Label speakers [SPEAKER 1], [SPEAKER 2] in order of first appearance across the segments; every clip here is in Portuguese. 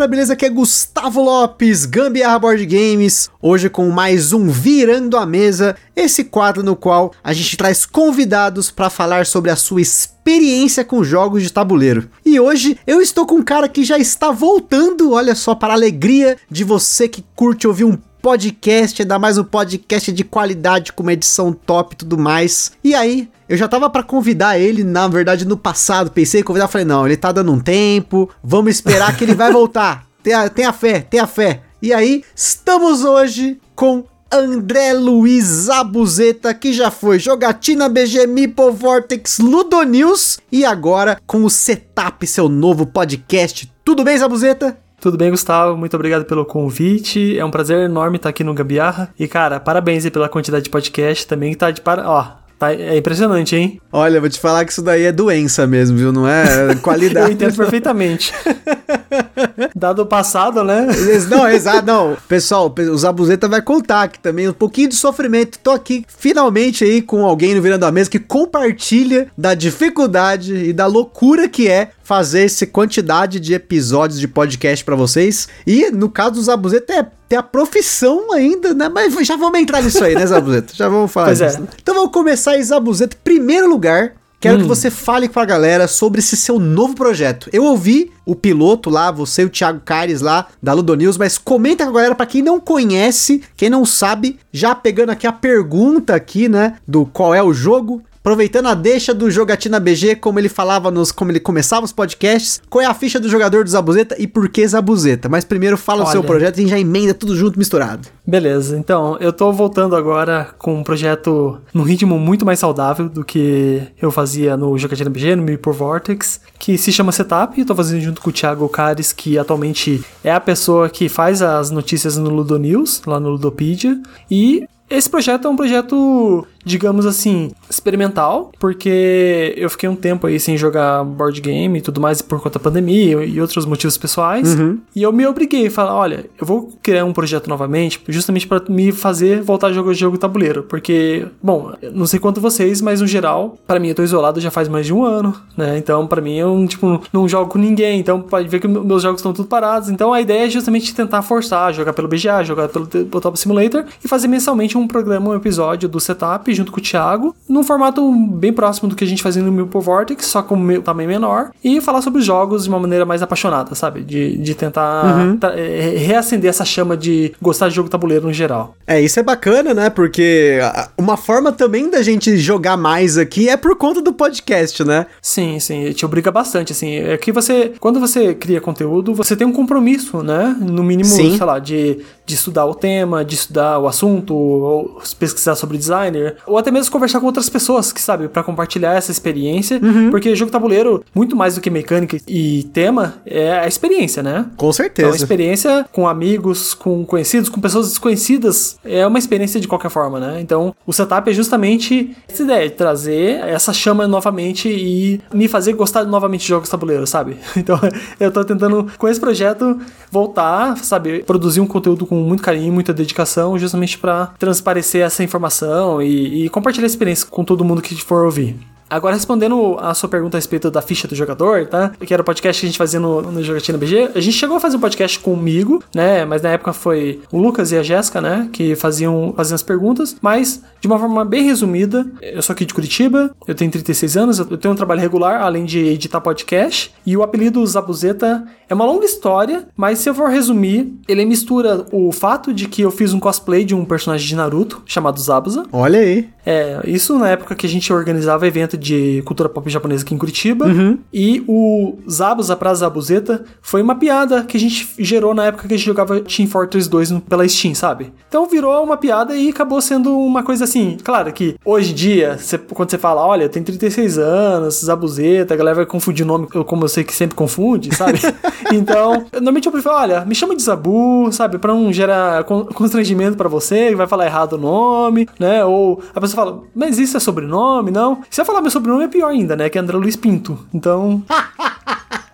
[SPEAKER 1] Galera, beleza? Aqui é Gustavo Lopes, Gambiarra Board Games, hoje com mais um Virando a Mesa, esse quadro no qual a gente traz convidados para falar sobre a sua experiência com jogos de tabuleiro. E hoje eu estou com um cara que já está voltando, olha só, para a alegria de você que curte ouvir um podcast, ainda mais um podcast de qualidade com uma edição top e tudo mais. E aí, eu já tava para convidar ele, na verdade, no passado. Pensei em convidar, falei, não, ele tá dando um tempo, vamos esperar que ele vai voltar. Tenha, tenha fé, tenha fé. E aí, estamos hoje com André Luiz Zabuzeta, que já foi Jogatina BG Meeple Vortex Ludonews e agora com o Setup, seu novo podcast. Tudo bem, Zabuzeta?
[SPEAKER 2] Tudo bem, Gustavo? Muito obrigado pelo convite. É um prazer enorme estar aqui no Gambiarra. E, cara, parabéns aí pela quantidade de podcast também. Tá de para. Ó, Tá, é impressionante, hein?
[SPEAKER 1] Olha, vou te falar que isso daí é doença mesmo, viu? Não é qualidade.
[SPEAKER 2] Eu entendo perfeitamente. Dado o passado, né?
[SPEAKER 1] Não, exato, não. Pessoal, o Zabuzeta vai contar aqui também um pouquinho de sofrimento. Tô aqui finalmente aí com alguém no Virando a Mesa que compartilha da dificuldade e da loucura que é fazer essa quantidade de episódios de podcast para vocês. E no caso do Zabuzeta é ter a profissão ainda, né? Mas já vamos entrar nisso aí, né, Zabuzeta? Já vamos falar pois disso. É. Então vamos começar aí, Zabuzeta. Primeiro lugar, Quero hum. que você fale com a galera sobre esse seu novo projeto. Eu ouvi o piloto lá, você e o Thiago Cares lá da Ludo News, mas comenta com a galera para quem não conhece, quem não sabe, já pegando aqui a pergunta aqui, né, do qual é o jogo. Aproveitando a deixa do Jogatina BG, como ele falava nos. como ele começava os podcasts, qual é a ficha do jogador do Zabuzeta e por que Zabuzeta? Mas primeiro fala Olha. o seu projeto e já emenda tudo junto misturado.
[SPEAKER 2] Beleza, então, eu tô voltando agora com um projeto num ritmo muito mais saudável do que eu fazia no Jogatina BG, no Mirror Vortex, que se chama Setup, e tô fazendo junto com o Thiago Cares, que atualmente é a pessoa que faz as notícias no Ludo News, lá no Ludopedia, e esse projeto é um projeto digamos assim, experimental, porque eu fiquei um tempo aí sem jogar board game e tudo mais por conta da pandemia e outros motivos pessoais. Uhum. E eu me obriguei a falar: olha, eu vou criar um projeto novamente, justamente para me fazer voltar a jogar jogo tabuleiro. Porque, bom, não sei quanto vocês, mas no geral, para mim, eu tô isolado já faz mais de um ano, né? Então, para mim, eu, tipo, não jogo com ninguém. Então, pode ver que meus jogos estão tudo parados. Então, a ideia é justamente tentar forçar, jogar pelo BGA, jogar pelo Top Simulator e fazer mensalmente um programa, um episódio do setup junto com o Thiago, num formato bem próximo do que a gente fazia no Milpo Vortex, só com um tamanho menor, e falar sobre jogos de uma maneira mais apaixonada, sabe? De, de tentar uhum. É, reacender essa chama de gostar de jogo tabuleiro no geral.
[SPEAKER 1] É, isso é bacana, né? Porque uma forma também da gente jogar mais aqui é por conta do podcast, né?
[SPEAKER 2] Sim, sim, te obriga bastante, assim. É que você, quando você cria conteúdo, você tem um compromisso, né? No mínimo, sim. sei lá, de, de estudar o tema, de estudar o assunto, ou pesquisar sobre designer, ou até mesmo conversar com outras pessoas, que sabe, para compartilhar essa experiência, uhum. porque jogo tabuleiro, muito mais do que mecânica e tema, é a experiência, né?
[SPEAKER 1] Com certeza. Então,
[SPEAKER 2] a experiência com amigos, com conhecidos, com pessoas desconhecidas, é uma experiência de qualquer forma, né? Então, o setup é justamente essa ideia de trazer essa chama novamente e me fazer gostar novamente de jogos tabuleiro, sabe? Então, eu tô tentando, com esse projeto, voltar, sabe, produzir um conteúdo com muito carinho, muita dedicação, justamente para transparecer essa informação e, e compartilhar a experiência com todo mundo que for ouvir. Agora, respondendo a sua pergunta a respeito da ficha do jogador, tá? Que era o podcast que a gente fazia no, no Jogatina BG. A gente chegou a fazer um podcast comigo, né? Mas na época foi o Lucas e a Jéssica, né? Que faziam, faziam as perguntas. Mas, de uma forma bem resumida, eu sou aqui de Curitiba, eu tenho 36 anos, eu tenho um trabalho regular, além de editar podcast. E o apelido Zabuzeta é uma longa história, mas se eu for resumir, ele mistura o fato de que eu fiz um cosplay de um personagem de Naruto chamado Zabuza.
[SPEAKER 1] Olha aí.
[SPEAKER 2] É, isso na época que a gente organizava evento de cultura pop japonesa aqui em Curitiba. Uhum. E o Zabuza pra Zabuzeta foi uma piada que a gente gerou na época que a gente jogava Team Fortress 2 pela Steam, sabe? Então virou uma piada e acabou sendo uma coisa assim. Claro que hoje em dia, você, quando você fala, olha, tem 36 anos, Zabuzeta, a galera vai confundir o nome, como eu sei que sempre confunde, sabe? então, normalmente eu prefiro, olha, me chama de Zabu, sabe? Pra não gerar constrangimento para você, vai falar errado o nome, né? Ou a pessoa falo, mas isso é sobrenome? Não. Se eu falar meu sobrenome é pior ainda, né? Que é André Luiz Pinto. Então.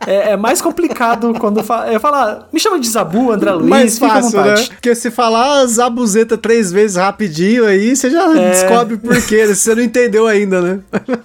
[SPEAKER 2] É, é, mais complicado quando fa eu falar, me chama de Zabu, André Luiz,
[SPEAKER 1] mais fácil, né? Porque se falar Zabuzeta três vezes rapidinho aí, você já é... descobre por quê, você não entendeu ainda, né?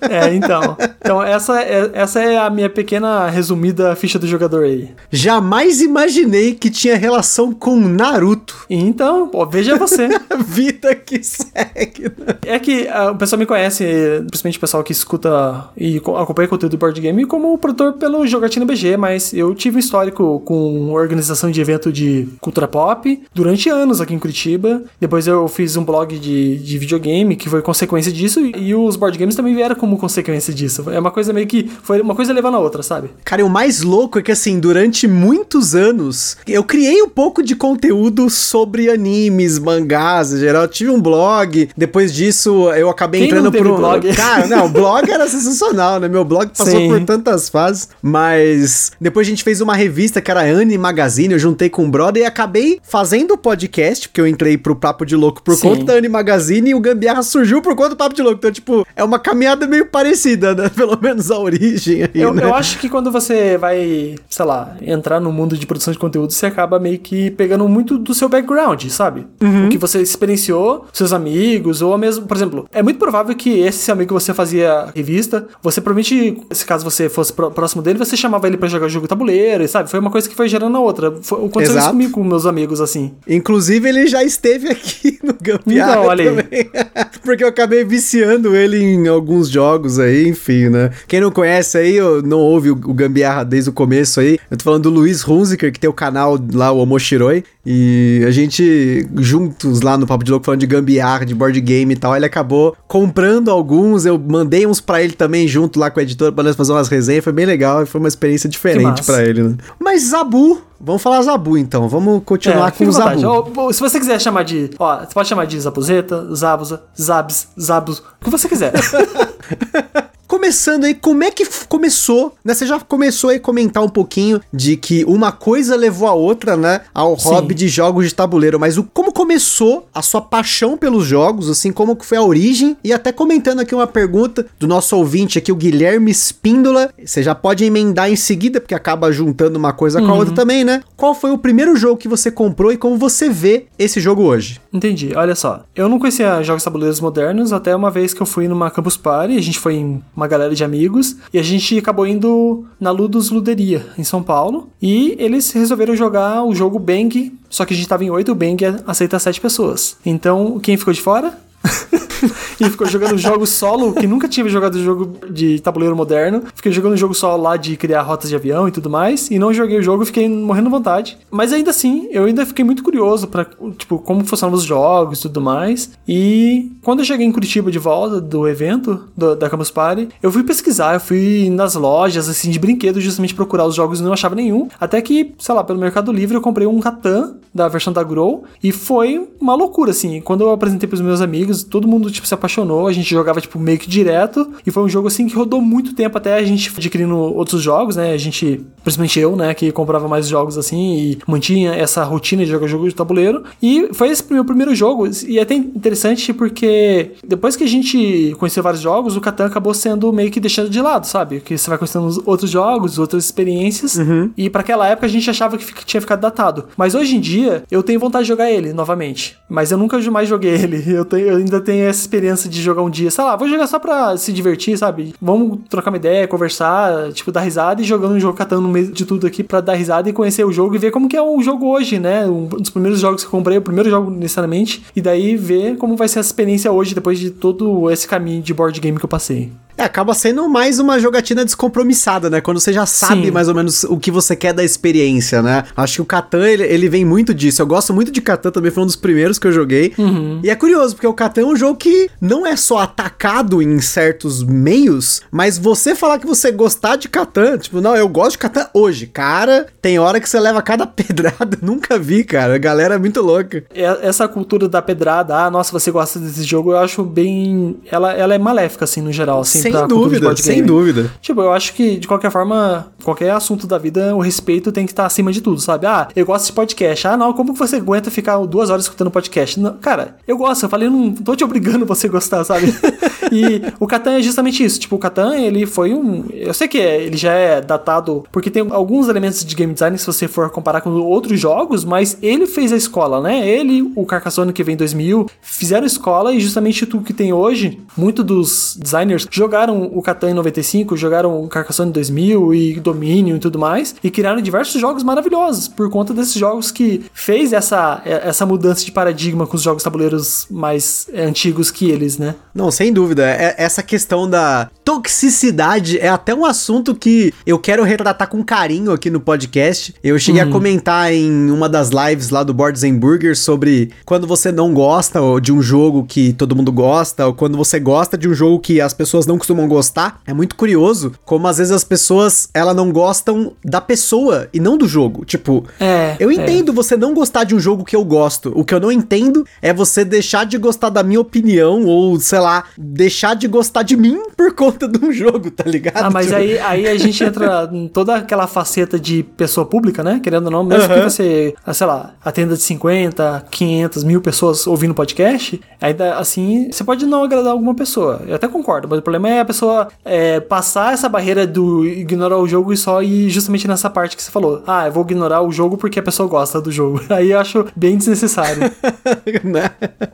[SPEAKER 2] É, então. Então, essa é, essa é a minha pequena resumida ficha do jogador aí.
[SPEAKER 1] Jamais imaginei que tinha relação com Naruto.
[SPEAKER 2] Então, veja você.
[SPEAKER 1] Vida que segue. Né?
[SPEAKER 2] É que uh, o pessoal me conhece, principalmente o pessoal que escuta e acompanha conteúdo do board game, como produtor pelo Jogatina BG, mas eu tive um histórico com organização de evento de cultura pop durante anos aqui em Curitiba. Depois eu fiz um blog de, de videogame que foi consequência disso e os board games também vieram como consequência disso. É uma coisa meio que foi uma coisa levando a outra, sabe?
[SPEAKER 1] Cara, e o mais louco é que assim, durante muitos anos eu criei um pouco de conteúdo sobre animes, mangás, em geral. Eu tive um blog, depois disso eu acabei
[SPEAKER 2] Quem
[SPEAKER 1] entrando
[SPEAKER 2] pro blog.
[SPEAKER 1] Cara, não, o blog era sensacional, né? Meu blog passou Sim. por tantas fases, mas depois a gente fez uma revista que era Anne Magazine, eu juntei com um brother e acabei fazendo o podcast, porque eu entrei pro Papo de Louco por Sim. conta da Anne Magazine e o Gambiarra surgiu por conta do Papo de Louco. Então, tipo, é uma caminhada meio parecida, né? Pelo menos a origem aí,
[SPEAKER 2] eu,
[SPEAKER 1] né?
[SPEAKER 2] eu acho que quando você vai, sei lá, entrar no mundo de produção de conteúdo, você acaba meio que pegando muito do seu background, sabe? Uhum. O que você experienciou, seus amigos, ou mesmo, por exemplo, é muito provável que esse amigo que você fazia revista, você provavelmente, se caso você fosse próximo dele, você chamava ele para jogar jogo tabuleiro, sabe? Foi uma coisa que foi gerando a outra. Foi, aconteceu Exato. isso comigo com meus amigos, assim.
[SPEAKER 1] Inclusive, ele já esteve aqui no Gambiarra então, olha também. Porque eu acabei viciando ele em alguns jogos aí, enfim, né? Quem não conhece aí, não ouve o, o Gambiarra desde o começo aí, eu tô falando do Luiz Hunziker, que tem o canal lá, o Omoshiroi, e a gente, juntos lá no Papo de Louco, falando de gambiarra, de board game e tal, ele acabou comprando alguns, eu mandei uns para ele também junto lá com a editora pra nós fazer umas resenhas, foi bem legal, foi uma experiência diferente para ele, né? Mas Zabu, vamos falar Zabu então, vamos continuar é, com o Zabu.
[SPEAKER 2] se você quiser chamar de, ó, você pode chamar de Zabuzeta, Zabuza, Zabs, Zabus, o que você quiser.
[SPEAKER 1] Começando aí, como é que começou, né? Você já começou aí a comentar um pouquinho de que uma coisa levou a outra, né? Ao Sim. hobby de jogos de tabuleiro. Mas o, como começou a sua paixão pelos jogos, assim, como que foi a origem? E até comentando aqui uma pergunta do nosso ouvinte aqui, o Guilherme Espíndola. Você já pode emendar em seguida, porque acaba juntando uma coisa uhum. com a outra uhum. também, né? Qual foi o primeiro jogo que você comprou e como você vê esse jogo hoje?
[SPEAKER 2] Entendi. Olha só. Eu não conhecia jogos tabuleiros modernos até uma vez que eu fui numa Campus Party. A gente foi em uma galera de amigos e a gente acabou indo na Ludus Luderia, em São Paulo. E eles resolveram jogar o jogo Bang, só que a gente tava em 8, o Bang aceita 7 pessoas. Então, quem ficou de fora? e ficou jogando jogos solo, que nunca tinha jogado jogo de tabuleiro moderno. Fiquei jogando jogo solo lá de criar rotas de avião e tudo mais. E não joguei o jogo, fiquei morrendo de vontade. Mas ainda assim, eu ainda fiquei muito curioso para tipo, como funcionavam os jogos e tudo mais. E quando eu cheguei em Curitiba de volta do evento do, da Campus Party, eu fui pesquisar, eu fui nas lojas assim de brinquedos justamente procurar os jogos e não achava nenhum. Até que, sei lá, pelo Mercado Livre eu comprei um Catan da versão da Grow e foi uma loucura assim. Quando eu apresentei para os meus amigos, todo mundo tipo se apaixonou, a gente jogava tipo meio que direto e foi um jogo assim que rodou muito tempo até a gente adquirindo outros jogos, né? A gente, principalmente eu, né, que comprava mais jogos assim e mantinha essa rotina de jogar jogo de tabuleiro. E foi esse meu primeiro jogo e é até interessante porque depois que a gente conheceu vários jogos, o Catan acabou sendo meio que deixando de lado, sabe? Que você vai conhecendo outros jogos, outras experiências uhum. e para aquela época a gente achava que tinha ficado datado. Mas hoje em dia eu tenho vontade de jogar ele novamente, mas eu nunca mais joguei ele. Eu, tenho, eu ainda tenho essa experiência de jogar um dia, sei lá, vou jogar só pra se divertir, sabe? Vamos trocar uma ideia, conversar, tipo, dar risada e jogando um jogo catando no meio de tudo aqui pra dar risada e conhecer o jogo e ver como que é o jogo hoje, né? Um dos primeiros jogos que eu comprei, o primeiro jogo necessariamente, e daí ver como vai ser a experiência hoje, depois de todo esse caminho de board game que eu passei.
[SPEAKER 1] É, acaba sendo mais uma jogatina descompromissada, né? Quando você já sabe Sim. mais ou menos o que você quer da experiência, né? Acho que o Catan, ele, ele, vem muito disso. Eu gosto muito de Catan também, foi um dos primeiros que eu joguei. Uhum. E é curioso, porque o Catan é um jogo que não é só atacado em certos meios, mas você falar que você gostar de Catan, tipo, não, eu gosto de Catan hoje. Cara, tem hora que você leva cada pedrada. Nunca vi, cara. A galera é muito louca.
[SPEAKER 2] Essa cultura da pedrada, ah, nossa, você gosta desse jogo, eu acho bem. Ela, ela é maléfica, assim, no geral. Assim,
[SPEAKER 1] Sem
[SPEAKER 2] pra
[SPEAKER 1] dúvida, sem dúvida.
[SPEAKER 2] Tipo, eu acho que, de qualquer forma, qualquer assunto da vida, o respeito tem que estar acima de tudo, sabe? Ah, eu gosto de podcast. Ah, não, como que você aguenta ficar duas horas escutando podcast? Não, cara, eu gosto. Eu falei, não tô te obrigando você gostar, sabe? e o Catan é justamente isso. Tipo, o Catan, ele foi um... Eu sei que é- ele já é datado, porque tem alguns elementos de game design, se você for comparar com outros jogos, mas ele fez a escola, né? Ele, o Carcassonne que vem em 2000, fizeram escola e justamente tudo que tem hoje, muito dos designers jogaram o Catan em 95, jogaram o Carcassonne em 2000 e Dominion e tudo mais, e criaram diversos jogos maravilhosos por conta desses jogos que fez essa, essa mudança de paradigma com os jogos tabuleiros mais é, antigos que eles, né?
[SPEAKER 1] Não, sem dúvida. É- essa questão da toxicidade é até um assunto que eu quero retratar com carinho aqui no podcast. Eu cheguei a comentar em uma das lives lá do Boards and Burgers sobre quando você não gosta de um jogo que todo mundo gosta, ou quando você gosta de um jogo que as pessoas não costumam gostar. É muito curioso como às vezes as pessoas ela não gostam da pessoa e não do jogo. Tipo,
[SPEAKER 2] É,
[SPEAKER 1] eu
[SPEAKER 2] é.
[SPEAKER 1] entendo você não gostar de um jogo que eu gosto. O que eu não entendo é você deixar de gostar da minha opinião ou, sei lá, deixar de gostar de mim por conta de um jogo, tá ligado?
[SPEAKER 2] Ah, mas
[SPEAKER 1] Tipo,
[SPEAKER 2] aí, aí a gente entra em toda aquela faceta de pessoa pública, né? Querendo ou não, mesmo que você, ah, sei lá, atenda de 50, 500 mil pessoas ouvindo podcast, ainda assim, você pode não agradar alguma pessoa. Eu até concordo, mas o problema é a pessoa é, passar essa barreira do ignorar o jogo e só ir justamente nessa parte que você falou. Ah, eu vou ignorar o jogo porque a pessoa gosta do jogo. Aí eu acho bem desnecessário.
[SPEAKER 1] né?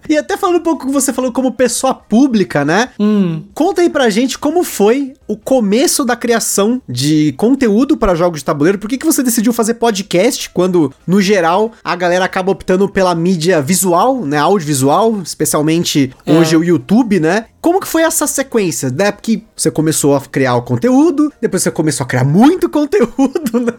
[SPEAKER 1] E até falando um pouco que você falou como pessoa pública, né?
[SPEAKER 2] hum,
[SPEAKER 1] Conta aí pra gente como foi o começo da criação de conteúdo para jogos de tabuleiro. Por que, que você decidiu fazer podcast quando, no geral, a galera acaba optando pela mídia visual, né? Audiovisual, especialmente
[SPEAKER 2] É.
[SPEAKER 1] hoje o YouTube, né? Como que foi essa sequência, né? Porque você começou a criar o conteúdo, depois você começou a criar muito conteúdo, né?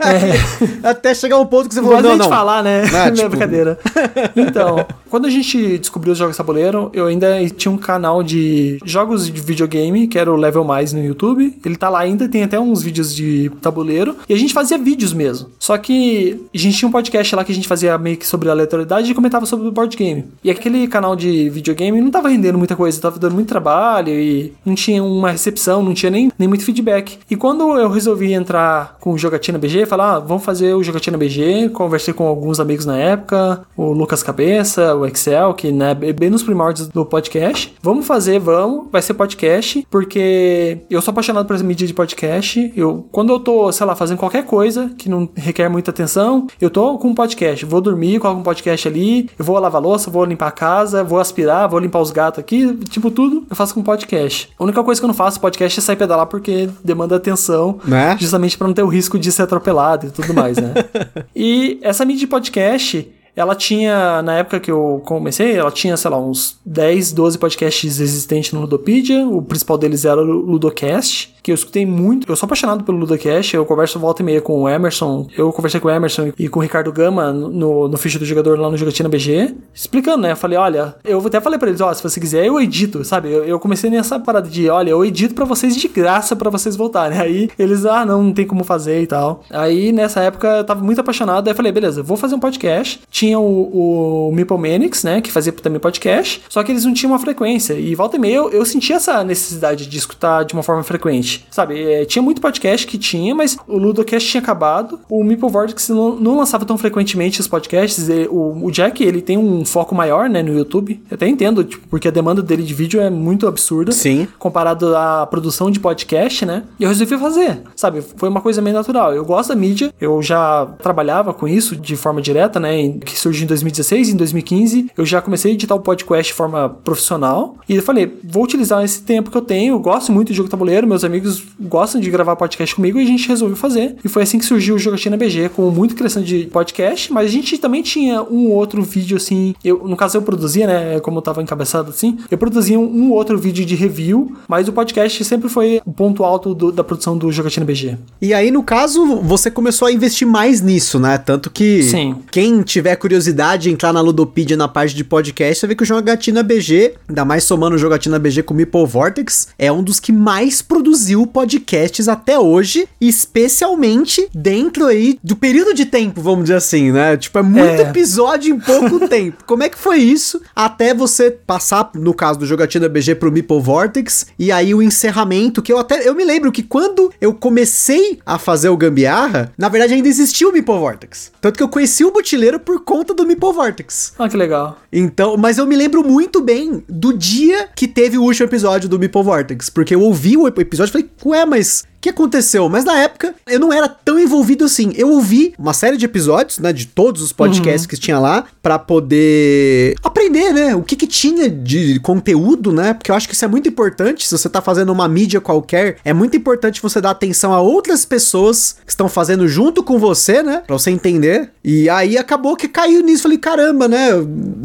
[SPEAKER 1] Até chegar um ponto que você
[SPEAKER 2] Não
[SPEAKER 1] falou, não,
[SPEAKER 2] de
[SPEAKER 1] não.
[SPEAKER 2] falar, né?
[SPEAKER 1] Ah,
[SPEAKER 2] Não é
[SPEAKER 1] tipo-
[SPEAKER 2] brincadeira. Então, quando a gente descobriu os jogos tabuleiro, eu ainda tinha um canal de jogos de videogame, que era o Level Mais no YouTube. Ele tá lá ainda, tem até uns vídeos de tabuleiro. E a gente fazia vídeos mesmo. Só que a gente tinha um podcast lá que a gente fazia meio que sobre aleatoriedade e comentava sobre o board game. E aquele canal de videogame não tava rendendo muita coisa, tava dando muito trabalho e não tinha uma recepção, não tinha nem, nem muito feedback. E quando eu resolvi entrar com o Jogatina BG, falar, ah, vamos fazer o Jogatina BG, conversei com alguns amigos na época, o Lucas Cabeça, o Excel, que né, bem nos primórdios do podcast. Vamos fazer, vamos, vai ser podcast, porque eu sou apaixonado por essa mídia de podcast. Eu, quando eu tô, sei lá, fazendo qualquer coisa que não requer muita atenção, eu tô com um podcast. Vou dormir, coloco um podcast ali, eu vou lavar louça, vou limpar a casa, vou aspirar, vou limpar os gatos aqui, tipo tudo, eu faço com podcast. A única coisa que eu não faço podcast é sair pedalar porque demanda atenção,
[SPEAKER 1] Né?
[SPEAKER 2] justamente para não ter o risco de ser atropelado e tudo mais, né? e essa mídia de podcast, ela tinha, na época que eu comecei, ela tinha, sei lá, uns 10, 12 podcasts existentes no Ludopedia. O principal deles era o Ludocast, que eu escutei muito. Eu sou apaixonado pelo Ludocast, eu converso volta e meia com o Emerson. Eu conversei com o Emerson e com o Ricardo Gama no, no ficha do jogador lá no Jogatina BG, explicando, né? Eu falei, olha, eu até falei pra eles, ó, se você quiser, eu edito, sabe? Eu, eu comecei nessa parada de, olha, eu edito pra vocês de graça pra vocês voltarem. Aí eles, ah, não, não tem como fazer e tal. Aí nessa época eu tava muito apaixonado, aí eu falei, beleza, vou fazer um podcast. Tinha o, o Meeple Manix, né, que fazia também podcast, só que eles não tinham uma frequência. E volta e meia eu, eu sentia essa necessidade de escutar de uma forma frequente, sabe? É, tinha muito podcast que tinha, mas o Ludocast tinha acabado. O Meeple Vortex não, não lançava tão frequentemente os podcasts. E o, o Jack, ele tem um foco maior, né, no YouTube. Eu até entendo, tipo, porque a demanda dele de vídeo é muito absurda.
[SPEAKER 1] Sim.
[SPEAKER 2] Comparado à produção de podcast, né? E eu resolvi fazer, sabe? Foi uma coisa meio natural. Eu gosto da mídia, eu já trabalhava com isso de forma direta, né? em- Que surgiu em 2016, em 2015 eu já comecei a editar o podcast de forma profissional. E eu falei, vou utilizar esse tempo que eu tenho. Eu gosto muito de jogo tabuleiro, meus amigos gostam de gravar podcast comigo e a gente resolveu fazer. E foi assim que surgiu o Jogatina BG, com muito crescendo de podcast, mas a gente também tinha um outro vídeo assim. Eu, no caso, eu produzia, né? Como eu tava encabeçado assim, eu produzia um, um outro vídeo de review, mas o podcast sempre foi o ponto alto do- da produção do Jogatina BG.
[SPEAKER 1] E aí, no caso, você começou a investir mais nisso, né? Tanto que
[SPEAKER 2] Sim.
[SPEAKER 1] quem tiver curiosidade, entrar na Ludopedia na parte de podcast, você vê que o Jogatina BG, ainda mais somando o Jogatina BG com o Meeple Vortex, é um dos que mais produziu podcasts até hoje, especialmente dentro aí do período de tempo, vamos dizer assim, né? Tipo, é muito
[SPEAKER 2] É.
[SPEAKER 1] episódio em pouco tempo. Como é que foi isso até você passar, no caso do Jogatina BG, pro Meeple Vortex, e aí o encerramento, que eu até, eu me lembro que quando eu comecei a fazer o Gambiarra, na verdade ainda existia o Meeple Vortex. Tanto que eu conheci o Butileiro por conta do Meeple Vortex.
[SPEAKER 2] Ah, que legal.
[SPEAKER 1] Então, mas eu me lembro muito bem do dia que teve o último episódio do Meeple Vortex, porque eu ouvi o ep- episódio e falei, ué, mas que aconteceu? Mas na época eu não era tão envolvido assim. Eu ouvi uma série de episódios, né, de todos os podcasts que tinha lá, pra poder aprender, né, o que que tinha de conteúdo, né, porque eu acho que isso é muito importante. Se você tá fazendo uma mídia qualquer, é muito importante você dar atenção a outras pessoas que estão fazendo junto com você, né, pra você entender. E aí acabou que caiu nisso. Falei, caramba, né,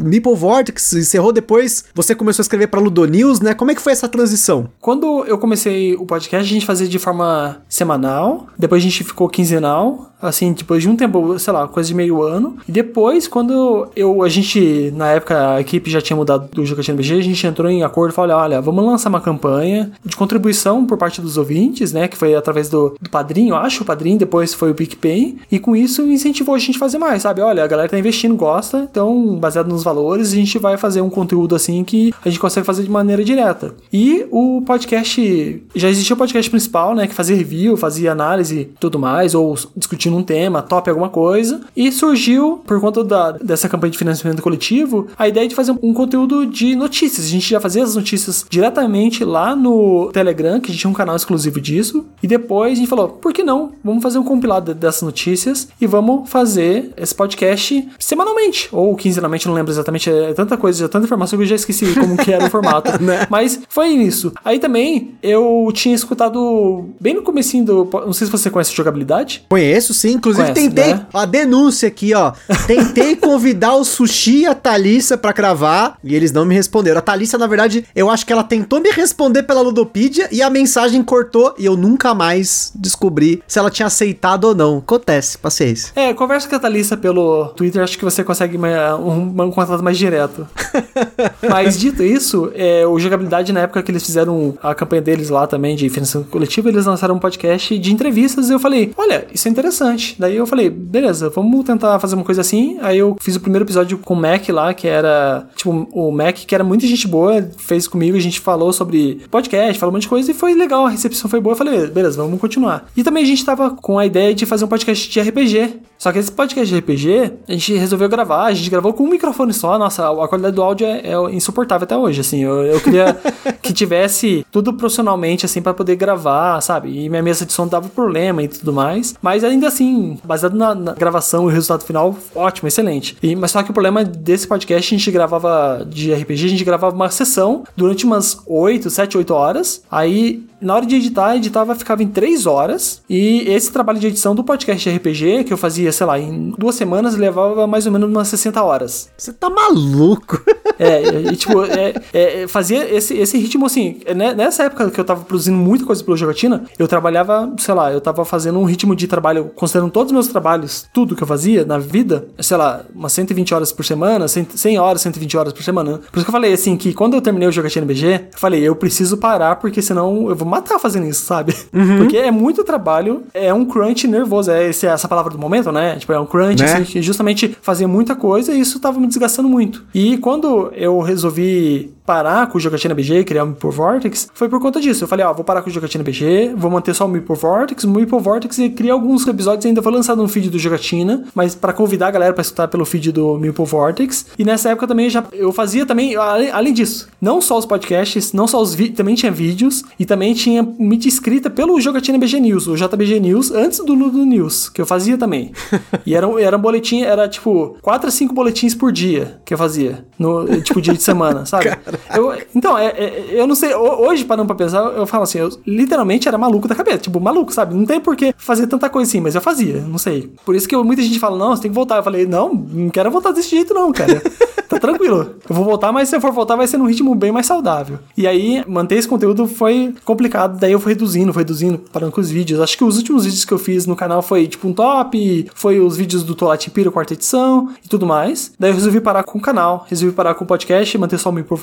[SPEAKER 1] Meeple Vortex encerrou depois. Você começou a escrever pra Ludonews, né, como é que foi essa transição?
[SPEAKER 2] Quando eu comecei o podcast, a gente fazia de forma semanal, depois a gente ficou quinzenal, assim, depois de um tempo, sei lá, coisa de meio ano. E depois, quando eu, a gente, na época, a equipe já tinha mudado do Jogatina BG, a gente entrou em acordo e falou, olha, vamos lançar uma campanha de contribuição por parte dos ouvintes, né, que foi através do, do padrinho, acho, o padrinho, depois foi o PicPay, e com isso incentivou a gente a fazer mais, sabe? Olha, a galera tá investindo, gosta, então, baseado nos valores, a gente vai fazer um conteúdo assim que a gente consegue fazer de maneira direta. E o podcast, já existia o podcast principal, né, que fazia review, fazia análise e tudo mais, ou discutindo um tema, top alguma coisa, e surgiu, por conta da, dessa campanha de financiamento coletivo, a ideia de fazer um conteúdo de notícias. A gente já fazia as notícias diretamente lá no Telegram, que a gente tinha um canal exclusivo disso, e depois a gente falou, por que não? Vamos fazer um compilado dessas notícias e vamos fazer esse podcast semanalmente, ou quinzenalmente, não lembro exatamente, é tanta coisa, é tanta informação que eu já esqueci como que era o formato. Mas foi isso. Aí também eu tinha escutado bem no comecinho do, não sei se você conhece jogabilidade.
[SPEAKER 1] Conheço, sim. Inclusive,
[SPEAKER 2] Conhece,
[SPEAKER 1] tentei.
[SPEAKER 2] né?
[SPEAKER 1] A denúncia aqui, ó. Tentei convidar o Sushi e a Thalissa pra gravar e eles não me responderam. A Thalissa, na verdade, eu acho que ela tentou me responder pela Ludopedia e a mensagem cortou e eu nunca mais descobri se ela tinha aceitado ou não. Acontece, paciência.
[SPEAKER 2] É, conversa com a Thalissa pelo Twitter, acho que você consegue uma- um, um contato mais direto. Mas dito isso, é, o Jogabilidade, na época que eles fizeram a campanha deles lá também de financiamento coletivo, eles lançaram um podcast de entrevistas e eu falei, olha, isso é interessante. Daí eu falei, beleza, vamos tentar fazer uma coisa assim. Aí eu fiz o primeiro episódio com o Mac lá, que era, tipo, o Mac, que era muita gente boa, fez comigo, a gente falou sobre podcast, falou um monte de coisa e foi legal, a recepção foi boa. Eu falei, beleza, vamos continuar. E também a gente tava com a ideia de fazer um podcast de RPG. Só que esse podcast de RPG, a gente resolveu gravar, a gente gravou com um microfone só. Nossa, a qualidade do áudio é, é insuportável até hoje, assim. Eu, eu queria que tivesse tudo profissionalmente, assim, pra poder gravar, sabe? E minha mesa de som dava problema e tudo mais. Mas ainda assim, baseado na, na gravação e o resultado final, ótimo, excelente. E, mas só que o problema desse podcast, a gente gravava de RPG, a gente gravava uma sessão durante umas 8, 7, 8 horas. Aí, na hora de editar, editava, ficava em 3 horas. E esse trabalho de edição do podcast RPG, que eu fazia, sei lá, em duas semanas, levava mais ou menos umas 60 horas.
[SPEAKER 1] Você tá maluco?
[SPEAKER 2] É, e, tipo, é, é, fazia esse, esse ritmo assim. né, Nessa época que eu tava produzindo muita coisa pelo Jogatina, eu trabalhava, sei lá, eu tava fazendo um ritmo de trabalho, considerando todos os meus trabalhos, tudo que eu fazia na vida, sei lá, umas 120 horas por semana, 100, 100 horas, 120 horas por semana. Por isso que eu falei assim, que quando eu terminei o Jogatina BG, eu falei, eu preciso parar, porque senão eu vou matar fazendo isso, sabe? Porque é muito trabalho, é um crunch nervoso, é esse- essa palavra do momento, né? Tipo, é um crunch,
[SPEAKER 1] Né?
[SPEAKER 2] assim, que justamente fazia muita coisa e isso tava me desgastando muito. E quando eu resolvi parar com o Jogatina BG e criar o Meeple Vortex, foi por conta disso. Eu falei, ó, vou parar com o Jogatina BG, vou manter só o Meeple Vortex, o Meeple Vortex e criar alguns episódios ainda foi lançado no feed do Jogatina, mas pra convidar a galera pra escutar pelo feed do Meeple Vortex. E nessa época também já eu fazia também, além, além disso, não só os podcasts, não só os vídeos, também tinha vídeos e também tinha mídia escrita pelo Jogatina BG News, o JBG News, antes do Ludo News, que eu fazia também. e era, era um boletim, era tipo 4 a 5 boletins por dia que eu fazia, no tipo dia de semana, sabe? Eu- então, é, é- eu não sei, ho- hoje parando pra pensar, eu falo assim, eu literalmente era maluco da cabeça, tipo, maluco, sabe? Não tem por que fazer tanta coisa assim, mas eu fazia, não sei. Por isso que eu- muita gente fala, não, você tem que voltar. Eu falei, não, não quero voltar desse jeito não, cara. tá tranquilo. Eu vou voltar, mas se eu for voltar, vai ser num ritmo bem mais saudável. E aí, manter esse conteúdo foi complicado. Daí eu fui reduzindo, fui reduzindo, parando com os vídeos. Acho que os últimos vídeos que eu fiz no canal foi tipo um top, foi os vídeos do Tolate Piro, quarta edição e tudo mais. Daí eu resolvi parar com o canal, resolvi parar com o podcast, manter só o Me por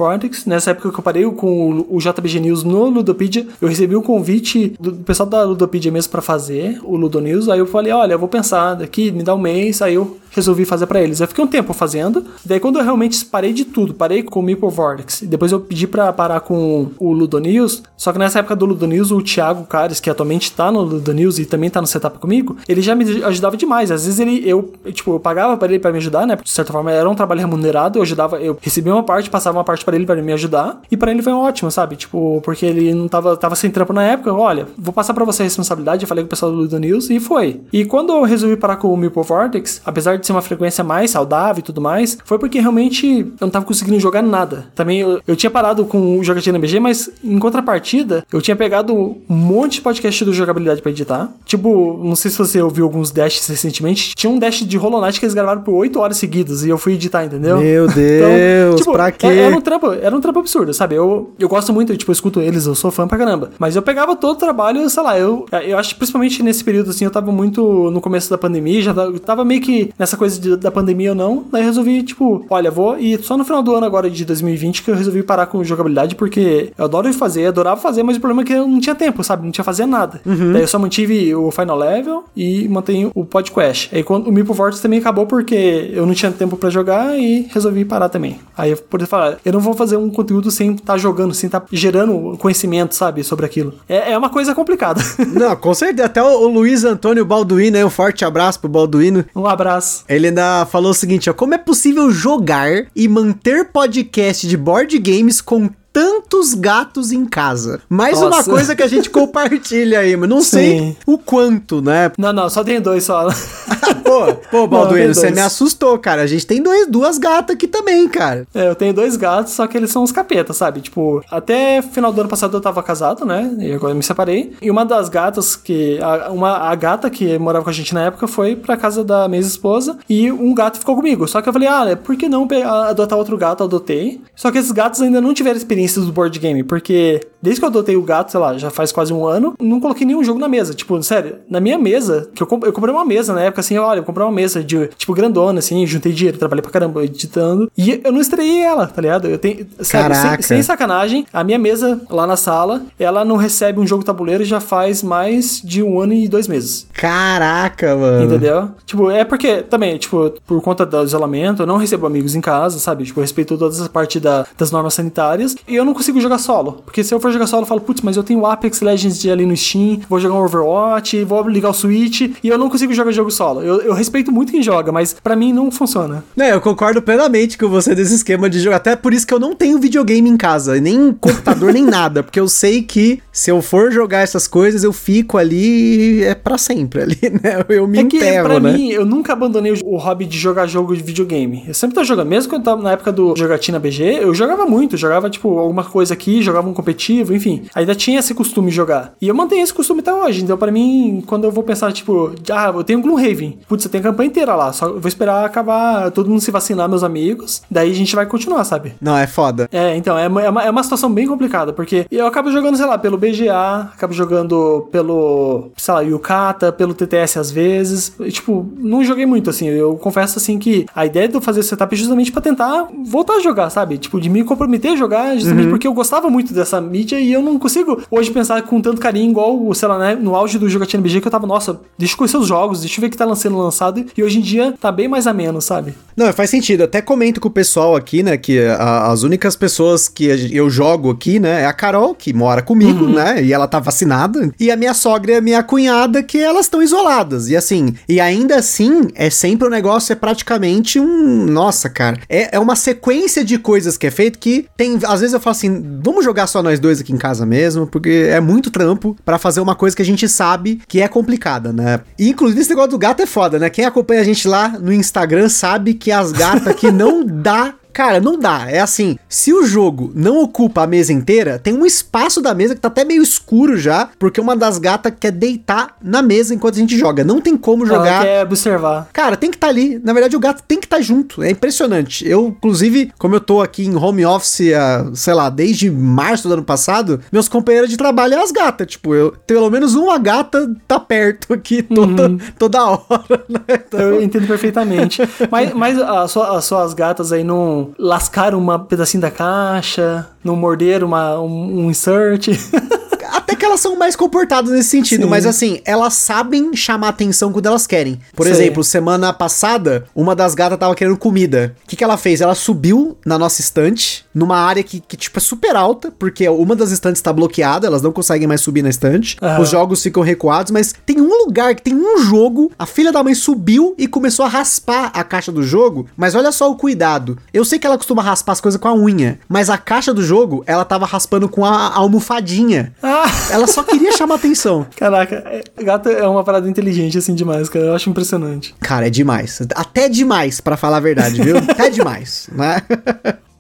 [SPEAKER 2] Nessa época que eu parei com o JBG News no Ludopedia, eu recebi um convite do pessoal da Ludopedia mesmo para fazer o Ludo News. Aí eu falei, olha, eu vou pensar daqui, me dá um mês. Aí eu resolvi fazer para eles. Eu fiquei um tempo fazendo. Daí quando eu realmente parei de tudo, parei com o Meeple Vortex. Depois eu pedi para parar com o Ludo News. Só que nessa época do Ludo News, o Thiago Cares, que atualmente tá no Ludo News e também tá no setup comigo, ele já me ajudava demais. Às vezes ele, eu, tipo, eu pagava para ele para me ajudar, né? De certa forma era um trabalho remunerado. Eu ajudava, eu recebia uma parte, passava uma parte para ele para me ajudar. E para ele foi ótimo, sabe? Tipo, porque ele não tava, tava sem trampo na época. Olha, vou passar para você a responsabilidade. Eu falei com o pessoal do Ludo News e foi. E quando eu resolvi parar com o Meeple Vortex, apesar de ser uma frequência mais saudável e tudo mais, foi porque realmente eu não tava conseguindo jogar nada. Também eu, eu tinha parado com o Jogatina BG, mas em contrapartida, eu tinha pegado um monte de podcast do jogabilidade para editar. Tipo, não sei se você ouviu alguns dashes recentemente, tinha um dash de Hollow Knight que eles gravaram por 8 horas seguidas e eu fui editar, entendeu?
[SPEAKER 1] Meu Deus, então, tipo, pra quê?
[SPEAKER 2] Era um trampo, era um trampo absurdo, sabe? Eu, eu gosto muito, tipo, eu escuto eles, eu sou fã pra caramba. Mas eu pegava todo o trabalho, sei lá, eu, eu acho que principalmente nesse período assim, eu tava muito no começo da pandemia, já tava, tava meio que nessa coisa de, da pandemia pandemia ou não. Daí resolvi, tipo, olha, vou. E só no final do ano agora de 2020 que eu resolvi parar com jogabilidade, porque eu adoro fazer, adorava fazer, mas o problema é que eu não tinha tempo, sabe? Não tinha fazer nada. Uhum. Daí eu só mantive o Final Level e mantenho o podcast. Aí quando o Meeple Vortex também acabou porque eu não tinha tempo para jogar e resolvi parar também. Aí eu poder falar, eu não vou fazer um conteúdo sem estar tá jogando, sem estar tá gerando conhecimento, sabe, sobre aquilo. É, é uma coisa complicada.
[SPEAKER 1] Não, com certeza. Até o, o Luiz Antônio Balduino, né? Um forte abraço pro Balduino.
[SPEAKER 2] Um abraço.
[SPEAKER 1] Ele ainda falou o seguinte, ó, como é possível jogar e manter podcast de board games com tantos gatos em casa. Mais Nossa. uma coisa que a gente compartilha aí, mas não Sim. sei o quanto, né?
[SPEAKER 2] Não, não, só tem dois só.
[SPEAKER 1] pô, pô, Balduino, você me assustou, cara. A gente tem dois, duas gatas aqui também, cara.
[SPEAKER 2] É, eu tenho dois gatos, só que eles são uns capetas, sabe? Tipo, até final do ano passado eu tava casado, né? E agora eu me separei. E uma das gatas que. A, uma, a gata que morava com a gente na época foi pra casa da minha esposa e um gato ficou comigo. Só que eu falei, ah, por que não adotar outro gato? Eu adotei. Só que esses gatos ainda não tiveram experiência do board game, porque desde que eu adotei o gato, sei lá, já faz quase um ano, não coloquei nenhum jogo na mesa. Tipo, sério, na minha mesa, que eu, eu comprei uma mesa na época, assim, olha, eu comprei uma mesa de, tipo, grandona, assim, juntei dinheiro, trabalhei pra caramba editando, e eu não estreiei ela, tá ligado? Eu tenho, sério, sem, sem, sacanagem, a minha mesa lá na sala, ela não recebe um jogo tabuleiro já faz mais de um ano e dois meses.
[SPEAKER 1] Caraca, mano.
[SPEAKER 2] Entendeu? Tipo, é porque, também, tipo, por conta do isolamento, eu não recebo amigos em casa, sabe? Tipo, eu respeito todas as partes da, das normas sanitárias, e eu não consigo jogar solo. Porque se eu for jogar solo, eu falo, putz, mas eu tenho o Apex Legends ali no Steam, vou jogar um Overwatch, vou ligar o Switch, e eu não consigo jogar jogo solo. Eu, eu respeito muito quem joga, mas para mim não funciona.
[SPEAKER 1] É, eu concordo plenamente com você desse esquema de jogar. Até por isso que eu não tenho videogame em casa, nem computador, nem nada. Porque eu sei que se eu for jogar essas coisas, eu fico ali é para sempre ali, né? Eu me é que, enterro, pra
[SPEAKER 2] né? mim, eu nunca abandonei o hobby de jogar jogo de videogame. Eu sempre tô jogando, mesmo quando eu tava na época do Jogatina BG, eu jogava muito, jogava tipo alguma coisa aqui, jogava um competitivo, enfim. Ainda tinha esse costume de jogar. E eu mantenho esse costume até hoje. Então, para mim, quando eu vou pensar, tipo, ah, eu tenho Gloomhaven. Putz, eu tenho a campanha inteira lá. Só vou esperar acabar todo mundo se vacinar, meus amigos. Daí a gente vai continuar, sabe?
[SPEAKER 1] Não, é foda.
[SPEAKER 2] É, então, é, é, uma, é uma situação bem complicada, porque eu acabo jogando, sei lá, pelo BGA, acabo jogando pelo, sei lá, Yukata, pelo TTS às vezes. E, tipo, não joguei muito, assim. Eu confesso, assim, que a ideia de eu fazer setup é justamente para tentar voltar a jogar, sabe? Tipo, de me comprometer a jogar, justamente uhum. porque eu gostava muito dessa mídia e eu não consigo hoje pensar com tanto carinho, igual, sei lá, né, no auge do Jogatina BG, que eu tava, nossa, deixa eu conhecer os jogos, deixa eu ver o que tá sendo lançado, e hoje em dia tá bem mais ameno, sabe?
[SPEAKER 1] Não, faz sentido. Até comento com o pessoal aqui, né, que a, as únicas pessoas que eu jogo aqui, né, é a Carol, que mora comigo, uhum. né, e ela tá vacinada, e a minha sogra e a minha cunhada, que elas estão isoladas. E assim, e ainda assim, é sempre o um negócio, é praticamente um. Nossa, cara. É, é uma sequência de coisas que é feito que tem. Às vezes eu falo assim, vamos jogar só nós dois aqui em casa mesmo, porque é muito trampo para fazer uma coisa que a gente sabe que é complicada, né? E, inclusive, esse negócio do gato é foda, né? Quem acompanha a gente lá no Instagram sabe que as gatas aqui não dá Cara, não dá. É assim, se o jogo não ocupa a mesa inteira, tem um espaço da mesa que tá até meio escuro já, porque uma das gatas quer deitar na mesa enquanto a gente joga. Não tem como jogar.
[SPEAKER 2] Ela quer observar.
[SPEAKER 1] Cara, tem que estar tá ali. Na verdade, o gato tem que estar tá junto. É impressionante. Eu, inclusive, como eu tô aqui em home office, uh, sei lá, desde março do ano passado, meus companheiros de trabalho é as gatas. Tipo, eu pelo menos uma gata tá perto aqui toda, uhum. toda hora, né?
[SPEAKER 2] Então... Eu entendo perfeitamente. mas mas a sua, as suas gatas aí não lascaram uma pedacinho da caixa, não morderam uma, um, um insert.
[SPEAKER 1] Até que elas são mais comportadas nesse sentido, Sim. mas assim, elas sabem chamar atenção quando elas querem. Por Sim. exemplo, semana passada, uma das gatas tava querendo comida. O que, que ela fez? Ela subiu na nossa estante, numa área que, que, tipo, é super alta, porque uma das estantes tá bloqueada, elas não conseguem mais subir na estante. Uhum. Os jogos ficam recuados, mas tem um lugar que tem um jogo, a filha da mãe subiu e começou a raspar a caixa do jogo, mas olha só o cuidado. Eu sei que ela costuma raspar as coisas com a unha, mas a caixa do jogo, ela tava raspando com a almofadinha. Ah. Ela só queria chamar atenção.
[SPEAKER 2] Caraca, é, gato é uma parada inteligente assim demais, cara. Eu acho impressionante.
[SPEAKER 1] Cara, é demais. Até demais, para falar a verdade, viu? Até demais, né?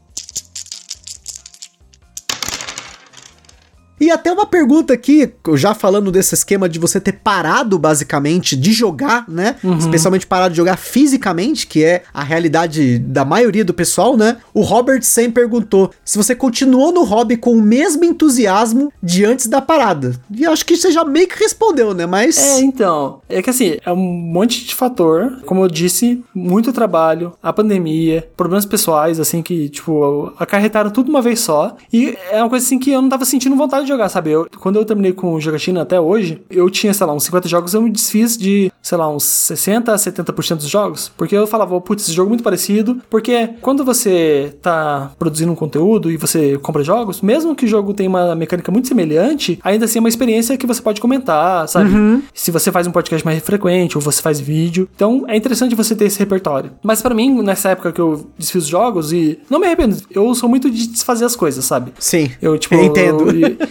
[SPEAKER 1] E até uma pergunta aqui, já falando desse esquema de você ter parado basicamente de jogar, né? Uhum. Especialmente parado de jogar fisicamente, que é a realidade da maioria do pessoal, né? O Robert Sam perguntou se você continuou no hobby com o mesmo entusiasmo de antes da parada. E acho que você já meio que respondeu, né? Mas.
[SPEAKER 2] É, então. É que assim, é um monte de fator. Como eu disse, muito trabalho, a pandemia, problemas pessoais, assim, que, tipo, acarretaram tudo uma vez só. E é uma coisa assim que eu não tava sentindo vontade de jogar, sabe? Eu, quando eu terminei com jogatina até hoje, eu tinha, sei lá, uns 50 jogos, eu me desfiz de, sei lá, uns 60 a 70% dos jogos, porque eu falava, putz, esse jogo é muito parecido, porque quando você tá produzindo um conteúdo e você compra jogos, mesmo que o jogo tenha uma mecânica muito semelhante, ainda assim é uma experiência que você pode comentar, sabe? Uhum. Se você faz um podcast mais frequente ou você faz vídeo. Então é interessante você ter esse repertório. Mas para mim, nessa época que eu desfiz jogos e não me arrependo, eu sou muito de desfazer as coisas, sabe?
[SPEAKER 1] Sim.
[SPEAKER 2] Eu, tipo,
[SPEAKER 1] eu entendo.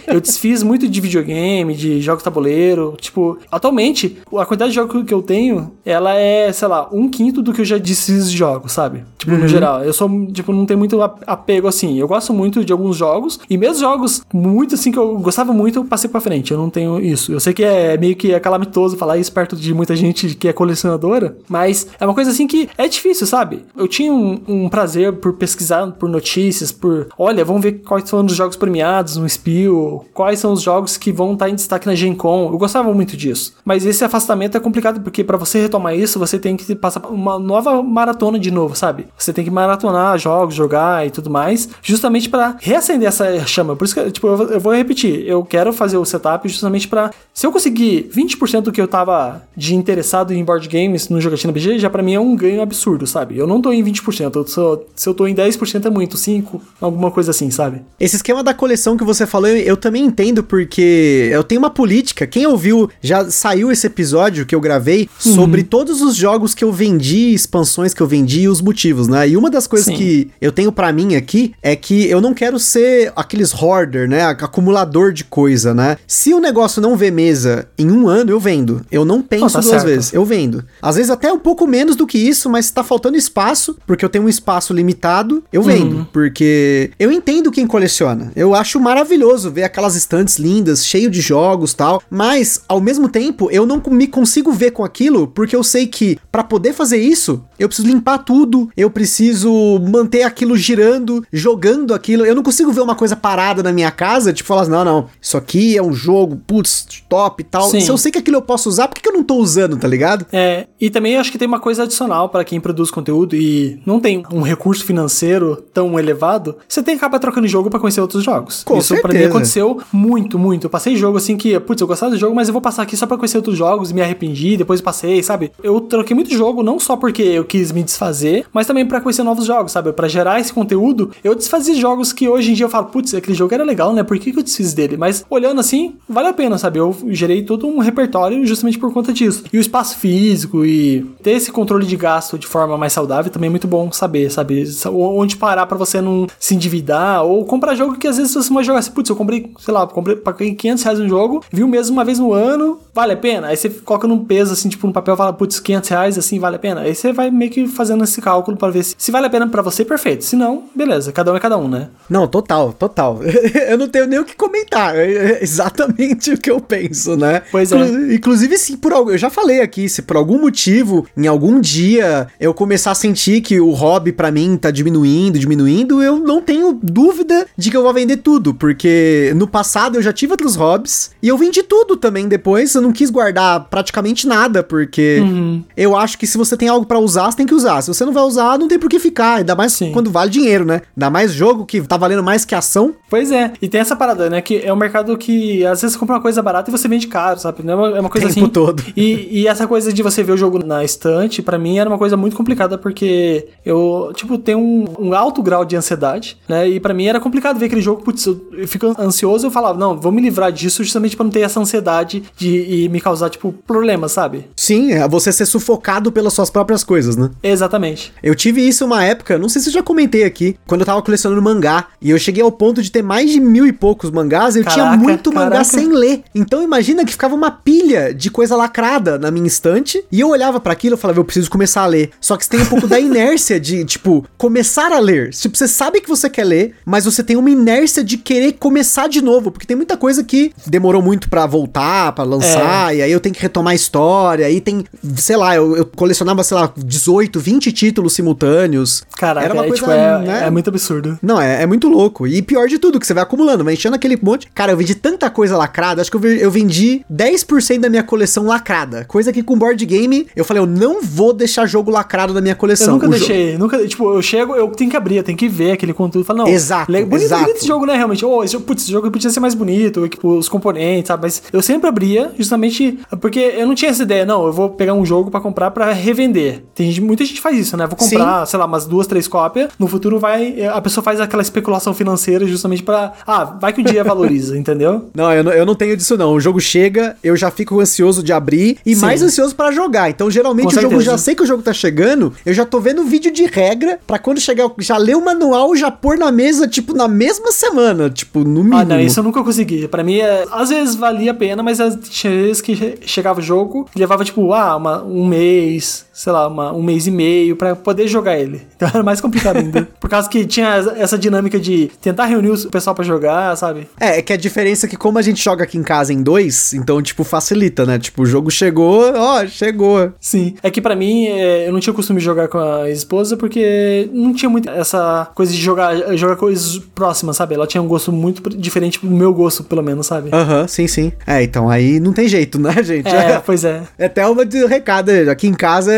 [SPEAKER 2] Eu, eu desfiz muito de videogame, de jogos tabuleiro. Tipo, atualmente, a quantidade de jogos que eu tenho, ela é, sei lá, um quinto do que eu já desfiz de jogos, sabe? Tipo, uhum. no geral. Eu sou, tipo, não tenho muito apego assim. Eu gosto muito de alguns jogos, e mesmo jogos muito assim que eu gostava muito, eu passei pra frente. Eu não tenho isso. Eu sei que é meio que é calamitoso falar isso perto de muita gente que é colecionadora, mas é uma coisa assim que é difícil, sabe? Eu tinha um, um prazer por pesquisar por notícias, por olha, vamos ver quais foram os jogos premiados no Spiel, quais são os jogos que vão estar em destaque na Gen Con. Eu gostava muito disso. Mas esse afastamento é complicado porque para você retomar isso, você tem que passar uma nova maratona de novo, sabe? Você tem que maratonar jogos, jogar e tudo mais, justamente para reacender essa chama. Por isso que, tipo, eu, eu vou repetir, eu quero fazer o setup justamente para se eu conseguir 20% do que eu tava de interessado em board games no Jogatina BG, já para mim é um ganho absurdo, sabe? Eu não tô em 20%, eu sou, se eu tô em 10% é muito, 5, alguma coisa assim, sabe?
[SPEAKER 1] Esse esquema da coleção que você falou, eu também entendo porque eu tenho uma política. Quem ouviu, já saiu esse episódio que eu gravei uhum. sobre todos os jogos que eu vendi, expansões que eu vendi e os motivos, né? E uma das coisas Sim. que eu tenho para mim aqui é que eu não quero ser aqueles hoarder, né? Acumulador de coisa, né? Se o negócio não vê mesa em um ano, eu vendo. Eu não penso oh, tá duas certo. vezes, eu vendo. Às vezes até um pouco menos do que isso, mas tá faltando espaço, porque eu tenho um espaço limitado, eu vendo. Uhum. Porque eu entendo quem coleciona. Eu acho maravilhoso ver aquelas estantes lindas, cheio de jogos tal, mas ao mesmo tempo eu não me consigo ver com aquilo porque eu sei que para poder fazer isso eu preciso limpar tudo, eu preciso manter aquilo girando, jogando aquilo. Eu não consigo ver uma coisa parada na minha casa, tipo falar, assim, não, não, isso aqui é um jogo, putz, top e tal. Sim. Se eu sei que aquilo eu posso usar, por que, que eu não tô usando, tá ligado?
[SPEAKER 2] É, e também acho que tem uma coisa adicional para quem produz conteúdo e não tem um recurso financeiro tão elevado, você tem que acabar trocando jogo para conhecer outros jogos.
[SPEAKER 1] Com
[SPEAKER 2] isso
[SPEAKER 1] certeza.
[SPEAKER 2] pra mim aconteceu muito, muito. Eu passei jogo assim que, putz, eu gostava do jogo, mas eu vou passar aqui só pra conhecer outros jogos me arrependi, depois passei, sabe? Eu troquei muito jogo, não só porque eu quis me desfazer, mas também para conhecer novos jogos, sabe? Para gerar esse conteúdo, eu desfazia jogos que hoje em dia eu falo, putz, aquele jogo era legal, né? Por que, que eu desfiz dele? Mas olhando assim, vale a pena, sabe? Eu gerei todo um repertório justamente por conta disso. E o espaço físico e ter esse controle de gasto de forma mais saudável também é muito bom saber, sabe? Onde parar para você não se endividar ou comprar jogo que às vezes você vai jogar assim, putz, eu comprei sei lá, comprei, paguei 500 reais no jogo, vi o mesmo uma vez no ano, vale a pena? Aí você coloca num peso, assim, tipo, no papel, fala, putz, 500 reais, assim, vale a pena? Aí você vai meio que fazendo esse cálculo para ver se, se vale a pena para você, perfeito. Se não, beleza, cada um é cada um, né?
[SPEAKER 1] Não, total, total. eu não tenho nem o que comentar. É exatamente o que eu penso, né?
[SPEAKER 2] Pois é.
[SPEAKER 1] Inclusive, se por algo. Eu já falei aqui, se por algum motivo, em algum dia, eu começar a sentir que o hobby para mim tá diminuindo, diminuindo, eu não tenho dúvida de que eu vou vender tudo. Porque no passado eu já tive outros hobbies e eu vendi tudo também depois. Eu não quis guardar praticamente nada, porque uhum. eu acho que se você tem algo para usar, você tem que usar. Se você não vai usar, não tem por que ficar. Ainda mais Sim. quando vale dinheiro, né? Ainda mais jogo que tá valendo mais que ação.
[SPEAKER 2] Pois é. E tem essa parada, né? Que é um mercado que às vezes você compra uma coisa barata e você vende caro, sabe? É uma, é uma coisa
[SPEAKER 1] Tempo
[SPEAKER 2] assim.
[SPEAKER 1] todo.
[SPEAKER 2] E, e essa coisa de você ver o jogo na estante, para mim era uma coisa muito complicada porque eu, tipo, tenho um, um alto grau de ansiedade, né? E para mim era complicado ver aquele jogo, putz, eu, eu fico ansioso, eu falava, não, vou me livrar disso justamente para não ter essa ansiedade de me causar, tipo, problemas, sabe?
[SPEAKER 1] Sim, é você ser sufocado pelas suas próprias coisas, né?
[SPEAKER 2] Exatamente.
[SPEAKER 1] Eu tive isso uma época, não sei se eu já comentei aqui, quando eu tava colecionando mangá, e eu cheguei ao ponto de ter mais de mil e poucos mangás, eu caraca, tinha muito caraca. mangá sem ler. Então imagina que ficava uma pilha de coisa lacrada na minha estante, e eu olhava para aquilo e falava, eu preciso começar a ler. Só que você tem um pouco da inércia de, tipo, começar a ler. Tipo, você sabe que você quer ler, mas você tem uma inércia de querer começar de novo, porque tem muita coisa que demorou muito para voltar, para lançar, é. e aí eu tenho que retomar a história, aí tem, sei lá, eu, eu, colecionava, sei lá, 18, 20 títulos simultâneos.
[SPEAKER 2] Caraca, Era uma é, coisa, tipo, é, né? é muito absurdo.
[SPEAKER 1] Não, é, é muito louco. E pior de tudo, que você vai acumulando, vai enchendo aquele monte. Cara, eu vendi tanta coisa lacrada, acho que eu, eu vendi 10% da minha coleção lacrada. Coisa que com board game, eu falei, eu não vou deixar jogo lacrado da minha coleção. Eu
[SPEAKER 2] nunca o deixei, nunca, tipo, eu chego, eu tenho que abrir, eu tenho que ver aquele conteúdo. Falo, não,
[SPEAKER 1] exato, bonito,
[SPEAKER 2] exato. bonito esse jogo, né, realmente. Oh, esse, putz, esse jogo podia ser mais bonito, tipo, os componentes, sabe? Mas eu sempre abria, justamente porque eu não tinha essa ideia, não, eu vou pegar um jogo para comprar para revender. Tem gente, muita gente faz isso, né? Vou comprar, Sim. sei lá, umas duas, três cópias, no futuro vai, a pessoa faz aquela especulação financeira justamente para ah, vai que o dia valoriza, entendeu?
[SPEAKER 1] Não, eu não, eu não tenho disso não. O jogo chega, eu já fico ansioso de abrir e Sim. mais ansioso para jogar. Então, geralmente, Com o jogo já sei que o jogo tá chegando, eu já tô vendo vídeo de regra para quando chegar, já ler o manual, já pôr na mesa, tipo, na mesma semana, tipo, no mínimo. Ah,
[SPEAKER 2] não, isso eu nunca consegui. Para mim, é, às vezes valia a pena, mas tinha vezes que chegava o jogo e levava, tipo, ah, uma, um mês, sei lá, uma, um mês e meio para poder jogar ele. Então era mais complicado ainda. Por causa que tinha essa dinâmica de tentar reunir o pessoal para jogar, sabe?
[SPEAKER 1] É, é que a diferença é que como a gente joga aqui em casa em dois, então, tipo, facilita, né? Tipo, o jogo chegou, ó, chegou.
[SPEAKER 2] Sim. É que para mim, é, eu não tinha costume de jogar com a esposa porque não tinha muito essa coisa de jogar, jogar coisas próximas, sabe? Ela tinha um gosto muito diferente do meu gosto, pelo menos, sabe?
[SPEAKER 1] Aham, uhum, sim, sim. É, então aí não tem jeito, né, gente?
[SPEAKER 2] É, pois é.
[SPEAKER 1] É até uma de recado. Aqui em casa,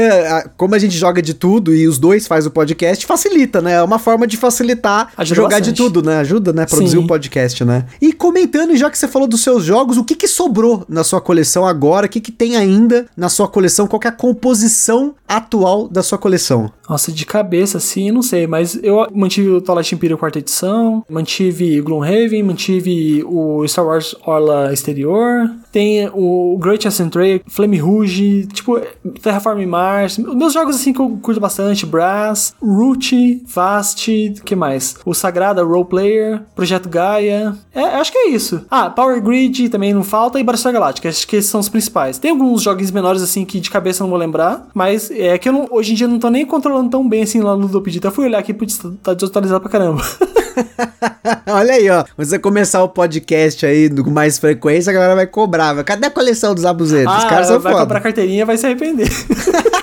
[SPEAKER 1] como a gente joga de tudo e os dois faz o podcast, facilita, né? É uma forma de facilitar Ajuda jogar bastante. de tudo, né? Ajuda, né? Produzir o um podcast, né? E comentando, já que você falou dos seus jogos, o que que sobrou na sua coleção agora? O que que tem ainda na sua coleção? Qual é a composição atual da sua coleção?
[SPEAKER 2] Nossa, de cabeça, assim, não sei, mas eu mantive o Twilight Imperium quarta edição, mantive Gloomhaven, mantive o Star Wars Orla Exterior, tem o Great Ascentray, Flame Rouge, tipo, Terraform Mars, meus jogos assim que eu curto bastante, Brass, Root, Vast, que mais? O Sagrada Role Player, Projeto Gaia, é, acho que é isso. Ah, Power Grid também não falta e Battlestar Galactica, acho que esses são os principais. Tem alguns joguinhos menores assim que de cabeça não vou lembrar, mas é que eu não, hoje em dia não tô nem controlando tão bem assim lá no Ludopedi. Eu fui olhar aqui, putz, tá desatualizado pra caramba.
[SPEAKER 1] Olha aí, ó. Você começar o podcast aí com mais frequência, a galera vai cobrar. Cadê a coleção dos abusetos?
[SPEAKER 2] Ah, Os caras são vai foda. comprar carteirinha vai se arrepender.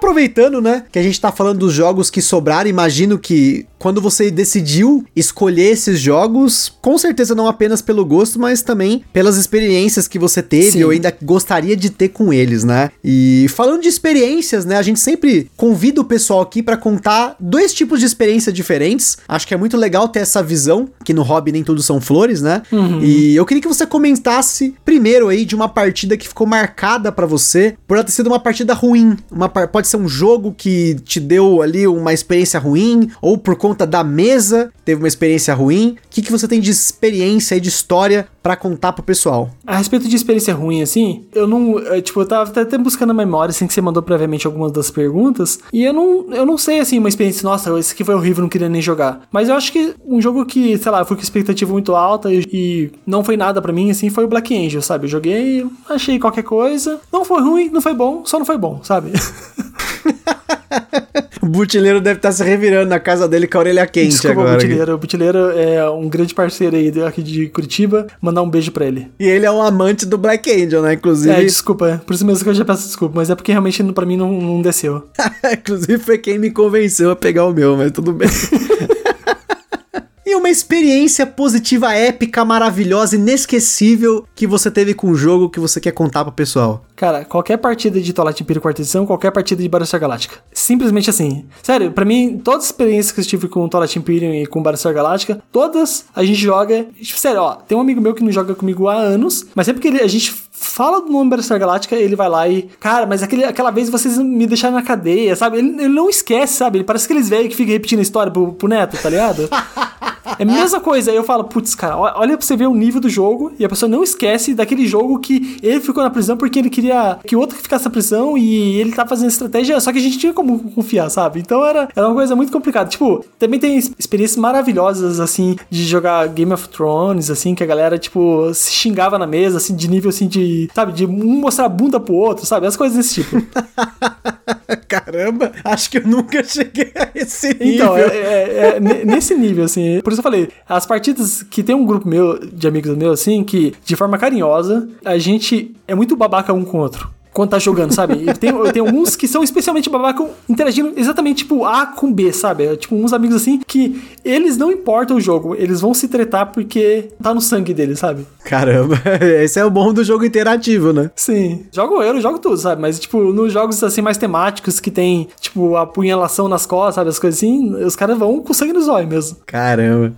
[SPEAKER 1] Aproveitando, né, que a gente tá falando dos jogos que sobraram, imagino que quando você decidiu escolher esses jogos, com certeza não apenas pelo gosto, mas também pelas experiências que você teve Sim. ou ainda gostaria de ter com eles, né? E falando de experiências, né, a gente sempre convida o pessoal aqui para contar dois tipos de experiência diferentes. Acho que é muito legal ter essa visão, que no hobby nem tudo são flores, né? Uhum. E eu queria que você comentasse primeiro aí de uma partida que ficou marcada para você por ela ter sido uma partida ruim, uma pode ser um jogo que te deu ali uma experiência ruim, ou por conta da mesa teve uma experiência ruim. O que, que você tem de experiência e de história para contar pro pessoal?
[SPEAKER 2] A respeito de experiência ruim, assim, eu não. Eu, tipo, eu tava até buscando a memória, assim, que você mandou previamente algumas das perguntas. E eu não, eu não sei, assim, uma experiência, nossa, esse aqui foi horrível, não queria nem jogar. Mas eu acho que um jogo que, sei lá, eu fui com expectativa muito alta e, e não foi nada para mim, assim, foi o Black Angel, sabe? Eu joguei, achei qualquer coisa. Não foi ruim, não foi bom, só não foi bom, sabe?
[SPEAKER 1] o butileiro deve estar se revirando na casa dele com a orelha quente
[SPEAKER 2] Desculpa,
[SPEAKER 1] agora.
[SPEAKER 2] O butileiro. o butileiro é um grande parceiro aí aqui de Curitiba. Mandar um beijo pra ele.
[SPEAKER 1] E ele é um amante do Black Angel, né? Inclusive.
[SPEAKER 2] É, desculpa. É por isso mesmo que eu já peço desculpa. Mas é porque realmente pra mim não, não desceu.
[SPEAKER 1] Inclusive foi quem me convenceu a pegar o meu, mas tudo bem. E uma experiência positiva, épica, maravilhosa, inesquecível que você teve com o jogo que você quer contar pro pessoal.
[SPEAKER 2] Cara, qualquer partida de Twilight Imperium quarta edição, qualquer partida de Battlestar Galactica. Simplesmente assim. Sério, para mim, todas as experiências que eu tive com Twilight Imperium e com Battlestar Galactica, todas a gente joga. Sério, ó, tem um amigo meu que não joga comigo há anos, mas sempre que ele, a gente fala do nome Battlestar Galactica, ele vai lá e. Cara, mas aquele, aquela vez vocês me deixaram na cadeia, sabe? Ele, ele não esquece, sabe? Ele parece aqueles velhos que ficam repetindo a história pro, pro neto, tá ligado? É a mesma coisa. Aí eu falo, putz, cara, olha pra você ver o nível do jogo e a pessoa não esquece daquele jogo que ele ficou na prisão porque ele queria que outro ficasse na prisão e ele tá fazendo estratégia, só que a gente tinha como confiar, sabe? Então era, era uma coisa muito complicada. Tipo, também tem experiências maravilhosas, assim, de jogar Game of Thrones, assim, que a galera, tipo, se xingava na mesa, assim, de nível, assim, de, sabe, de um mostrar a bunda pro outro, sabe? As coisas desse tipo.
[SPEAKER 1] Caramba, acho que eu nunca cheguei a esse então, nível.
[SPEAKER 2] Então, é, é, é, nesse nível, assim. Por isso eu falei, as partidas que tem um grupo meu, de amigos meus, assim, que de forma carinhosa, a gente é muito babaca um com o outro quando tá jogando, sabe? E tem, tem alguns que são especialmente babaca interagindo exatamente tipo A com B, sabe? É, tipo, uns amigos assim que eles não importam o jogo, eles vão se tretar porque tá no sangue deles, sabe?
[SPEAKER 1] Caramba, esse é o bom do jogo interativo, né?
[SPEAKER 2] Sim. Jogo eu, jogo tudo, sabe? Mas, tipo, nos jogos assim mais temáticos que tem, tipo, a punhalação nas costas, sabe? As coisas assim, os caras vão com sangue nos olhos mesmo.
[SPEAKER 1] Caramba.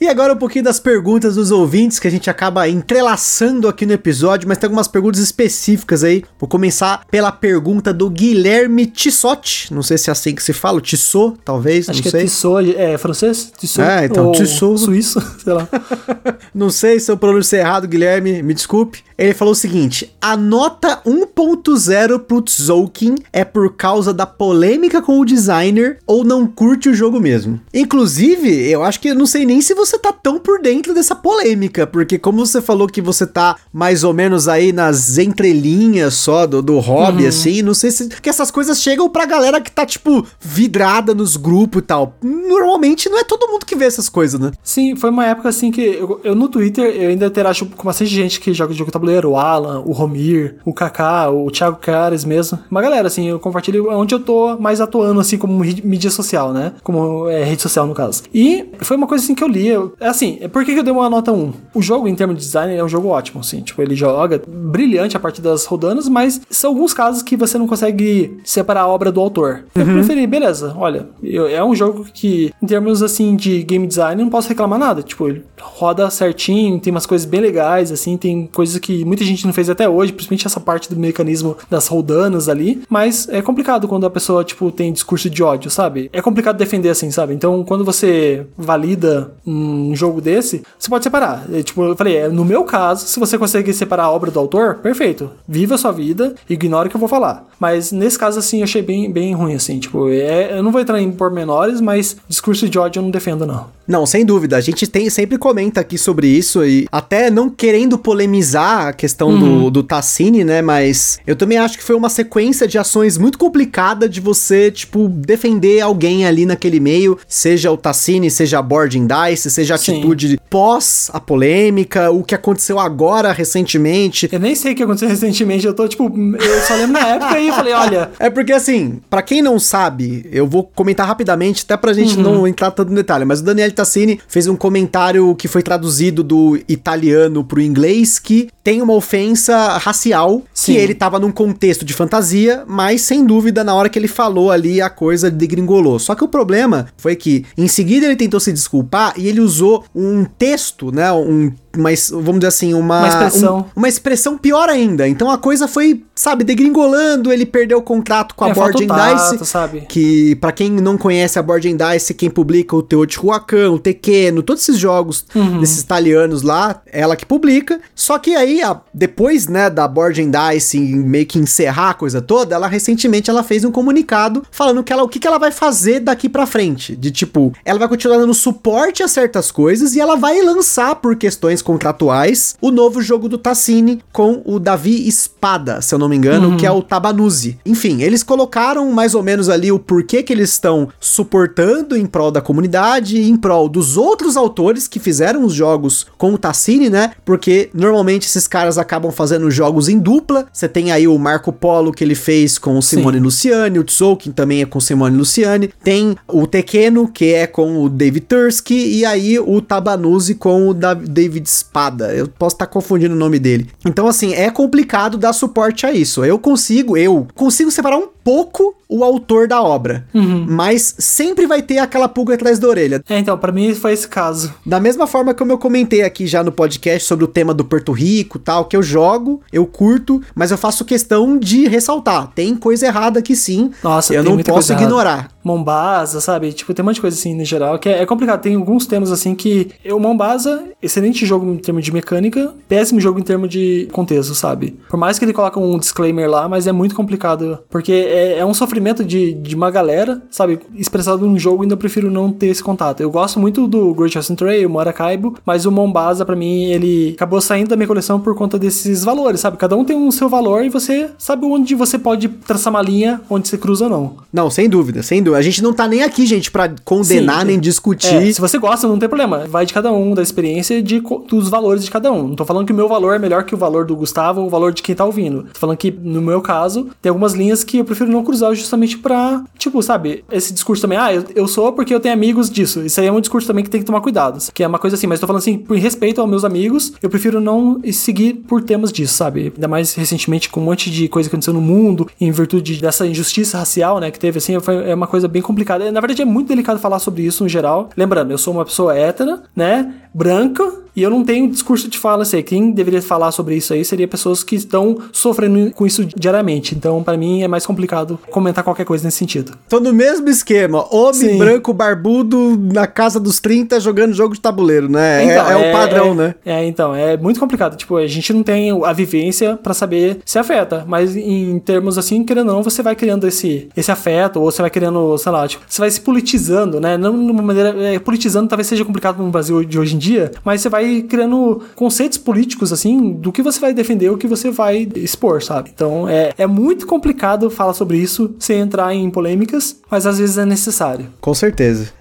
[SPEAKER 1] E agora um pouquinho das perguntas dos ouvintes que a gente acaba entrelaçando aqui no episódio, mas tem algumas perguntas específicas aí. Vou começar pela pergunta do Guilherme Tissotti. Não sei se é assim que se fala, Tissot, talvez,
[SPEAKER 2] Acho
[SPEAKER 1] não
[SPEAKER 2] que
[SPEAKER 1] sei.
[SPEAKER 2] é Tissot, é francês? Tissot?
[SPEAKER 1] É, então,
[SPEAKER 2] Ou
[SPEAKER 1] Tissot.
[SPEAKER 2] Suíço, sei lá.
[SPEAKER 1] não sei se eu pronunciei errado, Guilherme, me desculpe. Ele falou o seguinte: a nota 1.0 pro Tzolk'in é por causa da polêmica com o designer ou não curte o jogo mesmo. Inclusive, eu acho que eu não sei nem se você tá tão por dentro dessa polêmica, porque como você falou que você tá mais ou menos aí nas entrelinhas só do, do hobby, uhum. assim, não sei se. que essas coisas chegam pra galera que tá, tipo, vidrada nos grupos e tal. Normalmente não é todo mundo que vê essas coisas, né?
[SPEAKER 2] Sim, foi uma época assim que eu, eu no Twitter eu ainda interajo com bastante gente que joga jogo tabuleiro o Alan, o Romir, o Kaká, o Thiago Cares mesmo. Uma galera, assim, eu compartilho onde eu tô mais atuando, assim, como mídia social, né? Como é, rede social, no caso. E foi uma coisa, assim, que eu li. Eu, é assim, por que, que eu dei uma nota 1? O jogo, em termos de design, é um jogo ótimo, assim. Tipo, ele joga brilhante a partir das rodanas, mas são alguns casos que você não consegue separar a obra do autor. Eu uhum. preferi, beleza, olha, eu, é um jogo que, em termos, assim, de game design, eu não posso reclamar nada. Tipo, ele roda certinho, tem umas coisas bem legais, assim, tem coisas que muita gente não fez até hoje, principalmente essa parte do mecanismo das roldanas ali. Mas é complicado quando a pessoa, tipo, tem discurso de ódio, sabe? É complicado defender assim, sabe? Então, quando você valida um jogo desse, você pode separar. É, tipo, eu falei, é, no meu caso, se você conseguir separar a obra do autor, perfeito. Viva a sua vida, ignore o que eu vou falar. Mas nesse caso, assim, eu achei bem, bem ruim, assim. Tipo, é, eu não vou entrar em pormenores, mas discurso de ódio eu não defendo, não.
[SPEAKER 1] Não, sem dúvida. A gente tem, sempre comenta aqui sobre isso e até não querendo polemizar a questão uhum. do, do Tassini, né? Mas eu também acho que foi uma sequência de ações muito complicada de você, tipo, defender alguém ali naquele meio, seja o Tassini, seja a Boarding Dice, seja a atitude Sim. pós a polêmica, o que aconteceu agora recentemente.
[SPEAKER 2] Eu nem sei o que aconteceu recentemente, eu tô, tipo, eu só lembro na época e falei, olha.
[SPEAKER 1] É porque assim, para quem não sabe, eu vou comentar rapidamente, até pra gente uhum. não entrar tanto no detalhe, mas o Daniel Tassini fez um comentário que foi traduzido do italiano pro inglês que tem uma ofensa racial,
[SPEAKER 2] Sim.
[SPEAKER 1] que ele tava num contexto de fantasia, mas sem dúvida, na hora que ele falou ali, a coisa degringolou. Só que o problema foi que, em seguida, ele tentou se desculpar e ele usou um texto, né? Um mas vamos dizer assim, uma,
[SPEAKER 2] Uma expressão.
[SPEAKER 1] um- uma expressão pior ainda. Então a coisa foi, sabe, degringolando, ele perdeu o contrato com a
[SPEAKER 2] É,
[SPEAKER 1] Board
[SPEAKER 2] falta o
[SPEAKER 1] and
[SPEAKER 2] tato,
[SPEAKER 1] Dice,
[SPEAKER 2] sabe?
[SPEAKER 1] que pra quem não conhece a Board and Dice, quem publica o Teotihuacan, o Tequeno, todos esses jogos
[SPEAKER 2] Uhum.
[SPEAKER 1] desses italianos lá, ela que publica. Só que aí, a- depois, né, da Board and Dice meio que encerrar a coisa toda, ela recentemente ela fez um comunicado falando que ela, o que, que ela vai fazer daqui pra frente. De tipo, ela vai continuar dando suporte a certas coisas e ela vai lançar, por questões contratuais, o novo jogo do Tassini com o Davi Espada, se eu não me engano, que é o Tabanuzi. Enfim, eles colocaram mais ou menos ali o porquê que eles estão suportando em prol da comunidade e em prol dos outros autores que fizeram os jogos com o Tassini, né? Porque normalmente esses caras acabam fazendo jogos em dupla. Você tem aí o Marco Polo que ele fez com o Simone Luciani, o Tzolk'in também é com o Simone Luciani. Tem o Tequeno, que é com o David Tursky, e aí o Tabanuzzi com o Da- David Spada. Eu posso estar confundindo o nome dele. Então, assim, é complicado dar suporte a isso. Eu consigo, eu consigo separar um pouco o autor da obra, mas sempre vai ter aquela pulga atrás da orelha.
[SPEAKER 2] É, então, pra mim foi esse caso.
[SPEAKER 1] Da mesma forma como eu comentei aqui já no podcast sobre o tema do Porto Rico tal, que eu jogo, eu curto, mas eu faço questão de ressaltar. Tem coisa errada aqui sim.
[SPEAKER 2] Nossa,
[SPEAKER 1] eu não posso ignorar.
[SPEAKER 2] Mombasa, sabe? Tipo, tem um monte de coisa assim no geral que é, é complicado. Tem alguns temas assim que. O Mombasa, excelente jogo em termos de mecânica, péssimo jogo em termos de contexto, sabe? Por mais que ele coloque um disclaimer lá, mas é muito complicado. Porque é, é um sofrimento de, de uma galera, sabe? Expressado num jogo, ainda eu prefiro não ter esse contato. Eu gosto muito do Great Western Trail, Maracaibo, mas o Mombasa, pra mim, ele acabou saindo da minha coleção por conta desses valores, sabe? Cada um tem um seu valor e você sabe onde você pode traçar uma linha onde você cruza ou não.
[SPEAKER 1] Não, sem dúvida, sem dúvida. A gente não tá nem aqui, gente, pra condenar
[SPEAKER 2] Sim.
[SPEAKER 1] nem
[SPEAKER 2] É,
[SPEAKER 1] discutir.
[SPEAKER 2] se você gosta, não tem problema. Vai de cada um, da experiência de, dos valores de cada um. Não tô falando que o meu valor é melhor que o valor do Gustavo ou o valor de quem tá ouvindo. Tô falando que, no meu caso, tem algumas linhas que eu prefiro não cruzar justamente pra, tipo, sabe, esse discurso também, ah, eu, eu sou porque eu tenho amigos disso. Isso aí é um discurso também que tem que tomar cuidado. Que é uma coisa assim, mas tô falando assim, por respeito aos meus amigos, eu prefiro não seguir por temas disso, sabe? Ainda mais recentemente com um monte de coisa que aconteceu no mundo, em virtude dessa injustiça racial, né, que teve, assim, foi, é uma coisa bem complicada. Na verdade, é muito delicado falar sobre isso no geral. Lembrando, eu sou uma pessoa hétera, né, branca, e eu não tenho discurso de fala, assim, quem deveria falar sobre isso aí seria pessoas que estão sofrendo com isso diariamente. Então, pra mim, é mais complicado comentar qualquer coisa nesse sentido.
[SPEAKER 1] Tô no mesmo esquema. Homem
[SPEAKER 2] Sim.
[SPEAKER 1] branco barbudo na casa dos 30 jogando jogo de tabuleiro, né? É-
[SPEAKER 2] Então,
[SPEAKER 1] é, o padrão,
[SPEAKER 2] é-
[SPEAKER 1] né?
[SPEAKER 2] É, então, é muito complicado. Tipo, a gente não tem a vivência pra saber se afeta, mas em termos assim, querendo ou não, você vai criando esse, esse afeto, ou você vai criando, sei lá, tipo, você vai se politizando, né? Não de uma maneira. é, politizando talvez seja complicado no Brasil de hoje em dia, mas você vai criando conceitos políticos, assim, do que você vai defender, o que você vai expor, sabe? Então, é, é muito complicado falar sobre isso sem entrar em polêmicas, mas às vezes é necessário.
[SPEAKER 1] Com certeza.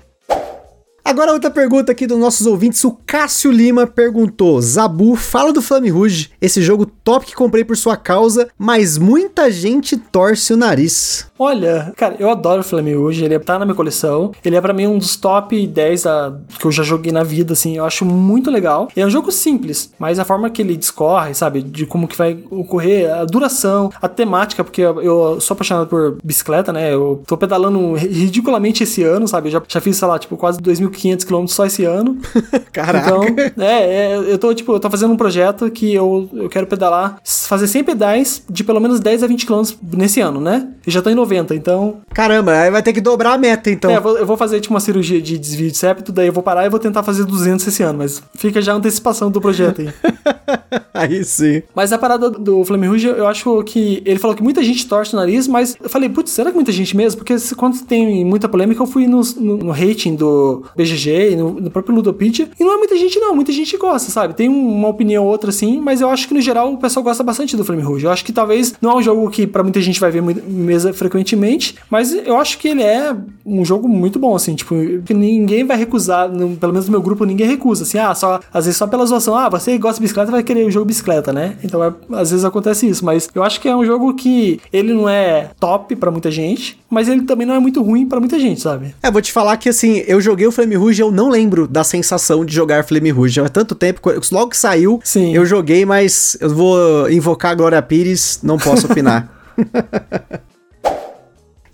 [SPEAKER 1] Agora outra pergunta aqui dos nossos ouvintes. O Cássio Lima perguntou: Zabu, fala do Flame Rouge, esse jogo top que comprei por sua causa, mas muita gente torce o nariz.
[SPEAKER 2] Olha, cara, eu adoro o Flame hoje, ele tá na minha coleção. Ele é pra mim um dos top 10 da- que eu já joguei na vida, assim, eu acho muito legal. É um jogo simples, mas a forma que ele discorre, sabe, de como que vai ocorrer, a duração, a temática, porque eu, sou apaixonado por bicicleta, né? Eu tô pedalando ridiculamente esse ano, sabe? Eu já, já fiz, sei lá, tipo, quase 2.500 km só esse ano.
[SPEAKER 1] Caraca.
[SPEAKER 2] Então, é, é, eu tô, tipo, eu tô fazendo um projeto que eu, eu quero pedalar, fazer 100 pedais de pelo menos 10 a 20 km nesse ano, né? Eu já tô em 90, então.
[SPEAKER 1] Caramba, aí vai ter que dobrar a meta, então.
[SPEAKER 2] É, eu vou, eu vou fazer, tipo, uma cirurgia de desvio de septo, daí eu vou parar e vou tentar fazer 200 esse ano, mas fica já a antecipação do projeto aí.
[SPEAKER 1] aí sim.
[SPEAKER 2] Mas a parada do Flame Rouge, eu acho que. Ele falou que muita gente torce o nariz, mas eu falei, putz, será que muita gente mesmo? Porque quando tem muita polêmica, eu fui no, no, no rating do BGG no, no próprio Ludopedia, e não é muita gente, não. Muita gente gosta, sabe? Tem um- uma opinião ou outra assim, mas eu acho que no geral o pessoal gosta bastante do Flame Rouge. Eu acho que talvez não é um jogo que pra muita gente vai ver mesa frequentemente, mas eu acho que ele é um jogo muito bom, assim, tipo, que ninguém vai recusar, pelo menos no meu grupo ninguém recusa, assim, ah, só, às vezes só pela zoação, ah, você gosta de bicicleta vai querer o jogo bicicleta, né? Então é, às vezes acontece isso, mas eu acho que é um jogo que ele não é top pra muita gente, mas ele também não é muito ruim pra muita gente, sabe?
[SPEAKER 1] É, vou te falar que assim, eu joguei o Flame Rouge e eu não lembro da sensação de jogar Flame Rouge. Há tanto tempo, logo que saiu,
[SPEAKER 2] Sim.
[SPEAKER 1] eu joguei, mas eu vou invocar a Glória Pires, não posso opinar.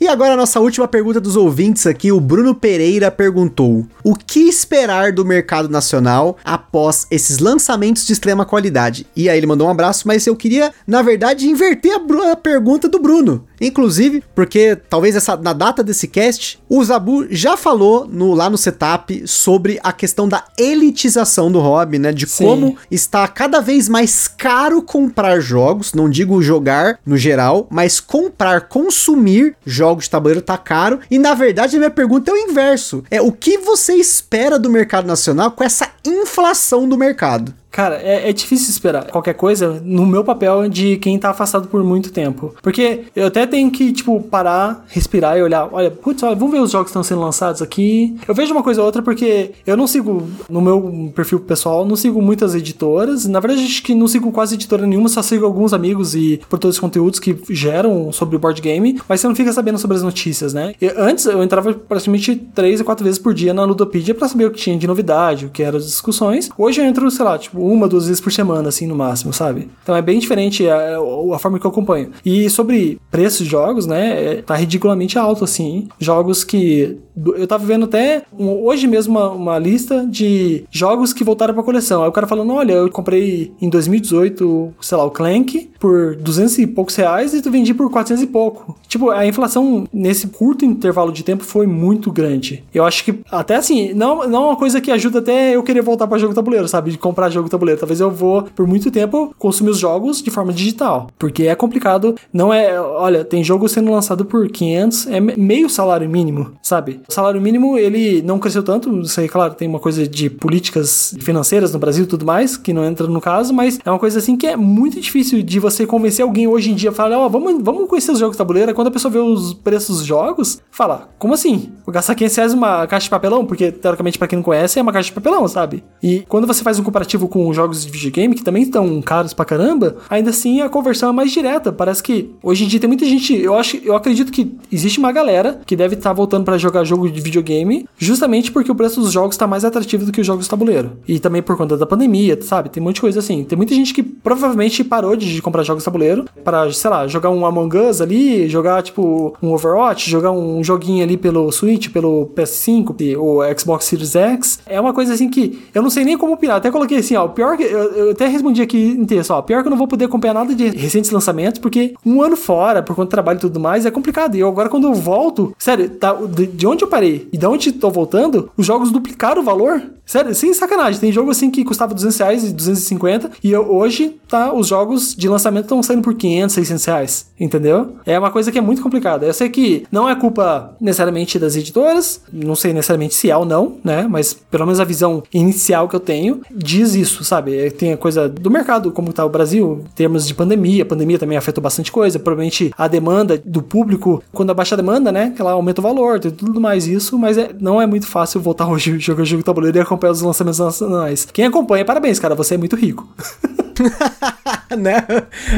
[SPEAKER 1] E agora a nossa última pergunta dos ouvintes aqui, o Bruno Pereira perguntou: O que esperar do mercado nacional após esses lançamentos de extrema qualidade? E aí ele mandou um abraço, mas eu queria, na verdade, inverter a, a pergunta do Bruno. Inclusive, porque talvez essa, na data desse cast, o Zabu já falou no- lá no setup sobre a questão da elitização do hobby, né? De
[SPEAKER 2] Sim.
[SPEAKER 1] como está cada vez mais caro comprar jogos, não digo jogar no geral, mas comprar, consumir jogos de tabuleiro tá caro. E na verdade a minha pergunta é o inverso. É o que você espera do mercado nacional com essa inflação do mercado?
[SPEAKER 2] Cara, é, é difícil esperar qualquer coisa no meu papel de quem tá afastado por muito tempo. Porque eu até tenho que, tipo, parar, respirar e olhar. Olha, putz, olha, vamos ver os jogos que estão sendo lançados aqui. Eu vejo uma coisa ou outra porque eu não sigo, no meu perfil pessoal, não sigo muitas editoras. Na verdade, acho que não sigo quase editora nenhuma, só sigo alguns amigos e produtores de conteúdos que geram sobre o board game. Mas você não fica sabendo sobre as notícias, né? E antes eu entrava praticamente três ou quatro vezes por dia na Ludopedia pra saber o que tinha de novidade, o que eram as discussões. Hoje eu entro, sei lá, tipo, uma, duas vezes por semana, assim, no máximo, sabe? Então é bem diferente a, a forma que eu acompanho. E sobre preços de jogos, né? é- Tá ridiculamente alto, assim. Jogos que. Eu tava vendo até hoje mesmo uma, uma lista de jogos que voltaram pra coleção. Aí o cara falando: olha, eu comprei em 2018, sei lá, o Clank por 200 e poucos reais e tu vendi por 400 e pouco. Tipo, a inflação nesse curto intervalo de tempo foi muito grande. Eu acho que, até assim, não, não é uma coisa que ajuda até eu querer voltar pra jogo tabuleiro, sabe? De comprar jogo tabuleiro. Talvez eu vou, por muito tempo, consumir os jogos de forma digital. Porque é complicado. Não é. Olha, tem jogo sendo lançado por 500, é me- meio salário mínimo, sabe? O salário mínimo, ele não cresceu tanto. Isso aí, claro, tem uma coisa de políticas financeiras no Brasil e tudo mais, que não entra no caso, mas é uma coisa assim que é muito difícil de você convencer alguém hoje em dia a falar, ó, vamos, vamos conhecer os jogos tabuleiro. Aí Quando a pessoa vê os preços dos jogos, fala, como assim? Vou gastar 500 reais uma caixa de papelão? Porque, teoricamente, pra quem não conhece, é uma caixa de papelão, sabe? E quando você faz um comparativo com jogos de videogame, que também estão caros pra caramba, ainda assim a conversão é mais direta. Parece que hoje em dia tem muita gente. Eu acho, eu acredito que existe uma galera que deve estar voltando pra jogar jogo de videogame, justamente porque o preço dos jogos tá mais atrativo do que os jogos de tabuleiro. E também por conta da pandemia, sabe? Tem um monte de coisa assim. Tem muita gente que provavelmente parou de comprar jogos de tabuleiro para, sei lá, jogar um Among Us ali, jogar tipo um Overwatch, jogar um joguinho ali pelo Switch, pelo PS5 ou Xbox Series X. É uma coisa assim que eu não sei nem como opinar. Até coloquei assim, ó, pior que eu, eu até respondi aqui em texto, ó, pior que eu não vou poder acompanhar nada de recentes lançamentos porque um ano fora, por conta do trabalho e tudo mais, é complicado. E eu agora quando eu volto, sério, tá, de, de onde eu parei e de onde tô voltando, os jogos duplicaram o valor. Sério, sem sacanagem. Tem jogo assim que custava 200 reais e 250 e eu- hoje, tá, os jogos de lançamento estão saindo por 500, 600 reais. Entendeu? É uma coisa que é muito complicada. Eu sei que não é culpa necessariamente das editoras, não sei necessariamente se é ou não, né? Mas pelo menos a visão inicial que eu tenho diz isso, sabe? É, Tem a coisa do mercado, como tá o Brasil, em termos de pandemia. A pandemia também afetou bastante coisa. Provavelmente a demanda do público, quando abaixa a demanda, né? Que ela aumenta o valor, tem tudo mais isso, mas é- não é muito fácil voltar hoje jogar jogo tabuleiro e acompanhar os lançamentos nacionais. Quem acompanha, parabéns, cara, você é muito rico.
[SPEAKER 1] né?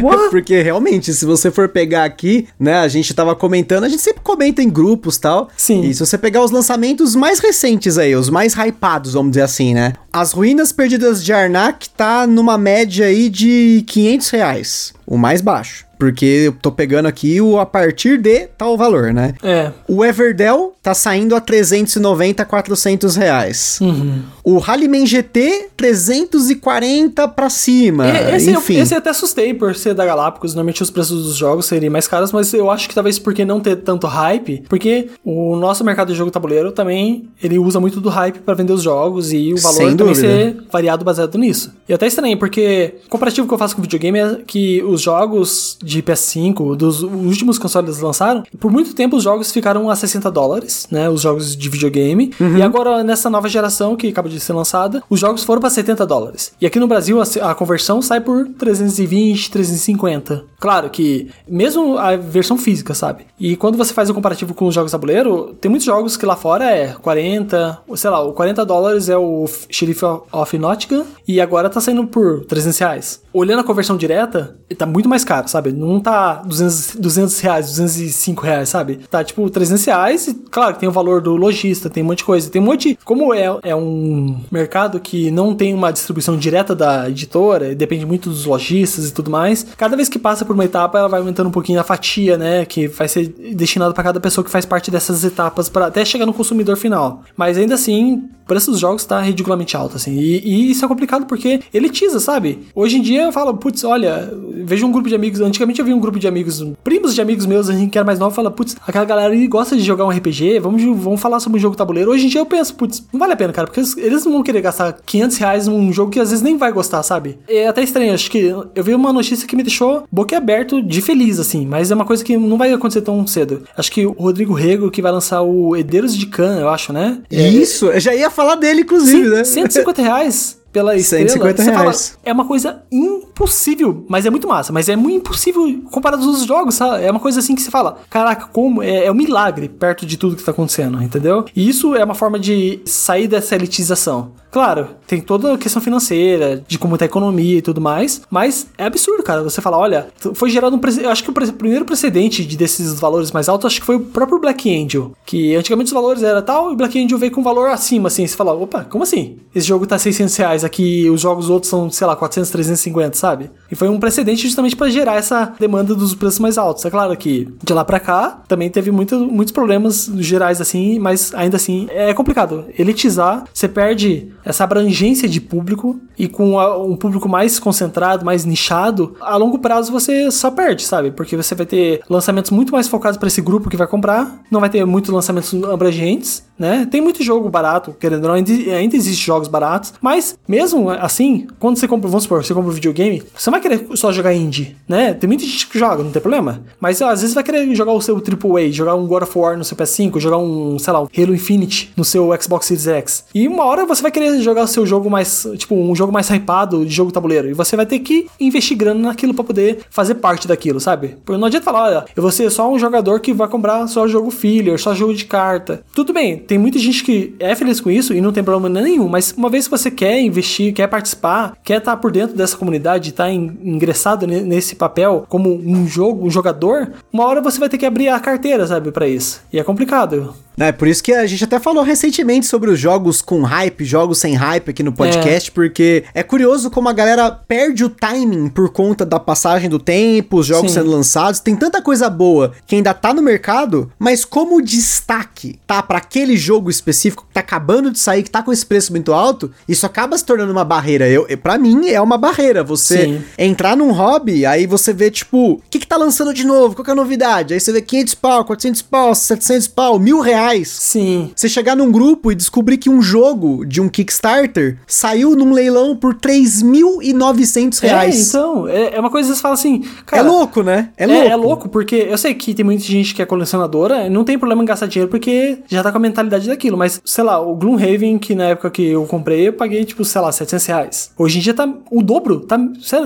[SPEAKER 2] What?
[SPEAKER 1] Porque realmente, se você for pegar aqui, né, a gente tava comentando, a gente sempre comenta em grupos tal.
[SPEAKER 2] Sim.
[SPEAKER 1] E se você pegar os lançamentos mais recentes aí, os mais hypados, vamos dizer assim, né? As Ruínas Perdidas de Arnak tá numa média aí de 500 reais, o mais baixo. Porque eu tô pegando aqui o a partir de tal valor, né?
[SPEAKER 2] É.
[SPEAKER 1] O Everdell tá saindo a 390 a 400 reais.
[SPEAKER 2] Uhum.
[SPEAKER 1] O Rallyman GT, 340 pra cima.
[SPEAKER 2] E- Esse, eu,
[SPEAKER 1] Enfim.
[SPEAKER 2] esse eu até assustei por ser da Galápagos. Normalmente os preços dos jogos seriam mais caros, mas eu acho que talvez porque não ter tanto hype, porque o nosso mercado de jogo tabuleiro também ele usa muito do hype para vender os jogos e o valor
[SPEAKER 1] Sem
[SPEAKER 2] também
[SPEAKER 1] dúvida.
[SPEAKER 2] ser variado baseado nisso. E até estranho, porque o comparativo que eu faço com videogame é que os os jogos de PS5, dos últimos consoles lançaram, por muito tempo os jogos ficaram a 60 dólares, né? Os jogos de videogame. E agora, nessa nova geração que acaba de ser lançada, os jogos foram para 70 dólares. E aqui no Brasil, a, a conversão sai por 320, 350. Claro que, mesmo a versão física, sabe? E quando você faz o comparativo com os jogos tabuleiro, tem muitos jogos que lá fora é 40, sei lá, o 40 dólares é o Sheriff of Nottingham e agora tá saindo por 300 reais. Olhando a conversão direta, tá muito mais caro, sabe? Não tá 200, 200 reais, 205 reais, sabe? Tá tipo 300 reais e, claro, tem o valor do lojista, tem um monte de coisa. Tem um monte. Como é, é um mercado que não tem uma distribuição direta da editora, depende muito dos lojistas e tudo mais, cada vez que passa por uma etapa, ela vai aumentando um pouquinho a fatia, né? Que vai ser destinado para cada pessoa que faz parte dessas etapas para até chegar no consumidor final. Mas ainda assim, o preço dos jogos tá ridiculamente alto, assim. E, e, isso é complicado porque elitiza, sabe? Hoje em dia eu falo, putz, olha, vejo um grupo de amigos. Antigamente eu vi um grupo de amigos, primos de amigos meus, assim, que era mais novo, fala, putz, aquela galera ali gosta de jogar um RPG, vamos, vamos falar sobre um jogo tabuleiro. Hoje em dia eu penso, putz, não vale a pena, cara, porque eles, não vão querer gastar 500 reais num jogo que às vezes nem vai gostar, sabe? É até estranho, acho que eu vi uma notícia que me deixou boquiaberto de feliz, assim, mas é uma coisa que não vai acontecer tão cedo. Acho que o Rodrigo Rego, que vai lançar o Herdeiros de Khan, eu acho, né?
[SPEAKER 1] Isso, eu já ia falar dele, inclusive,
[SPEAKER 2] Sim,
[SPEAKER 1] né?
[SPEAKER 2] 150 reais pela estrela,
[SPEAKER 1] 150
[SPEAKER 2] você fala,
[SPEAKER 1] reais.
[SPEAKER 2] é uma coisa impossível, mas é muito massa, mas é muito impossível comparado aos outros jogos, sabe? É uma coisa assim que você fala, caraca, como é, é um milagre perto de tudo que tá acontecendo, entendeu? E isso é uma forma de sair dessa elitização. Claro, tem toda a questão financeira, de como tá a economia e tudo mais, mas é absurdo, cara. Você fala, olha, foi gerado um. Eu acho que o primeiro precedente de desses valores mais altos, acho que foi o próprio Black Angel. Que antigamente os valores era tal, e Black Angel veio com um valor acima, assim. Você fala, opa, como assim? Esse jogo tá 600 reais aqui, os jogos outros são, sei lá, 400, 350, sabe? E foi um precedente justamente para gerar essa demanda dos preços mais altos. É claro que de lá pra cá também teve muito, muitos problemas gerais, assim, mas ainda assim é complicado. Elitizar, você perde essa abrangência de público e com a- um público mais concentrado, mais nichado, a longo prazo você só perde, sabe? Porque você vai ter lançamentos muito mais focados para esse grupo que vai comprar, não vai ter muitos lançamentos abrangentes, né? Tem muito jogo barato, querendo ou não, ainda, existem jogos baratos, mas mesmo assim, quando você compra, vamos supor, você compra um videogame, você não vai querer só jogar indie, né? Tem muita gente que joga, não tem problema, mas às vezes vai querer jogar o seu AAA, jogar um God of War no seu PS5, jogar um, sei lá, um Halo Infinite no seu Xbox Series X. E uma hora você vai querer jogar o seu jogo mais, tipo, um jogo mais hypado de jogo tabuleiro, e você vai ter que investir grana naquilo pra poder fazer parte daquilo, sabe? Porque não adianta falar, olha, eu vou ser só um jogador que vai comprar só jogo filler, só jogo de carta. Tudo bem, tem muita gente que é feliz com isso e não tem problema nenhum, mas uma vez que você quer investir, quer participar, quer estar por dentro dessa comunidade, estar ingressado ne- nesse papel como um jogo, um jogador, uma hora você vai ter que abrir a carteira, sabe, pra isso. E é complicado.
[SPEAKER 1] É por isso que a gente até falou recentemente sobre os jogos com hype, jogos sem hype aqui no podcast, porque é curioso como a galera perde o timing por conta da passagem do tempo, os jogos
[SPEAKER 2] Sim.
[SPEAKER 1] sendo lançados. Tem tanta coisa boa que ainda tá no mercado, mas como o destaque tá pra aquele jogo específico que tá acabando de sair, que tá com esse preço muito alto, isso acaba se tornando uma barreira. Eu, para mim é uma barreira você
[SPEAKER 2] Sim.
[SPEAKER 1] entrar num hobby, aí você vê tipo, o que que tá lançando de novo? Qual que é a novidade? Aí você vê 500 pau, 400 pau, 700 pau, mil reais.
[SPEAKER 2] Sim.
[SPEAKER 1] Você chegar num grupo e descobrir que um jogo de um Kickstarter saiu num leilão por 3.900
[SPEAKER 2] É,
[SPEAKER 1] reais.
[SPEAKER 2] então, é, é uma coisa que você fala assim,
[SPEAKER 1] É
[SPEAKER 2] cara,
[SPEAKER 1] louco, né?
[SPEAKER 2] É louco. é louco, porque eu sei que tem muita gente que é colecionadora, não tem problema em gastar dinheiro porque já tá com a mentalidade daquilo, mas, sei lá, o Gloomhaven, que na época que eu comprei, eu paguei, tipo, sei lá, 700 reais. Hoje em dia tá o dobro, tá,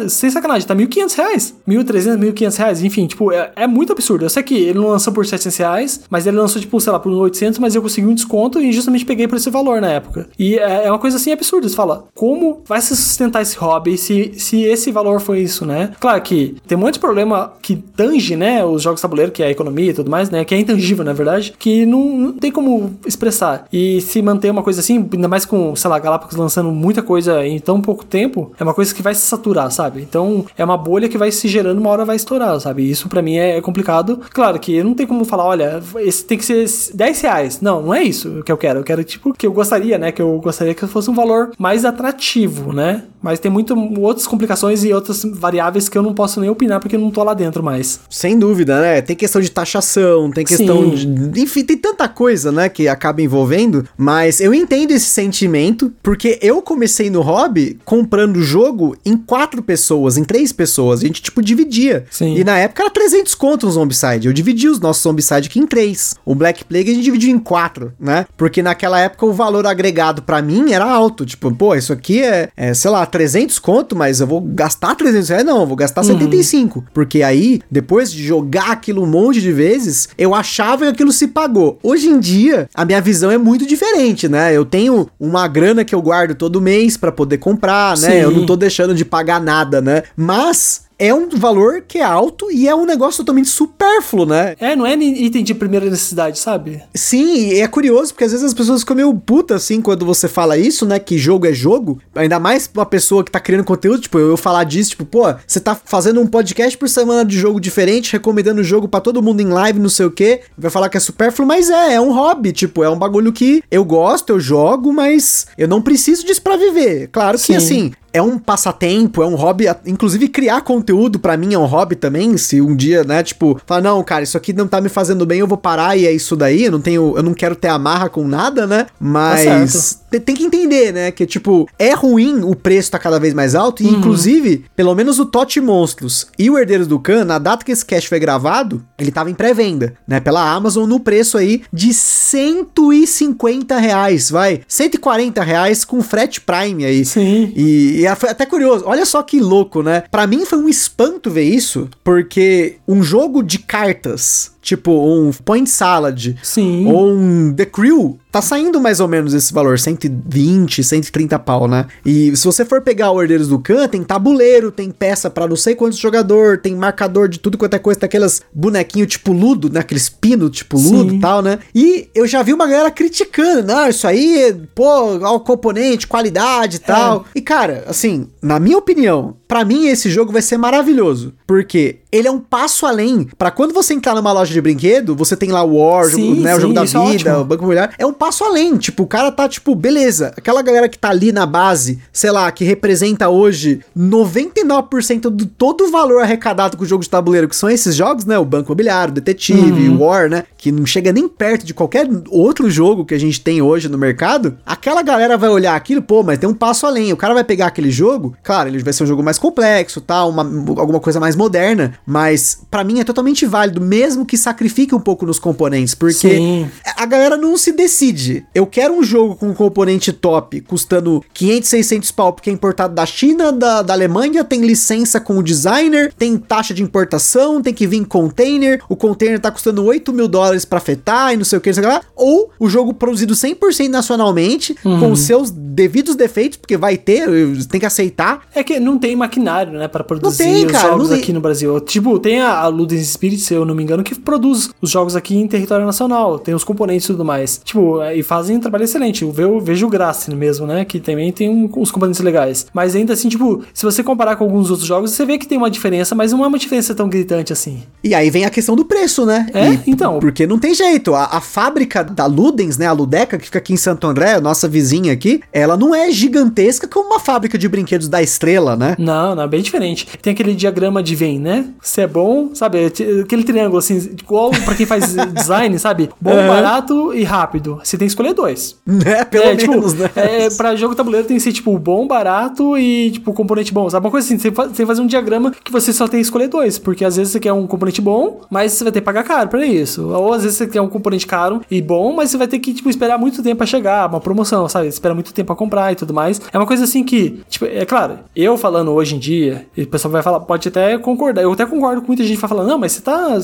[SPEAKER 2] sem sacanagem, tá 1.500 reais. 1.300, 1.500 reais, enfim, tipo, é, é muito absurdo. Eu sei que ele não lançou por 700 reais, mas ele lançou, tipo, sei lá, por 800, mas eu consegui um desconto e justamente peguei por esse valor na época. E é, é uma coisa assim absurda, você fala, como vai se sustentar esse hobby se, se esse valor foi isso, né? Claro que tem um monte de problema que tange, né, os jogos tabuleiro, que é a economia e tudo mais, né, que é intangível, na verdade, que não, não tem como expressar. E se manter uma coisa assim, ainda mais com, sei lá, Galápagos lançando muita coisa em tão pouco tempo, é uma coisa que vai se saturar, sabe? Então, é uma bolha que vai se gerando, uma hora vai estourar, sabe? Isso pra mim é, é complicado. Claro que não tem como falar, olha, esse tem que ser 10 reais. Não, não é isso que eu quero. Eu quero, tipo, que eu gostaria, né, que eu gostaria que fosse um valor mais atrativo, né? Mas tem muito outras complicações e outras variáveis que eu não posso nem opinar porque eu não tô lá dentro mais.
[SPEAKER 1] Sem dúvida, né? Tem questão de taxação, tem questão
[SPEAKER 2] Sim.
[SPEAKER 1] de. Enfim, tem tanta coisa, né, que acaba envolvendo. Mas eu entendo esse sentimento, porque eu comecei no hobby comprando o jogo em quatro pessoas, em três pessoas. A gente, tipo, dividia.
[SPEAKER 2] Sim.
[SPEAKER 1] E na época era 300 conto um Zombicide. Eu dividi os nossos Zombicide aqui em três. O Black Plague a gente dividiu em quatro, né? Porque naquela época o valor agregado pra mim era alto. Tipo, pô, isso aqui é, é, sei lá, 300 conto, mas eu vou gastar 300 reais? Não, eu vou gastar 75. Porque aí, depois de jogar aquilo um monte de vezes, eu achava que aquilo se pagou. Hoje em dia, a minha visão é muito diferente, né? Eu tenho uma grana que eu guardo todo mês pra poder comprar, né?
[SPEAKER 2] Sim.
[SPEAKER 1] Eu não tô deixando de pagar nada, né? Mas é um valor que é alto e é um negócio totalmente supérfluo, né?
[SPEAKER 2] É, não é item de primeira necessidade, sabe?
[SPEAKER 1] Sim, e é curioso porque às vezes as pessoas ficam meio puta assim quando você fala isso, né? Que jogo é jogo. Ainda mais pra uma pessoa que tá criando conteúdo, tipo, eu falar disso, tipo, pô, você tá fazendo um podcast por semana de jogo diferente, recomendando o jogo pra todo mundo em live, não sei o quê. Vai falar que é supérfluo, mas é, é um hobby, tipo, é um bagulho que eu gosto, eu jogo, mas eu não preciso disso pra viver. Claro que
[SPEAKER 2] Sim.
[SPEAKER 1] assim, é um passatempo, é um hobby, inclusive criar conteúdo pra mim é um hobby também, se um dia, né, tipo, falar, não, cara, isso aqui não tá me fazendo bem, eu vou parar e é isso daí, eu não tenho, eu não quero ter amarra com nada, né, mas te- tem que entender, né, que tipo, é ruim o preço tá cada vez mais alto, e inclusive, pelo menos o Tote Monstros e o Herdeiros do Khan, na data que esse cast foi gravado, ele tava em pré-venda, né, pela Amazon no preço aí de 150 reais, vai, 140 reais com frete Prime aí.
[SPEAKER 2] Sim.
[SPEAKER 1] E, e foi até curioso, olha só que louco, né? Pra mim foi um espanto ver isso, porque um jogo de cartas, tipo um Point Salad,
[SPEAKER 2] Sim.
[SPEAKER 1] ou um The Crew, tá saindo mais ou menos esse valor, 120, 130 pau, né? E se você for pegar o Herdeiros do Khan, tem tabuleiro, tem peça pra não sei quantos jogador, tem marcador de tudo quanto é coisa, tem aqueles bonequinho tipo ludo, né? Aqueles pino tipo ludo e tal, né? E eu já vi uma galera criticando, não, isso aí, pô, ó, o componente, qualidade e tal. E cara, assim, na minha opinião, pra mim esse jogo vai ser maravilhoso, porque ele é um passo além. Pra quando você entrar numa loja de brinquedo, você tem lá o War,
[SPEAKER 2] Sim,
[SPEAKER 1] né, o
[SPEAKER 2] sim,
[SPEAKER 1] jogo da
[SPEAKER 2] é
[SPEAKER 1] vida,
[SPEAKER 2] ótimo.
[SPEAKER 1] o Banco Imobiliário, é um passo além. Tipo, o cara tá, tipo, beleza, aquela galera que tá ali na base, sei lá, que representa hoje 99% do todo o valor arrecadado com o jogo de tabuleiro, que são esses jogos, né? O Banco Imobiliário, o Detetive,
[SPEAKER 2] Uhum.
[SPEAKER 1] o War, né? Que não chega nem perto de qualquer outro jogo que a gente tem hoje no mercado. Aquela galera vai olhar aquilo, pô, mas tem um passo além. O cara vai pegar aquele jogo, claro, ele vai ser um jogo mais complexo, tal, uma, alguma coisa mais moderna, mas pra mim é totalmente válido, mesmo que sacrifique um pouco nos componentes, porque
[SPEAKER 2] Sim.
[SPEAKER 1] a galera não se decide. Eu quero um jogo com um componente top, custando 500, 600 pau, porque é importado da China, da, da Alemanha, tem licença com o designer, tem taxa de importação, tem que vir em container, o container tá custando 8 mil dólares pra fetar e não sei o que, não sei o que lá. Ou o jogo produzido 100% nacionalmente, com os seus devidos defeitos, porque vai ter, tem que aceitar.
[SPEAKER 2] É que não tem maquinário, né, pra produzir
[SPEAKER 1] tem,
[SPEAKER 2] os
[SPEAKER 1] cara,
[SPEAKER 2] jogos
[SPEAKER 1] não tem.
[SPEAKER 2] aqui no Brasil. Tipo, tem a, a Ludens Spirit, se eu não me engano, que produz os jogos aqui em território nacional. Tem os componentes e tudo mais. Tipo, é, e fazem um trabalho excelente. Eu vejo, vejo o Grassi mesmo, né, que também tem um, uns componentes legais. Mas ainda assim, tipo, se você comparar com alguns outros jogos, você vê que tem uma diferença, mas não é uma diferença tão gritante assim.
[SPEAKER 1] E aí vem a questão do preço, né?
[SPEAKER 2] É,
[SPEAKER 1] E-
[SPEAKER 2] então.
[SPEAKER 1] Porque não tem jeito. A, a fábrica da Ludens, né? A Ludeca, que fica aqui em Santo André, nossa vizinha aqui, ela não é gigantesca como uma fábrica de brinquedos da estrela, né?
[SPEAKER 2] Não, não, é bem diferente. Tem aquele diagrama de Venn, né? Se é bom, sabe? é Aquele triângulo assim, igual pra quem faz design, sabe? Bom,
[SPEAKER 1] Aham.
[SPEAKER 2] barato e rápido. Você tem que escolher dois.
[SPEAKER 1] Né? Pelo
[SPEAKER 2] é, tipo,
[SPEAKER 1] menos, né?
[SPEAKER 2] É, pra jogo tabuleiro tem que ser, tipo, bom, barato e, tipo, componente bom. Sabe? Uma coisa assim, você tem que fazer um diagrama que você só tem que escolher dois. Porque às vezes você quer um componente bom, mas você vai ter que pagar caro pra isso. Ou às vezes você quer um componente caro e bom, mas você vai ter que, tipo, esperar muito tempo pra chegar. Uma promoção, sabe? Espera muito tempo pra comprar e tudo mais. É uma coisa assim que, tipo, é claro, eu falando hoje em dia, e o pessoal vai falar, pode até concordar. Eu até concordo com muita gente que vai falar, não, mas você tá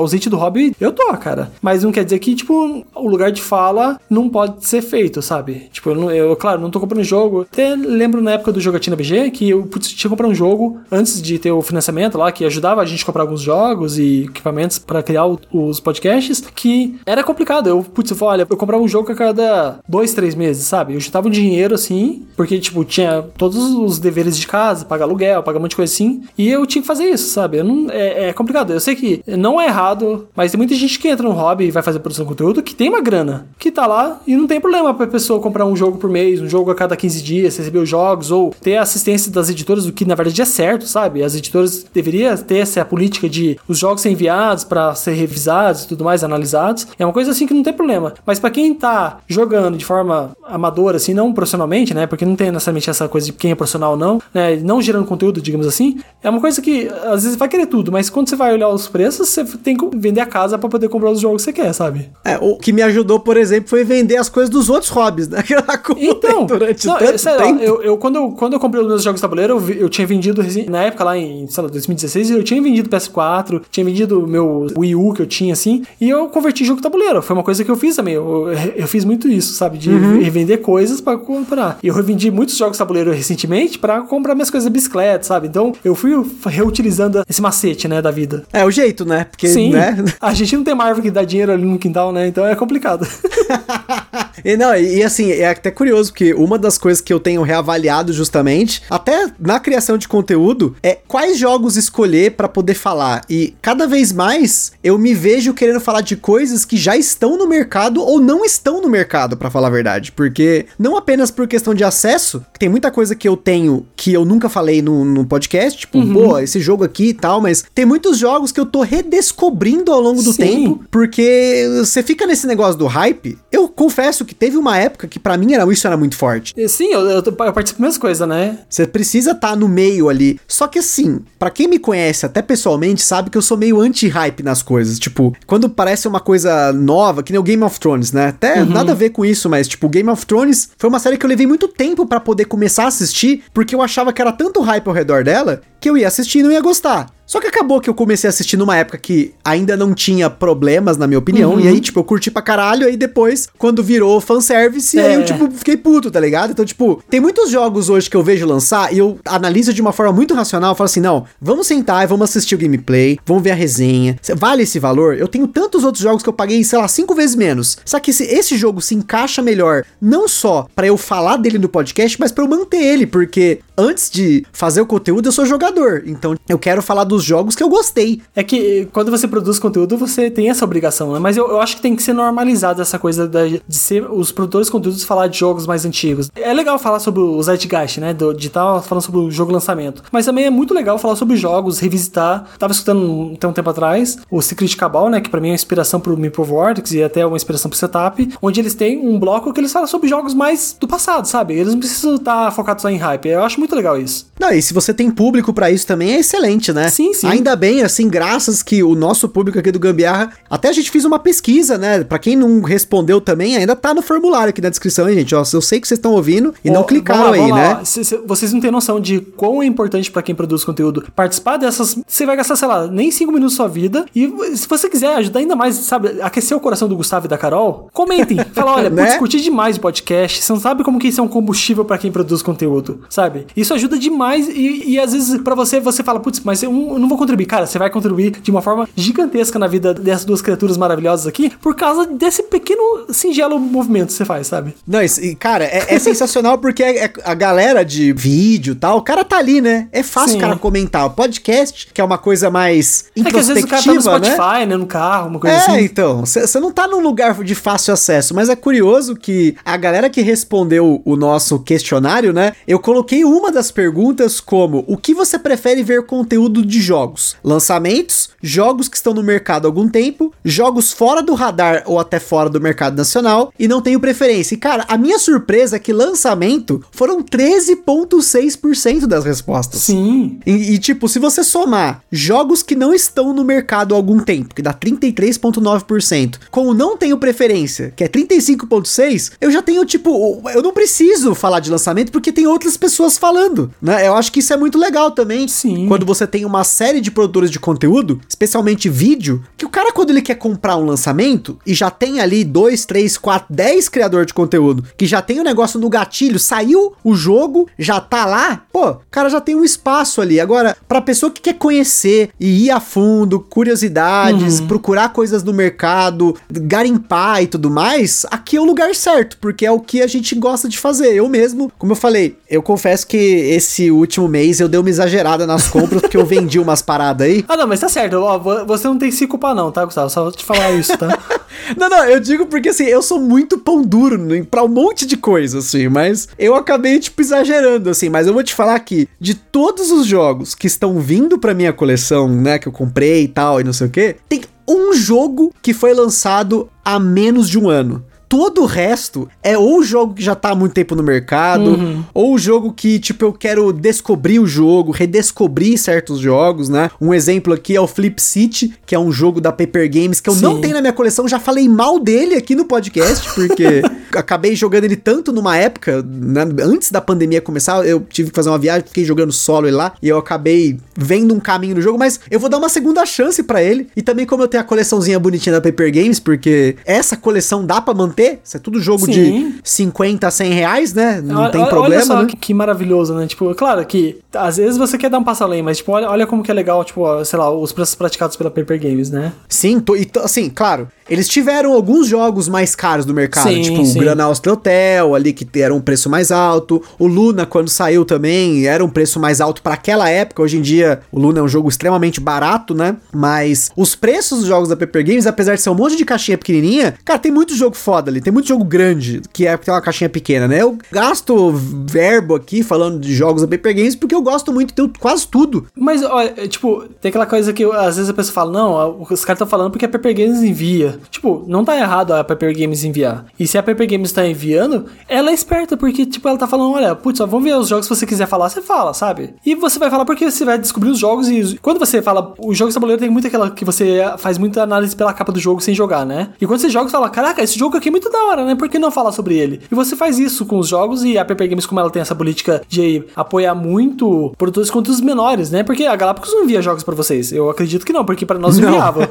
[SPEAKER 2] ausente do hobby. Eu tô, cara. Mas não quer dizer que, tipo, o lugar de fala não pode ser feito, sabe? Tipo, eu, eu, claro, não tô comprando jogo. Até lembro na época do Jogatina BG que eu putz, tinha comprar um jogo antes de ter o financiamento lá, que ajudava a gente a comprar alguns jogos e equipamentos pra criar o- os podcasts, que era complicado. Eu, putz, eu olha, eu comprava um jogo a cada dois, três meses, sabe? Eu juntava um dinheiro assim, porque, tipo, tinha todos os deveres de casa, pagar aluguel, pagar um monte de coisa assim, e eu tinha que fazer isso, sabe? Não, é, é complicado. Eu sei que não é errado Mas tem muita gente que entra no hobby e vai fazer produção de conteúdo que tem uma grana, que tá lá e não tem problema pra pessoa comprar um jogo por mês, um jogo a cada 15 dias, receber os jogos, ou ter assistência das editoras, o que na verdade é certo, sabe? As editoras deveriam ter essa política de os jogos ser enviados para ser revisados e tudo mais, analisados. É uma coisa assim que não tem problema. Mas para quem tá jogando de forma amadora, assim, não profissionalmente, né? Porque não tem necessariamente essa coisa de quem é profissional ou não, né? Não gerando conteúdo, digamos assim. É uma coisa que às vezes vai querer tudo, mas quando você vai olhar os preços, você tem que vender a casa para poder comprar os jogos que você quer, sabe?
[SPEAKER 1] É, o que me ajudou, por exemplo, foi vender as coisas dos outros hobbies, né? Que eu
[SPEAKER 2] então, durante não, tanto sei tempo. Lá, eu, eu, quando, eu, quando eu comprei os meus jogos de tabuleiro, eu, eu tinha vendido, na época lá em, sei lá, 2016, eu tinha vendido PS4, tinha vendido meu Wii U que eu tinha, assim, e eu converti jogo de tabuleiro. Foi uma coisa que eu fiz também. Eu, eu fiz muito isso, sabe? De uhum. revender coisas para comprar. E eu revendi muitos jogos de tabuleiro recentemente para comprar minhas coisas de bicicleta, sabe? Então eu fui reutilizando esse macete, né, da vida.
[SPEAKER 1] É o jeito, né?
[SPEAKER 2] Porque, Sim. Né? A gente não tem uma árvore que dá dinheiro ali no quintal, né? Então é complicado.
[SPEAKER 1] e não, e, e assim, é até curioso, porque uma das coisas que eu tenho reavaliado justamente, até na criação de conteúdo, é quais jogos escolher para poder falar. E cada vez mais eu me vejo querendo falar de coisas que já estão no mercado ou não estão no mercado, para falar a verdade. Porque não apenas por questão de acesso, tem muita coisa que eu tenho que eu nunca falei no, no podcast, tipo, uhum. pô, esse jogo aqui e tal, mas tem muitos jogos que eu tô redescobrindo ao longo do Sim. tempo, porque você fica nesse negócio do hype. Eu confesso que teve uma época que para mim era, isso era muito forte.
[SPEAKER 2] Sim, eu, eu, eu participo das coisas, né?
[SPEAKER 1] Você precisa estar tá no meio ali. Só que assim, para quem me conhece até pessoalmente, sabe que eu sou meio anti-hype nas coisas. Tipo, quando parece uma coisa nova, que nem o Game of Thrones, né? Até uhum. nada a ver com isso, mas tipo, Game of Thrones foi uma série que eu levei muito tempo para poder começar a assistir, porque eu achava que era tanto hype ao redor dela que eu ia assistir e não ia gostar. Só que acabou que eu comecei a assistir numa época que ainda não tinha problemas, na minha opinião. Uhum. E aí, tipo, eu curti pra caralho. Aí depois, quando virou fanservice, é. aí eu, tipo, fiquei puto, tá ligado? Então, tipo, tem muitos jogos hoje que eu vejo lançar e eu analiso de uma forma muito racional. Eu falo assim: não, vamos sentar e vamos assistir o gameplay, vamos ver a resenha. Vale esse valor? Eu tenho tantos outros jogos que eu paguei, sei lá, cinco vezes menos. Só que esse, esse jogo se encaixa melhor, não só para eu falar dele no podcast, mas para eu manter ele, porque antes de fazer o conteúdo, eu sou jogador. Então, eu quero falar dos jogos que eu gostei.
[SPEAKER 2] É que quando você produz conteúdo, você tem essa obrigação, né? Mas eu, eu acho que tem que ser normalizado essa coisa da, de ser os produtores de conteúdos falar de jogos mais antigos. É legal falar sobre o Zeitgeist, né? Do, de estar falando sobre o jogo lançamento. Mas também é muito legal falar sobre jogos, revisitar. Tava escutando até um tempo atrás o Secret Cabal, né? Que pra mim é uma inspiração pro Meeple Vortex e até uma inspiração pro Setup, onde eles têm um bloco que eles falam sobre jogos mais do passado, sabe? Eles não precisam estar focados só em hype. Eu acho muito legal isso.
[SPEAKER 1] Não, e se você tem público para isso também, é excelente, né?
[SPEAKER 2] Sim, sim.
[SPEAKER 1] Ainda bem, assim, graças que o nosso público aqui do Gambiarra, até a gente fez uma pesquisa, né? Para quem não respondeu também, ainda tá no formulário aqui na descrição, hein, gente? Ó, eu sei que vocês estão ouvindo e oh, não clicaram lá, aí, né?
[SPEAKER 2] Vocês não têm noção de quão é importante para quem produz conteúdo participar dessas. Você vai gastar, sei lá, nem cinco minutos da sua vida. E se você quiser ajudar ainda mais, sabe, aquecer o coração do Gustavo e da Carol, comentem. Fala, olha, né? curti demais o podcast. Você não sabe como que isso é um combustível para quem produz conteúdo, sabe? Isso ajuda demais e, e às vezes para você, você fala, putz, mas eu não vou contribuir. Cara, você vai contribuir de uma forma gigantesca na vida dessas duas criaturas maravilhosas aqui por causa desse pequeno, singelo movimento que você faz, sabe?
[SPEAKER 1] Não, isso, cara, é, é sensacional porque é, é, a galera de vídeo tal, o cara tá ali, né? É fácil o cara comentar. O podcast, que é uma coisa mais introspectiva, é que às vezes o cara tá no
[SPEAKER 2] Spotify,
[SPEAKER 1] né?
[SPEAKER 2] né? No carro, uma coisa é, assim.
[SPEAKER 1] É, então. Você não tá num lugar de fácil acesso, mas é curioso que a galera que respondeu o nosso questionário, né? Eu coloquei uma das perguntas como o que você prefere ver conteúdo de jogos? Lançamentos, jogos que estão no mercado há algum tempo, jogos fora do radar ou até fora do mercado nacional e não tenho preferência. E cara, a minha surpresa é que lançamento foram 13,6% das respostas.
[SPEAKER 2] Sim.
[SPEAKER 1] E, e, tipo, se você somar jogos que não estão no mercado há algum tempo, que dá 33,9%, com o não tenho preferência, que é 35,6%, eu já tenho, tipo, eu não preciso falar de lançamento porque tem outras pessoas falando, né? Eu acho que isso é muito legal também.
[SPEAKER 2] Sim.
[SPEAKER 1] Quando você tem uma série de produtores de conteúdo, especialmente vídeo, que o cara, quando ele quer comprar um lançamento e já tem ali 2, 3, 4, 10 criadores de conteúdo que já tem o um negócio no gatilho, saiu o jogo, já tá lá, pô, o cara já tem um espaço ali. Agora, pra pessoa que quer conhecer e ir a fundo, curiosidades, uhum. procurar coisas no mercado, garimpar e tudo mais, aqui é o lugar certo, porque é o que a gente gosta de fazer. Eu mesmo, como eu falei, eu confesso que esse último mês eu dei uma exagerada nas compras porque eu vendi umas paradas aí.
[SPEAKER 2] Ah, não, mas tá certo. Ó, vo- você não tem que se culpar, não, tá, Gustavo? Só vou te falar isso, tá?
[SPEAKER 1] Não, não, eu digo porque assim, eu sou muito pão duro né, pra um monte de coisa, assim, mas eu acabei, tipo, exagerando, assim, mas eu vou te falar que de todos os jogos que estão vindo pra minha coleção, né, que eu comprei e tal, e não sei o que, tem um jogo que foi lançado há menos de um ano. Todo o resto é ou jogo que já tá há muito tempo no mercado, ou jogo que, tipo, eu quero descobrir o jogo, redescobrir certos jogos, né? Um exemplo aqui é o Flip City, que é um jogo da Paper Games que eu não
[SPEAKER 2] Sim.
[SPEAKER 1] tenho na minha coleção, já falei mal dele aqui no podcast, porque acabei jogando ele tanto numa época, né, antes da pandemia começar, eu tive que fazer uma viagem, fiquei jogando solo ele lá, e eu acabei vendo um caminho no jogo, mas eu vou dar uma segunda chance pra ele, e também como eu tenho a coleçãozinha bonitinha da Paper Games, porque essa coleção dá pra manter, isso é tudo jogo
[SPEAKER 2] Sim.
[SPEAKER 1] de 50 a 100 reais, né, não
[SPEAKER 2] Olha-
[SPEAKER 1] tem
[SPEAKER 2] olha
[SPEAKER 1] problema,
[SPEAKER 2] só
[SPEAKER 1] né?
[SPEAKER 2] que, que maravilhoso, né? Tipo, claro que às vezes você quer dar um passo além, mas tipo, olha, olha como que é legal, tipo, ó, sei lá, os preços praticados pela Paper Games, né?
[SPEAKER 1] Sim, tô- e tô- assim, claro, eles tiveram alguns jogos mais caros no mercado,
[SPEAKER 2] Sim,
[SPEAKER 1] tipo
[SPEAKER 2] sim.
[SPEAKER 1] o Gran Austria Hotel, ali que era um preço mais alto, o Luna quando saiu também era um preço mais alto pra aquela época, hoje em dia o Luna é um jogo extremamente barato, né? Mas os preços dos jogos da Paper Games, apesar de ser um monte de caixinha pequenininha, cara, tem muito jogo foda ali, tem muito jogo grande, que é aquela caixinha pequena, né? Eu gasto verbo aqui falando de jogos da Paper Games porque eu gosto muito, tenho quase tudo.
[SPEAKER 2] Mas, olha, é, tipo, tem aquela coisa que às vezes a pessoa fala, não, os caras estão falando porque a Paper Games envia. Tipo, não tá errado a Paper Games enviar. E se a Paper Games tá enviando, ela é esperta, porque, tipo, ela tá falando, olha, putz, ó, vamos ver os jogos, se você quiser falar, você fala, sabe? E você vai falar porque você vai descobrir os jogos e quando você fala, os jogos tabuleiro tem muito aquela que você faz muita análise pela capa do jogo sem jogar, né? E quando você joga, você fala, caraca, esse jogo aqui é muito da hora, né? Por que não falar sobre ele? E você faz isso com os jogos e a Paper Games, como ela tem essa política de apoiar muito produtores quanto os menores, né? Porque a Galápagos não envia jogos pra vocês. Eu acredito que não, porque pra nós
[SPEAKER 1] Não.
[SPEAKER 2] enviava.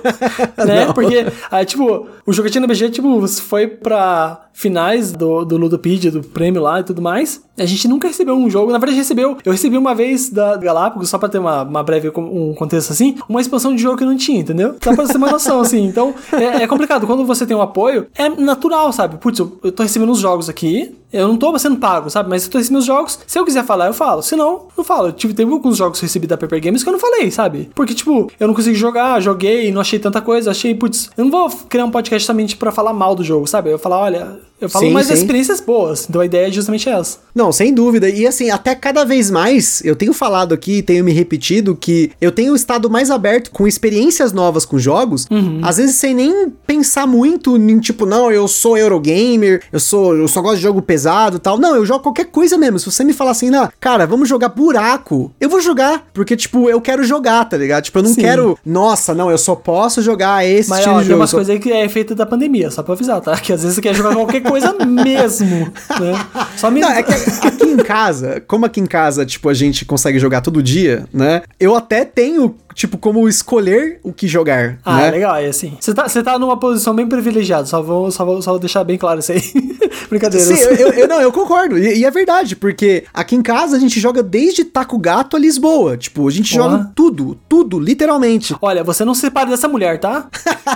[SPEAKER 2] né?
[SPEAKER 1] Não.
[SPEAKER 2] Porque, aí, tipo, o Jogatina BG, tipo, foi pra finais do, do Ludopedia, do prêmio lá e tudo mais. A gente nunca recebeu um jogo. Na verdade, recebeu. Eu recebi uma vez da Galápagos, só pra ter uma, uma breve um contexto assim, uma expansão de jogo que eu não tinha, entendeu? Só pra você ter uma noção, assim. Então, é, é complicado. Quando você tem um apoio, é natural, sabe? Putz, eu, eu tô recebendo os jogos aqui. Eu não tô sendo pago, sabe? Mas eu tô recebendo os jogos. Se eu quiser falar, eu falo. Se não, não falo. Eu tive, teve alguns jogos que eu recebi da Paper Games que eu não falei, sabe? Porque, tipo, eu não consegui jogar, joguei, não achei tanta coisa. Achei, putz, eu não vou criar um podcast somente pra falar mal do jogo, sabe? Eu vou falar, olha, eu falo
[SPEAKER 1] Sim,
[SPEAKER 2] mais
[SPEAKER 1] sim.
[SPEAKER 2] experiências boas. Então a ideia é justamente essa.
[SPEAKER 1] Não, sem dúvida. E assim, até cada vez mais, eu tenho falado aqui, tenho me repetido que eu tenho estado mais aberto com experiências novas com jogos, às vezes sem nem pensar muito em tipo, não, eu sou Eurogamer, eu sou, eu só gosto de jogo pesado e tal. Não, eu jogo qualquer coisa mesmo. Se você me falar assim, não, cara, vamos jogar buraco, eu vou jogar, porque tipo, eu quero jogar, tá ligado? Tipo, eu não
[SPEAKER 2] Sim.
[SPEAKER 1] quero, nossa, não, eu só posso jogar esse
[SPEAKER 2] Mas
[SPEAKER 1] estilo
[SPEAKER 2] ó,
[SPEAKER 1] de
[SPEAKER 2] tem
[SPEAKER 1] jogo.
[SPEAKER 2] umas
[SPEAKER 1] só-
[SPEAKER 2] coisas aí que é efeito da pandemia, só pra avisar, tá? Que às vezes você quer jogar qualquer coisa mesmo, né? Só me...
[SPEAKER 1] Não, é que aqui em casa, como aqui em casa, tipo, a gente consegue jogar todo dia, né? Eu até tenho, tipo, como escolher o que jogar,
[SPEAKER 2] Ah,
[SPEAKER 1] né?
[SPEAKER 2] legal, é assim. Você tá, tá numa posição bem privilegiada, só vou, só vou, só vou deixar bem claro isso aí. Brincadeira.
[SPEAKER 1] Sim, eu, eu- eu- não, eu concordo. E, e é verdade, porque aqui em casa a gente joga desde Taco Gato a Lisboa. Tipo, a gente joga tudo, tudo, literalmente.
[SPEAKER 2] Olha, você não se separe dessa mulher, tá?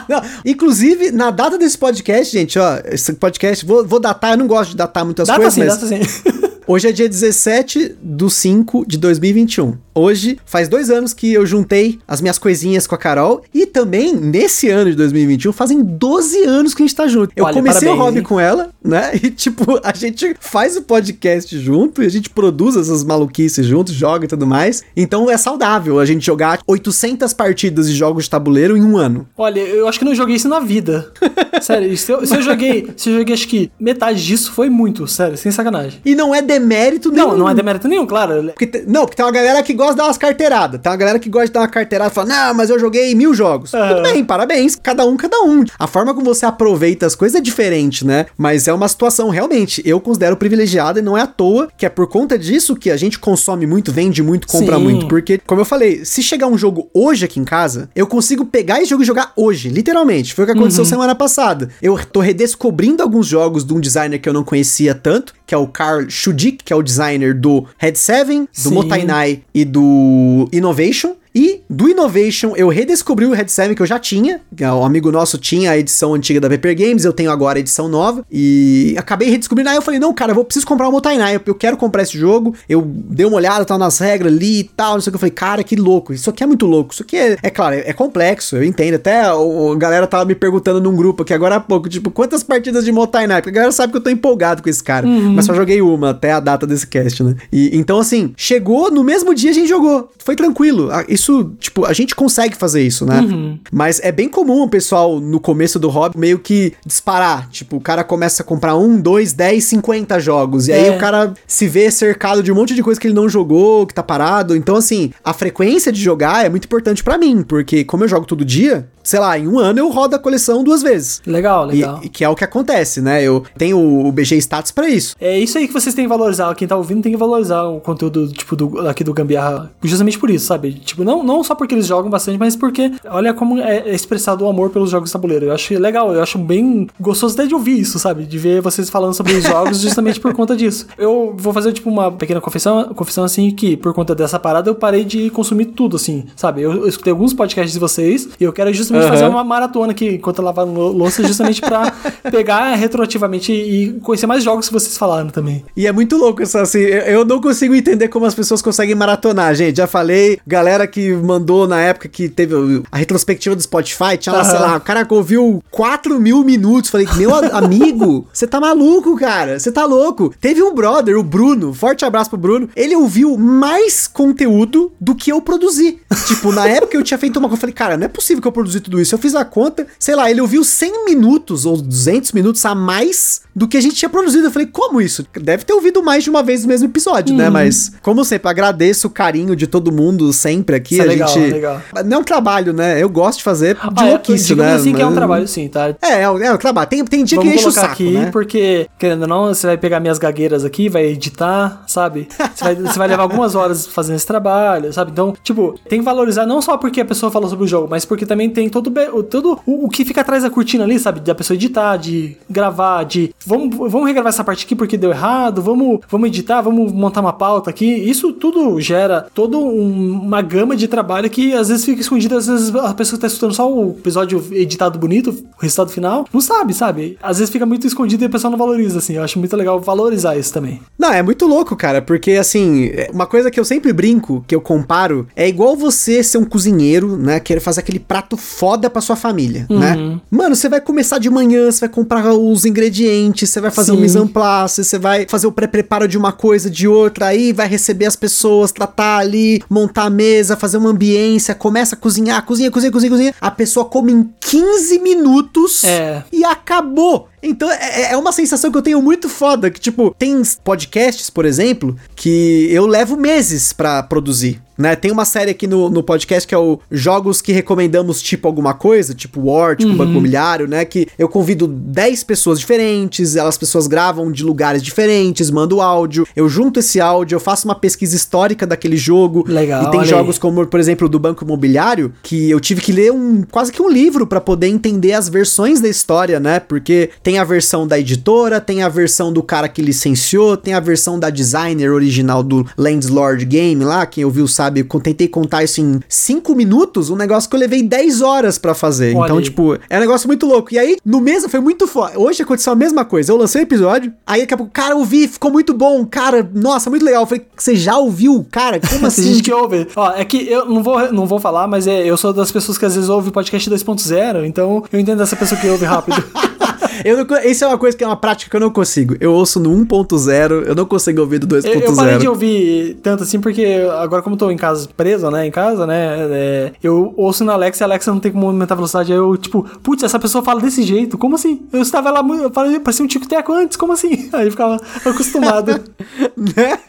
[SPEAKER 1] Inclusive, na data desse podcast, gente, ó, esse podcast, vou, vou datar, eu não gosto de datar muitas
[SPEAKER 2] Data
[SPEAKER 1] coisas,
[SPEAKER 2] sim,
[SPEAKER 1] mas
[SPEAKER 2] data sim.
[SPEAKER 1] Hoje é dia 17 do 5 de 2021. Hoje faz dois anos que eu juntei as minhas coisinhas com a Carol. E também, nesse ano de 2021, fazem 12 anos que a gente tá junto. Eu
[SPEAKER 2] Olha,
[SPEAKER 1] comecei o
[SPEAKER 2] parabéns,
[SPEAKER 1] hobby
[SPEAKER 2] hein?
[SPEAKER 1] com ela, né? E tipo, a gente faz o podcast junto e a gente produz essas maluquices juntos, joga e tudo mais. Então é saudável a gente jogar 800 partidas de jogos de tabuleiro em um ano.
[SPEAKER 2] Olha, eu acho que não joguei isso na vida. Sério, se eu, se eu joguei, se eu joguei acho que metade disso foi muito, sério, sem sacanagem.
[SPEAKER 1] E não é demérito nenhum.
[SPEAKER 2] Não, não é demérito nenhum, claro.
[SPEAKER 1] Porque não, porque tem uma galera que gosta de dar umas carteiradas. Tem uma galera que gosta de dar uma carteirada e fala, não, mas eu joguei mil jogos. Tudo bem, parabéns. Cada um, cada um. A forma como você aproveita as coisas é diferente, né? Mas é uma situação, realmente, eu considero privilegiada e não é à toa que é por conta disso que a gente consome muito, vende muito, compra
[SPEAKER 2] Sim.
[SPEAKER 1] muito. Porque, como eu falei, se chegar um jogo hoje aqui em casa, eu consigo pegar esse jogo e jogar hoje, literalmente. Foi o que aconteceu semana passada. Eu tô redescobrindo alguns jogos de um designer que eu não conhecia tanto, que é o Carl Schudik, que é o designer do Head 7, do
[SPEAKER 2] Sim.
[SPEAKER 1] Motainai e do Innovation. E do Innovation, eu redescobri o Red 7 que eu já tinha. Um amigo nosso tinha a edição antiga da Paper Games, eu tenho agora a edição nova. E acabei redescobrindo. Aí eu falei, não, cara, eu vou preciso comprar o Motainai. Eu quero comprar esse jogo. Eu dei uma olhada, tal, nas regras, li e tal, não sei o que. Eu falei, cara, que louco. Isso aqui é muito louco. Isso aqui é, é claro, é, é complexo, eu entendo. Até a, a, galera tava me perguntando num grupo aqui agora há pouco, tipo, quantas partidas de Motainai? Porque a galera sabe que eu tô empolgado com esse cara. Uhum. Mas só joguei uma até a data desse cast, né? E então, assim, chegou no mesmo dia a gente jogou. Foi tranquilo. Isso, tipo, a gente consegue fazer isso, né? Uhum. Mas é bem comum o pessoal no começo do hobby meio que disparar. Tipo, o cara começa a comprar um, dois, dez, cinquenta jogos. E é. aí o cara se vê cercado de um monte de coisa que ele não jogou, que tá parado. Então, assim, a frequência de jogar é muito importante para mim, porque como eu jogo todo dia, sei lá, em um ano eu rodo a coleção duas vezes.
[SPEAKER 2] Legal, legal.
[SPEAKER 1] E, que é o que acontece, né? Eu tenho o BG Status para isso.
[SPEAKER 2] É isso aí que vocês têm que valorizar. Quem tá ouvindo tem que valorizar o conteúdo, tipo, do, aqui do Gambiarra. Justamente por isso, sabe? Tipo, não, não só porque eles jogam bastante, mas porque olha como é expressado o amor pelos jogos de tabuleiro. Eu acho legal, eu acho bem gostoso até de ouvir isso, sabe? De ver vocês falando sobre os jogos justamente por conta disso. Eu vou fazer, tipo, uma pequena confissão, confissão assim, que por conta dessa parada eu parei de consumir tudo, assim, sabe? Eu, eu escutei alguns podcasts de vocês e eu quero justamente uhum. fazer uma maratona aqui enquanto eu lavava louça, justamente pra pegar retroativamente e conhecer mais jogos que vocês falaram também.
[SPEAKER 1] E é muito louco isso, assim, eu não consigo entender como as pessoas conseguem maratonar, gente. Já falei, galera que mandou na época que teve a retrospectiva do Spotify, tinha lá, uhum. sei lá, o cara ouviu 4 mil minutos. Falei, meu amigo, você tá maluco, cara, você tá louco. Teve um brother, o Bruno, forte abraço pro Bruno, ele ouviu mais conteúdo do que eu produzi. tipo, na época eu tinha feito uma coisa, eu falei, cara, não é possível que eu produzi tudo isso. Eu fiz a conta, sei lá, ele ouviu 100 minutos ou 200 minutos a mais do que a gente tinha produzido. Eu falei, como isso? Deve ter ouvido mais de uma vez o mesmo episódio, né? Uhum. Mas, como sempre, agradeço o carinho de todo mundo sempre aqui. Isso é a é legal, gente. Legal. Não é um trabalho, né? Eu gosto de fazer de ah, louquice, né?
[SPEAKER 2] assim que é um trabalho, sim, tá?
[SPEAKER 1] É, é, é um trabalho. Tem, tem dia Vamos que enche o saco,
[SPEAKER 2] aqui,
[SPEAKER 1] né?
[SPEAKER 2] porque, querendo ou não, você vai pegar minhas gagueiras aqui, vai editar, sabe? Você vai, você vai levar algumas horas fazendo esse trabalho, sabe? Então, tipo, tem que valorizar não só porque a pessoa falou sobre o jogo, mas porque também tem todo, todo o, o que fica atrás da cortina ali, sabe? Da pessoa editar, de gravar, de vamos, vamos regravar essa parte aqui porque deu errado, vamos, vamos editar, vamos montar uma pauta aqui. Isso tudo gera toda um, uma gama de trabalho que às vezes fica escondida, às vezes a pessoa que tá escutando só o episódio editado bonito, o resultado final, não sabe, sabe? Às vezes fica muito escondido e a pessoa não valoriza, assim. Eu acho muito legal valorizar isso também.
[SPEAKER 1] Não, é muito louco, cara, porque assim, uma coisa que eu sempre brinco, que eu comparo, é igual você ser um cozinheiro, né? Querer fazer aquele prato foda pra sua família, né? uhum. né? Mano, você vai começar de manhã, você vai comprar os ingredientes, você vai fazer Sim. um mise en place, você vai fazer o pré-preparo de uma coisa, de outra, aí vai receber as pessoas, tratar ali, montar a mesa, fazer uma ambiência, começa a cozinhar, cozinha, cozinha, cozinha, cozinha. A pessoa come em 15 minutos
[SPEAKER 2] é.
[SPEAKER 1] e acabou. Então é, é, uma sensação que eu tenho muito foda. Que, tipo, tem podcasts, por exemplo, que eu levo meses para produzir. Né? Tem uma série aqui no, no podcast que é o Jogos que recomendamos tipo alguma coisa, tipo War, tipo uhum. Banco Imobiliário, né? Que eu convido 10 pessoas diferentes, elas pessoas gravam de lugares diferentes, mando áudio, eu junto esse áudio, eu faço uma pesquisa histórica daquele jogo.
[SPEAKER 2] Legal.
[SPEAKER 1] E tem jogos aí. como, por exemplo, do Banco Imobiliário, que eu tive que ler um quase que um livro para poder entender as versões da história, né? Porque tem tem a versão da editora, tem a versão do cara que licenciou, tem a versão da designer original do Landlord Game lá, quem ouviu sabe, eu tentei contar isso em 5 minutos, um negócio que eu levei 10 horas para fazer. Olha então, aí. tipo, é um negócio muito louco. E aí, no mesmo, foi muito foda. Hoje aconteceu a mesma coisa. Eu lancei o episódio, aí daqui a pouco, cara, ouvi, ficou muito bom, cara, nossa, muito legal. Eu falei, você já ouviu? Cara, como assim?
[SPEAKER 2] Tem gente que ouve. Ó, é que eu não vou, não vou falar, mas é, eu sou das pessoas que às vezes ouve podcast 2.0, então eu entendo essa pessoa que ouve rápido.
[SPEAKER 1] eu não, isso é uma coisa que é uma prática que eu não consigo. Eu ouço no 1.0, eu não consigo ouvir do 2.0.
[SPEAKER 2] Eu, eu parei de ouvir tanto assim, porque agora, como eu tô em casa preso, né? Em casa, né? É, eu ouço na Alexa e a Alexa não tem como aumentar a velocidade. Aí eu, tipo, putz, essa pessoa fala desse jeito. Como assim? Eu estava lá, eu falei, parecia um tico-teco antes, como assim? Aí eu ficava acostumado.
[SPEAKER 1] né?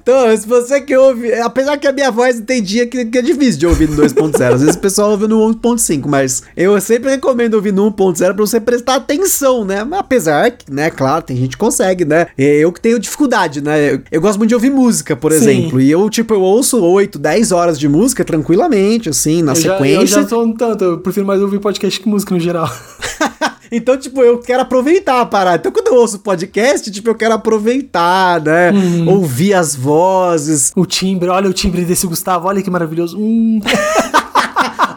[SPEAKER 1] Então, se você que ouve, apesar que a minha voz tem dia que, que é difícil de ouvir no 2.0. Às vezes o pessoal ouve no 1.5, mas eu sempre recomendo ouvir no 1.0 pra você prestar atenção, né? Mas apesar que, né, claro, tem gente que consegue, né? Eu que tenho dificuldade, né? Eu, eu gosto muito de ouvir música, por Sim. exemplo. E eu, tipo, eu ouço 8, 10 horas de música tranquilamente, assim, na
[SPEAKER 2] eu
[SPEAKER 1] sequência. Já, eu
[SPEAKER 2] já sou um tanto, eu prefiro mais ouvir podcast que música no geral.
[SPEAKER 1] Então, tipo, eu quero aproveitar a parada. Então, quando eu ouço podcast, tipo, eu quero aproveitar, né?
[SPEAKER 2] Uhum.
[SPEAKER 1] Ouvir as vozes.
[SPEAKER 2] O timbre, olha o timbre desse Gustavo, olha que maravilhoso. Hum.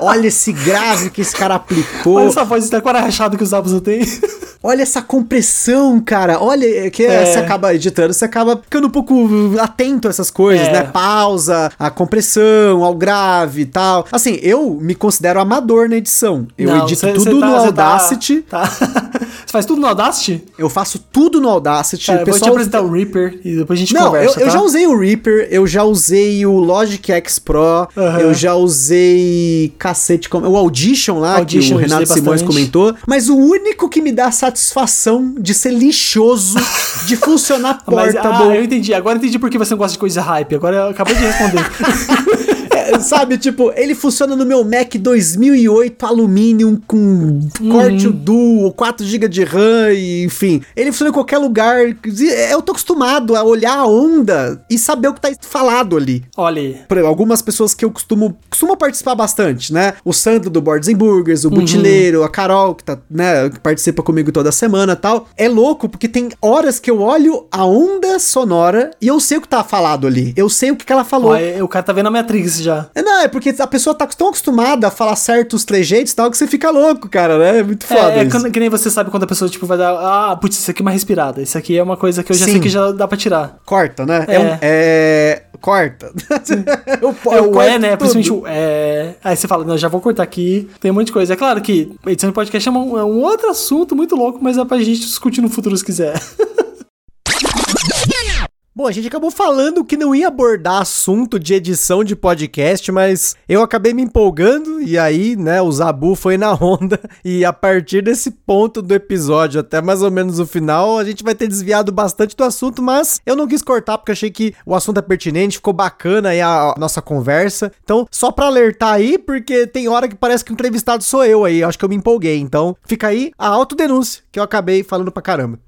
[SPEAKER 1] Olha esse grave que esse cara aplicou.
[SPEAKER 2] Olha essa voz até rachada que os Zabuza tem.
[SPEAKER 1] Olha essa compressão, cara. Olha que
[SPEAKER 2] É.
[SPEAKER 1] você acaba editando, você acaba ficando um pouco atento a essas coisas,
[SPEAKER 2] É.
[SPEAKER 1] né? Pausa, a compressão, ao grave e tal. Assim, eu me considero amador na edição. Eu
[SPEAKER 2] Não,
[SPEAKER 1] edito
[SPEAKER 2] cê-
[SPEAKER 1] tudo
[SPEAKER 2] cê tá-
[SPEAKER 1] no
[SPEAKER 2] cê
[SPEAKER 1] Audacity.
[SPEAKER 2] Tá, tá. Você faz tudo no Audacity?
[SPEAKER 1] Eu faço tudo no Audacity.
[SPEAKER 2] Cara,
[SPEAKER 1] O
[SPEAKER 2] eu vou te
[SPEAKER 1] pessoal-
[SPEAKER 2] apresentar o Reaper e depois a gente
[SPEAKER 1] Não,
[SPEAKER 2] conversa,
[SPEAKER 1] eu, eu
[SPEAKER 2] tá?
[SPEAKER 1] já usei o Reaper, eu já usei o Logic X Pro,
[SPEAKER 2] Aham.
[SPEAKER 1] eu já usei cacete, o Audition lá,
[SPEAKER 2] Audition,
[SPEAKER 1] que o Renato Simões
[SPEAKER 2] bastante.
[SPEAKER 1] comentou, mas o único que me dá satisfação de ser lixoso, de funcionar
[SPEAKER 2] Mas, ah, eu entendi. Agora eu entendi por que você não gosta de coisa hype. Agora acabou de responder.
[SPEAKER 1] sabe, tipo, ele funciona no meu Mac 2008 Aluminium com corte
[SPEAKER 2] Uhum.
[SPEAKER 1] duo, 4 GB de RAM, e, enfim, ele funciona em qualquer lugar, eu tô acostumado a olhar a onda e saber o que tá falado ali.
[SPEAKER 2] Olha aí.
[SPEAKER 1] por exemplo, algumas pessoas que eu costumo, costumo participar bastante, né? O Sandro do Boards and Burgers, o
[SPEAKER 2] Uhum.
[SPEAKER 1] Butileiro, a Carol, que tá, né, que participa comigo toda semana e tal. É louco, porque tem horas que eu olho a onda sonora e eu sei o que tá falado ali. Eu sei o que, que ela falou.
[SPEAKER 2] Olha, o cara tá vendo a Matrix já.
[SPEAKER 1] É, Não, é porque a pessoa tá tão acostumada a falar certos trejeitos e tal que você fica louco, cara, né? É muito foda
[SPEAKER 2] É, é quando- que nem você sabe quando a pessoa tipo, vai dar. Ah, putz, isso aqui é uma respirada. Isso aqui é uma coisa que eu já
[SPEAKER 1] Sim.
[SPEAKER 2] sei que já dá pra tirar.
[SPEAKER 1] Corta, né?
[SPEAKER 2] É.
[SPEAKER 1] um- é... Corta. eu,
[SPEAKER 2] É o é, né?
[SPEAKER 1] tudo.
[SPEAKER 2] Principalmente o é. Aí você fala, não, já vou cortar aqui. Tem um monte de coisa. É claro que edição de podcast é um, é um outro assunto muito louco, mas é pra gente discutir no futuro se quiser.
[SPEAKER 1] Bom, a gente acabou falando que não ia abordar assunto de edição de podcast, mas eu acabei me empolgando e aí, né, o Zabu foi na onda e a partir desse ponto do episódio até mais ou menos o final, a gente vai ter desviado bastante do assunto, mas eu não quis cortar porque achei que o assunto é pertinente, ficou bacana aí a nossa conversa. Então, só pra alertar aí, porque tem hora que parece que o entrevistado sou eu aí, acho que eu me empolguei. Então, fica aí a autodenúncia que eu acabei falando pra caramba.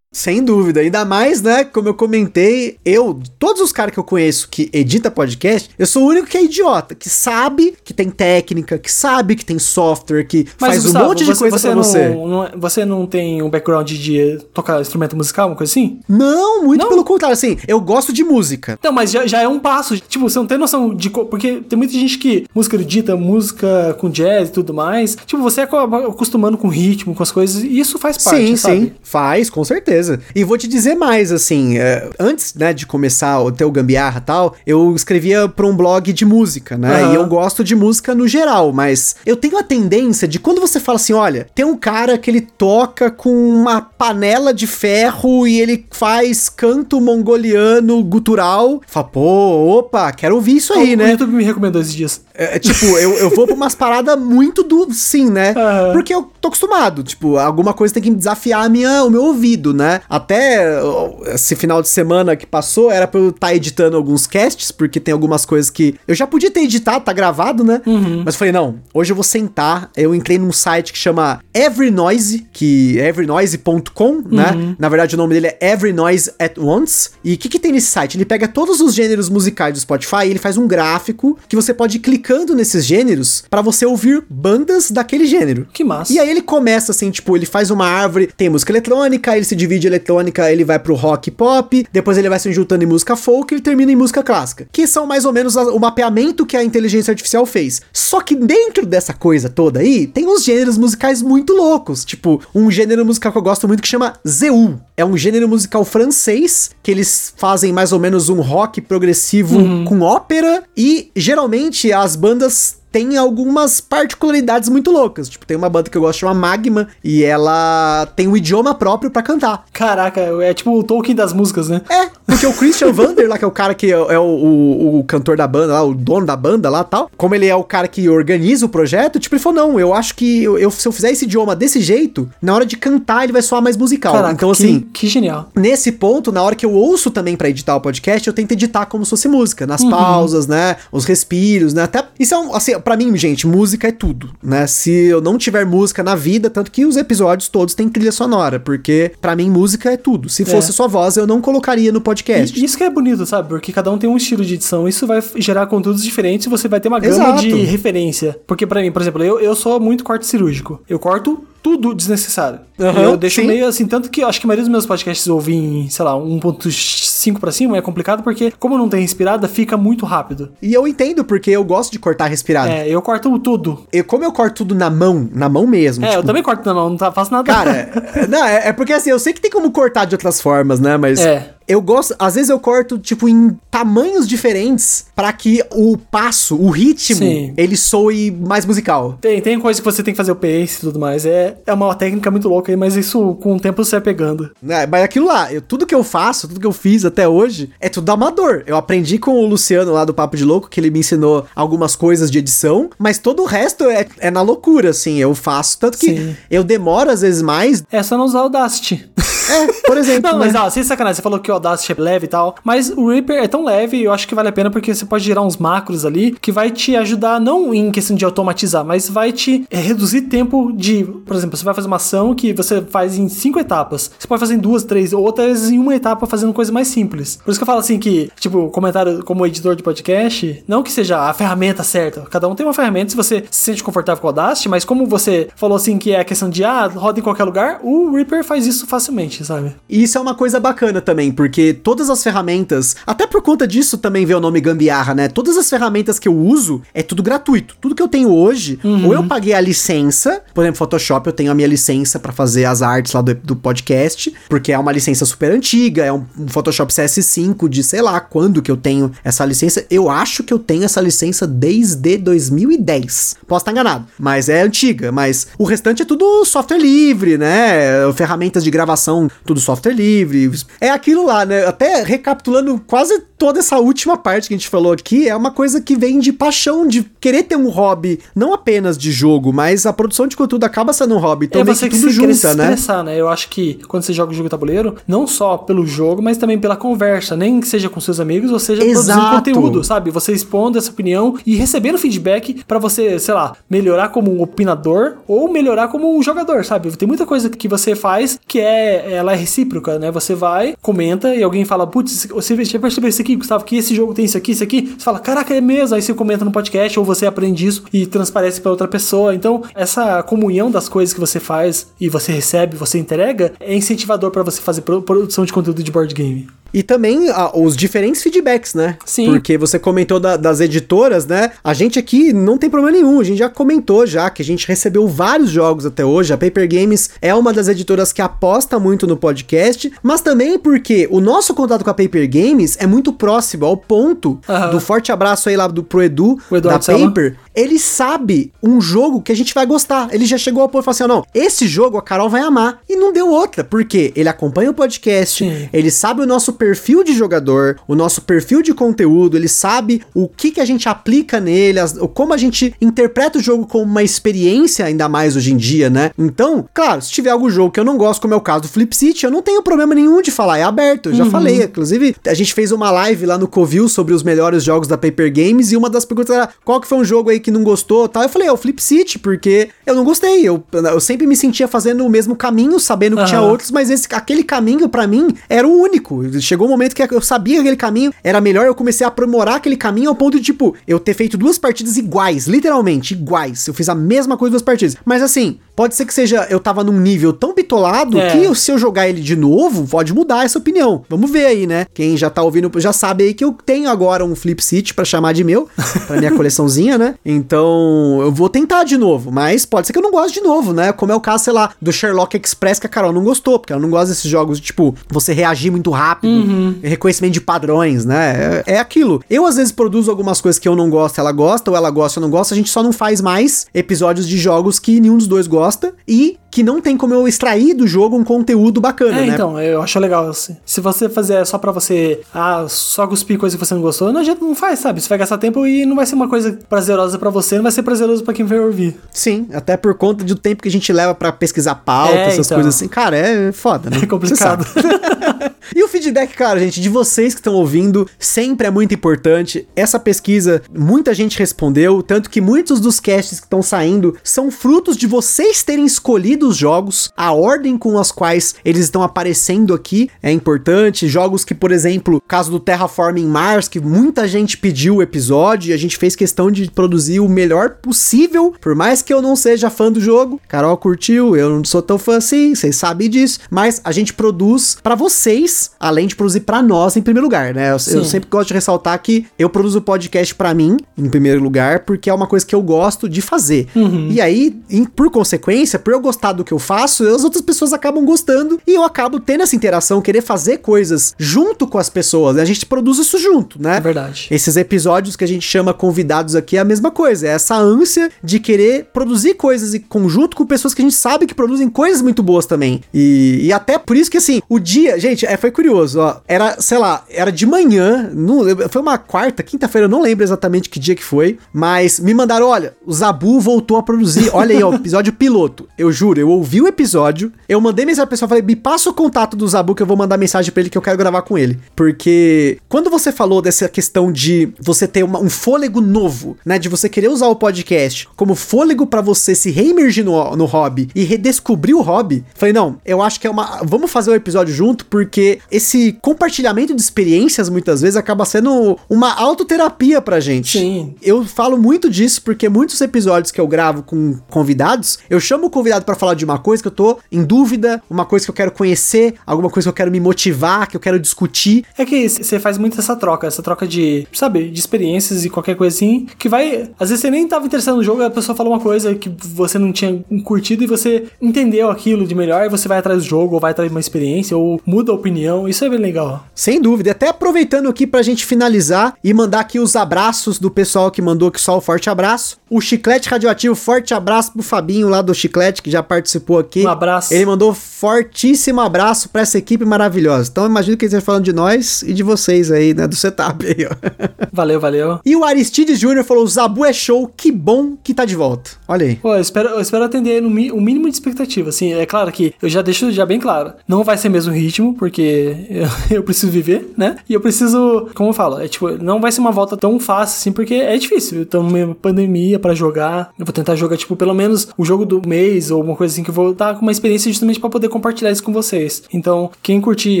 [SPEAKER 1] Sem dúvida, ainda mais, né? Como eu comentei, eu, todos os caras que eu conheço que edita podcast, eu sou o único que é idiota, que sabe que tem técnica, que sabe que tem software, que faz
[SPEAKER 2] Gustavo,
[SPEAKER 1] um monte de
[SPEAKER 2] você,
[SPEAKER 1] coisa
[SPEAKER 2] você
[SPEAKER 1] pra
[SPEAKER 2] não,
[SPEAKER 1] você.
[SPEAKER 2] não é- você não tem um background de tocar instrumento musical, uma coisa assim?
[SPEAKER 1] Não, muito
[SPEAKER 2] Não?
[SPEAKER 1] pelo contrário, assim, eu gosto de música.
[SPEAKER 2] Não, mas já, já é um passo. Tipo, você não tem noção de. Porque tem muita gente que música erudita, música com jazz e tudo mais. Tipo, você acaba acostumando com ritmo, com as coisas, e isso faz parte.
[SPEAKER 1] sim,
[SPEAKER 2] sabe?
[SPEAKER 1] sim, faz, com certeza. E vou te dizer mais, assim, é, antes, né, de começar o teu gambiarra e tal, eu escrevia pra um blog de música, né,
[SPEAKER 2] Aham.
[SPEAKER 1] e eu gosto de música no geral, mas eu tenho a tendência de quando você fala assim, olha, tem um cara que ele toca com uma panela de ferro e ele faz canto mongoliano gutural, fala, pô, opa, quero ouvir isso aí,
[SPEAKER 2] o,
[SPEAKER 1] né?
[SPEAKER 2] O YouTube me recomendou esses dias.
[SPEAKER 1] É, é, tipo, eu, eu vou pra umas paradas muito do sim, né?
[SPEAKER 2] Aham.
[SPEAKER 1] Porque eu tô acostumado. Tipo, alguma coisa tem que desafiar a minha, o meu ouvido, né? Até ó, esse final de semana que passou, era pra eu estar editando alguns casts, porque tem algumas coisas que eu já podia ter editado, tá gravado, né? Mas eu falei, não, hoje eu vou sentar. Eu entrei num site que chama Evernoise, que é evernoise.com, né? Na verdade, o nome dele é Every Noise at Once. E o que, que tem nesse site? Ele pega todos os gêneros musicais do Spotify e ele faz um gráfico que você pode ir clicando nesses gêneros pra você ouvir bandas daquele gênero.
[SPEAKER 2] Que massa.
[SPEAKER 1] E aí ele começa assim, tipo, ele faz uma árvore, tem música eletrônica, ele se divide em eletrônica, ele vai pro rock pop, depois ele vai se juntando em música folk e termina em música clássica. Que são mais ou menos o mapeamento que a inteligência artificial fez. Só que dentro dessa coisa toda aí, tem uns gêneros musicais muito loucos. Tipo, um gênero musical que eu gosto muito que chama Zeu. É um gênero musical francês que eles fazem mais ou menos um rock progressivo com ópera e geralmente as bandas tem algumas particularidades muito loucas. Tipo, tem uma banda que eu gosto chama Magma e ela tem um idioma próprio pra cantar.
[SPEAKER 2] Caraca, é tipo o Tolkien das músicas, né?
[SPEAKER 1] É, porque o Christian Vander lá, que é o cara que é, é o, o- o cantor da banda lá, o dono da banda lá tal, como ele é o cara que organiza o projeto, tipo, ele falou, não, eu acho que eu, eu- se eu fizer esse idioma desse jeito, na hora de cantar ele vai soar mais musical.
[SPEAKER 2] Caraca,
[SPEAKER 1] então,
[SPEAKER 2] que-
[SPEAKER 1] assim,
[SPEAKER 2] Que genial.
[SPEAKER 1] Nesse ponto, na hora que eu ouço também pra editar o podcast, eu tento editar como se fosse música, nas pausas, né? Os respiros, né? Até isso é um, assim, pra mim, gente, música é tudo, né? Se eu não tiver música na vida, tanto que os episódios todos têm trilha sonora, porque pra mim música é tudo. Se fosse
[SPEAKER 2] É.
[SPEAKER 1] só voz, eu não colocaria no podcast.
[SPEAKER 2] E isso que é bonito, sabe? Porque cada um tem um estilo de edição. Isso vai gerar conteúdos diferentes e você vai ter uma gama
[SPEAKER 1] Exato.
[SPEAKER 2] de referência. Porque pra mim, por exemplo, eu, eu sou muito corte cirúrgico. Eu corto tudo desnecessário.
[SPEAKER 1] Aham,
[SPEAKER 2] eu deixo
[SPEAKER 1] sim.
[SPEAKER 2] meio assim, tanto que eu acho que a maioria dos meus podcasts eu ouvi em, sei lá, 1.5 pra cima é complicado porque, como não tem respirada, fica muito rápido.
[SPEAKER 1] E eu entendo, porque eu gosto de cortar respirado.
[SPEAKER 2] É, eu corto tudo.
[SPEAKER 1] Eu, como eu corto tudo na mão, na mão mesmo.
[SPEAKER 2] É, eu
[SPEAKER 1] tipo,
[SPEAKER 2] também corto na mão, não tá, faço nada.
[SPEAKER 1] Cara, não, é, é porque assim, eu sei que tem como cortar de outras formas, né? Mas
[SPEAKER 2] É.
[SPEAKER 1] eu gosto, às vezes eu corto, tipo, em tamanhos diferentes pra que o passo, o ritmo,
[SPEAKER 2] Sim.
[SPEAKER 1] ele soe mais musical.
[SPEAKER 2] Tem, tem coisa que você tem que fazer o pace e tudo mais. É, é uma técnica muito louca aí, mas isso com o tempo você vai pegando.
[SPEAKER 1] né? Mas aquilo lá, eu- tudo que eu faço, tudo que eu fiz até hoje, é tudo amador. Eu aprendi com o Luciano lá do Papo de Louco, que ele me ensinou algumas coisas de edição, mas todo o resto é, é na loucura, assim. Eu faço, tanto que
[SPEAKER 2] Sim.
[SPEAKER 1] eu demoro às vezes mais.
[SPEAKER 2] É só não usar o Audacity.
[SPEAKER 1] É, por exemplo.
[SPEAKER 2] Não,
[SPEAKER 1] né?
[SPEAKER 2] mas ó, sem sacanagem, você falou que o Audacity é leve e tal, mas o Reaper é tão leve, eu acho que vale a pena porque você pode gerar uns macros ali que vai te ajudar, não em questão de automatizar, mas vai te é, reduzir tempo de, por exemplo, você vai fazer uma ação que você faz em cinco etapas, você pode fazer em duas, três, ou outras em uma etapa fazendo coisa mais simples. Por isso que eu falo assim que, tipo, comentário como editor de podcast, não que seja a ferramenta certa, cada um tem uma ferramenta se você se sente confortável com o Audacity, mas como você falou assim que é a questão de, ah, roda em qualquer lugar, o Reaper faz isso facilmente, sabe?
[SPEAKER 1] E isso é uma coisa bacana também, porque todas as ferramentas, até por conta disso também vê o nome gambiarra, né? Todas as ferramentas que eu uso é tudo gratuito. Tudo que eu tenho hoje, ou eu paguei a licença, por exemplo, Photoshop, eu tenho a minha licença pra fazer as artes lá do, do podcast, porque é uma licença super antiga, é um, um Photoshop CS5 de sei lá quando que eu tenho essa licença. Eu acho que eu tenho essa licença desde 2010. Posso estar enganado, mas é antiga, mas o restante é tudo software livre, né? Ferramentas de gravação, tudo software livre. É aquilo lá, né? Até recapitulando quase toda essa última parte que a gente falou aqui, é uma coisa que vem de paixão, de querer ter um hobby, não apenas de jogo, mas a produção de conteúdo acaba sendo um hobby. Então
[SPEAKER 2] é você
[SPEAKER 1] que tudo
[SPEAKER 2] se querer se
[SPEAKER 1] junta, né?
[SPEAKER 2] né? Eu acho que quando você joga o jogo tabuleiro, não só pelo jogo, mas também pela conversa, nem que seja com seus amigos, ou seja, produzindo
[SPEAKER 1] Exato.
[SPEAKER 2] conteúdo, sabe? Você expondo essa opinião e recebendo feedback pra você, sei lá, melhorar como um opinador ou melhorar como um jogador, sabe? Tem muita coisa que você faz que é ela é recíproca, né? Você vai, comenta e alguém fala, putz, você já percebeu isso aqui, Gustavo, que esse jogo tem isso aqui, isso aqui? Você fala, caraca, é mesmo. Aí você comenta no podcast ou você aprende isso e transparece pra outra pessoa. Então, essa comunhão das coisas que você faz e você recebe, você entrega, é incentivador pra você fazer pro- produção de conteúdo de board game.
[SPEAKER 1] E também ah, os diferentes feedbacks, né?
[SPEAKER 2] Sim.
[SPEAKER 1] Porque você comentou da- das editoras, né? A gente aqui não tem problema nenhum. A gente já comentou já que a gente recebeu vários jogos até hoje. A Paper Games é uma das editoras que aposta muito no podcast, mas também porque o nosso contato com a Paper Games é muito próximo ao ponto do forte abraço aí lá do, pro Edu, da. Paper. Ele sabe um jogo que a gente vai gostar. Ele já chegou ao ponto e falou assim: ó, não, esse jogo a Carol vai amar. E não deu outra. Porque ele acompanha o podcast,
[SPEAKER 2] Sim.
[SPEAKER 1] ele sabe o nosso perfil de jogador, o nosso perfil de conteúdo, ele sabe o que, que a gente aplica nele, as- como a gente interpreta o jogo como uma experiência, ainda mais hoje em dia, né? Então, claro, se tiver algum jogo que eu não gosto, como é o caso do Flip City, eu não tenho problema nenhum de falar, é aberto, eu já falei. Inclusive, a gente fez uma live lá no Covil sobre os melhores jogos da Paper Games e uma das perguntas era qual que foi um jogo aí que não gostou tal. Eu falei, é o Flip City, porque eu não gostei. Eu, eu sempre me sentia fazendo o mesmo caminho, sabendo que tinha
[SPEAKER 2] Aham.
[SPEAKER 1] outros, mas esse, aquele caminho pra mim era o único. Chegou um momento que eu sabia que aquele caminho era melhor, eu comecei a aprimorar aquele caminho ao ponto de, tipo, eu ter feito duas partidas iguais, literalmente iguais. Eu fiz a mesma coisa duas partidas. Mas assim, pode ser que seja, eu tava num nível tão bitolado
[SPEAKER 2] É.
[SPEAKER 1] que se eu jogar ele de novo, pode mudar essa opinião. Vamos ver aí, né? Quem já tá ouvindo já sabe aí que eu tenho agora um Flip City pra chamar de meu, pra minha coleçãozinha, né? Então, eu vou tentar de novo, mas pode ser que eu não goste de novo, né? Como é o caso, sei lá, do Sherlock Express que a Carol não gostou, porque ela não gosta desses jogos de, tipo, você reagir muito rápido, reconhecimento de padrões, né? É, é aquilo. Eu, às vezes, produzo algumas coisas que eu não gosto, ela gosta, ou ela gosta, eu não gosto, a gente só não faz mais episódios de jogos que nenhum dos dois gosta e que não tem como eu extrair do jogo um conteúdo bacana,
[SPEAKER 2] É,
[SPEAKER 1] né?
[SPEAKER 2] então, eu acho legal assim. Se você fazer só pra você, ah, só cuspir coisa que você não gostou, não, a gente não faz, sabe? Você vai gastar tempo e não vai ser uma coisa prazerosa pra você, não vai ser prazeroso pra quem vai ouvir.
[SPEAKER 1] Sim, até por conta do tempo que a gente leva pra pesquisar pauta,
[SPEAKER 2] É,
[SPEAKER 1] essas
[SPEAKER 2] então.
[SPEAKER 1] coisas assim. Cara, é foda, né?
[SPEAKER 2] É complicado.
[SPEAKER 1] E o feedback, cara, gente, de vocês que estão ouvindo, sempre é muito importante. Essa pesquisa, muita gente respondeu, tanto que muitos dos casts que estão saindo são frutos de vocês terem escolhido os jogos, a ordem com as quais eles estão aparecendo aqui é importante. Jogos que, por exemplo, caso do Terraforming Mars, que muita gente pediu o episódio e a gente fez questão de produzir o melhor possível, por mais que eu não seja fã do jogo. Carol curtiu, eu não sou tão fã assim, vocês sabem disso, mas a gente produz para vocês, além de produzir para nós em primeiro lugar, né? Eu, eu, sempre gosto de ressaltar que eu produzo podcast para mim em primeiro lugar, porque é uma coisa que eu gosto de fazer. Uhum. E aí, em, por consequência, por eu gostar do que eu faço, as outras pessoas acabam gostando e eu acabo tendo essa interação, querer fazer coisas junto com as pessoas. Né? A gente produz isso junto, né?
[SPEAKER 2] É verdade.
[SPEAKER 1] Esses episódios que a gente chama convidados aqui é a mesma coisa, é essa ânsia de querer produzir coisas em conjunto com pessoas que a gente sabe que produzem coisas muito boas também. E, e até por isso que assim, o dia, gente, é, foi curioso, ó. Era, sei lá, era de manhã, não, foi uma quarta, quinta-feira, eu não lembro exatamente que dia que foi, mas me mandaram, olha, o Zabu voltou a produzir. Olha aí, ó, episódio piloto. Eu juro, eu ouvi o episódio, eu mandei mensagem pra pessoa, falei, me passa o contato do Zabu que eu vou mandar mensagem para ele que eu quero gravar com ele. Porque quando você falou dessa questão de você ter uma, um fôlego novo, né, de você querer usar o podcast como fôlego para você se reemergir no, no hobby e redescobrir o hobby, falei, não, eu acho que é uma. Vamos fazer o um episódio junto, porque esse compartilhamento de experiências muitas vezes acaba sendo uma autoterapia pra gente.
[SPEAKER 2] Sim.
[SPEAKER 1] Eu falo muito disso porque muitos episódios que eu gravo com convidados, eu chamo o convidado para falar de uma coisa que eu tô em dúvida, uma coisa que eu quero conhecer, alguma coisa que eu quero me motivar, que eu quero discutir.
[SPEAKER 2] É que você faz muito essa troca, essa troca de, sabe, de experiências e qualquer coisa assim, que vai. Às vezes você nem tava interessado no jogo, a pessoa fala uma coisa que você não tinha curtido e você entendeu aquilo de melhor e você vai atrás do jogo, ou vai atrás de uma experiência, ou muda a opinião. Isso é bem legal.
[SPEAKER 1] Sem dúvida. Até aproveitando aqui pra gente finalizar e mandar aqui os abraços do pessoal que mandou aqui só o forte abraço. O Chiclete Radioativo, forte abraço pro Fabinho lá do Chiclete, que já participou aqui.
[SPEAKER 2] Um abraço.
[SPEAKER 1] Ele mandou fortíssimo abraço pra essa equipe maravilhosa. Então imagino que eles estão falando de nós e de vocês aí, né? Do setup aí, ó.
[SPEAKER 2] Valeu, valeu.
[SPEAKER 1] E o Aristides Júnior falou: Zabu é show, que bom que tá de volta. Olha aí.
[SPEAKER 2] Pô, eu espero, eu espero atender o mínimo de expectativa. Assim, é claro que eu já deixo já bem claro. Não vai ser mesmo ritmo, porque eu, eu preciso viver, né? E eu preciso, como eu falo, é tipo, não vai ser uma volta tão fácil assim, porque é difícil. Estamos em pandemia para jogar. Eu vou tentar jogar, tipo, pelo menos o jogo do mês ou alguma coisa assim que eu vou dar com uma experiência justamente para poder compartilhar isso com vocês. Então, quem curtir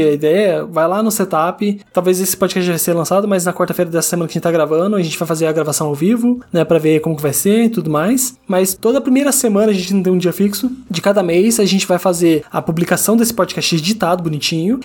[SPEAKER 2] a ideia, vai lá no setup. Talvez esse podcast já ser lançado, mas na quarta-feira dessa semana que a gente tá gravando, a gente vai fazer a gravação ao vivo, né, para ver como que vai ser e tudo mais. Mas toda a primeira semana a gente não tem um dia fixo. De cada mês a gente vai fazer a publicação desse podcast editado bonitinho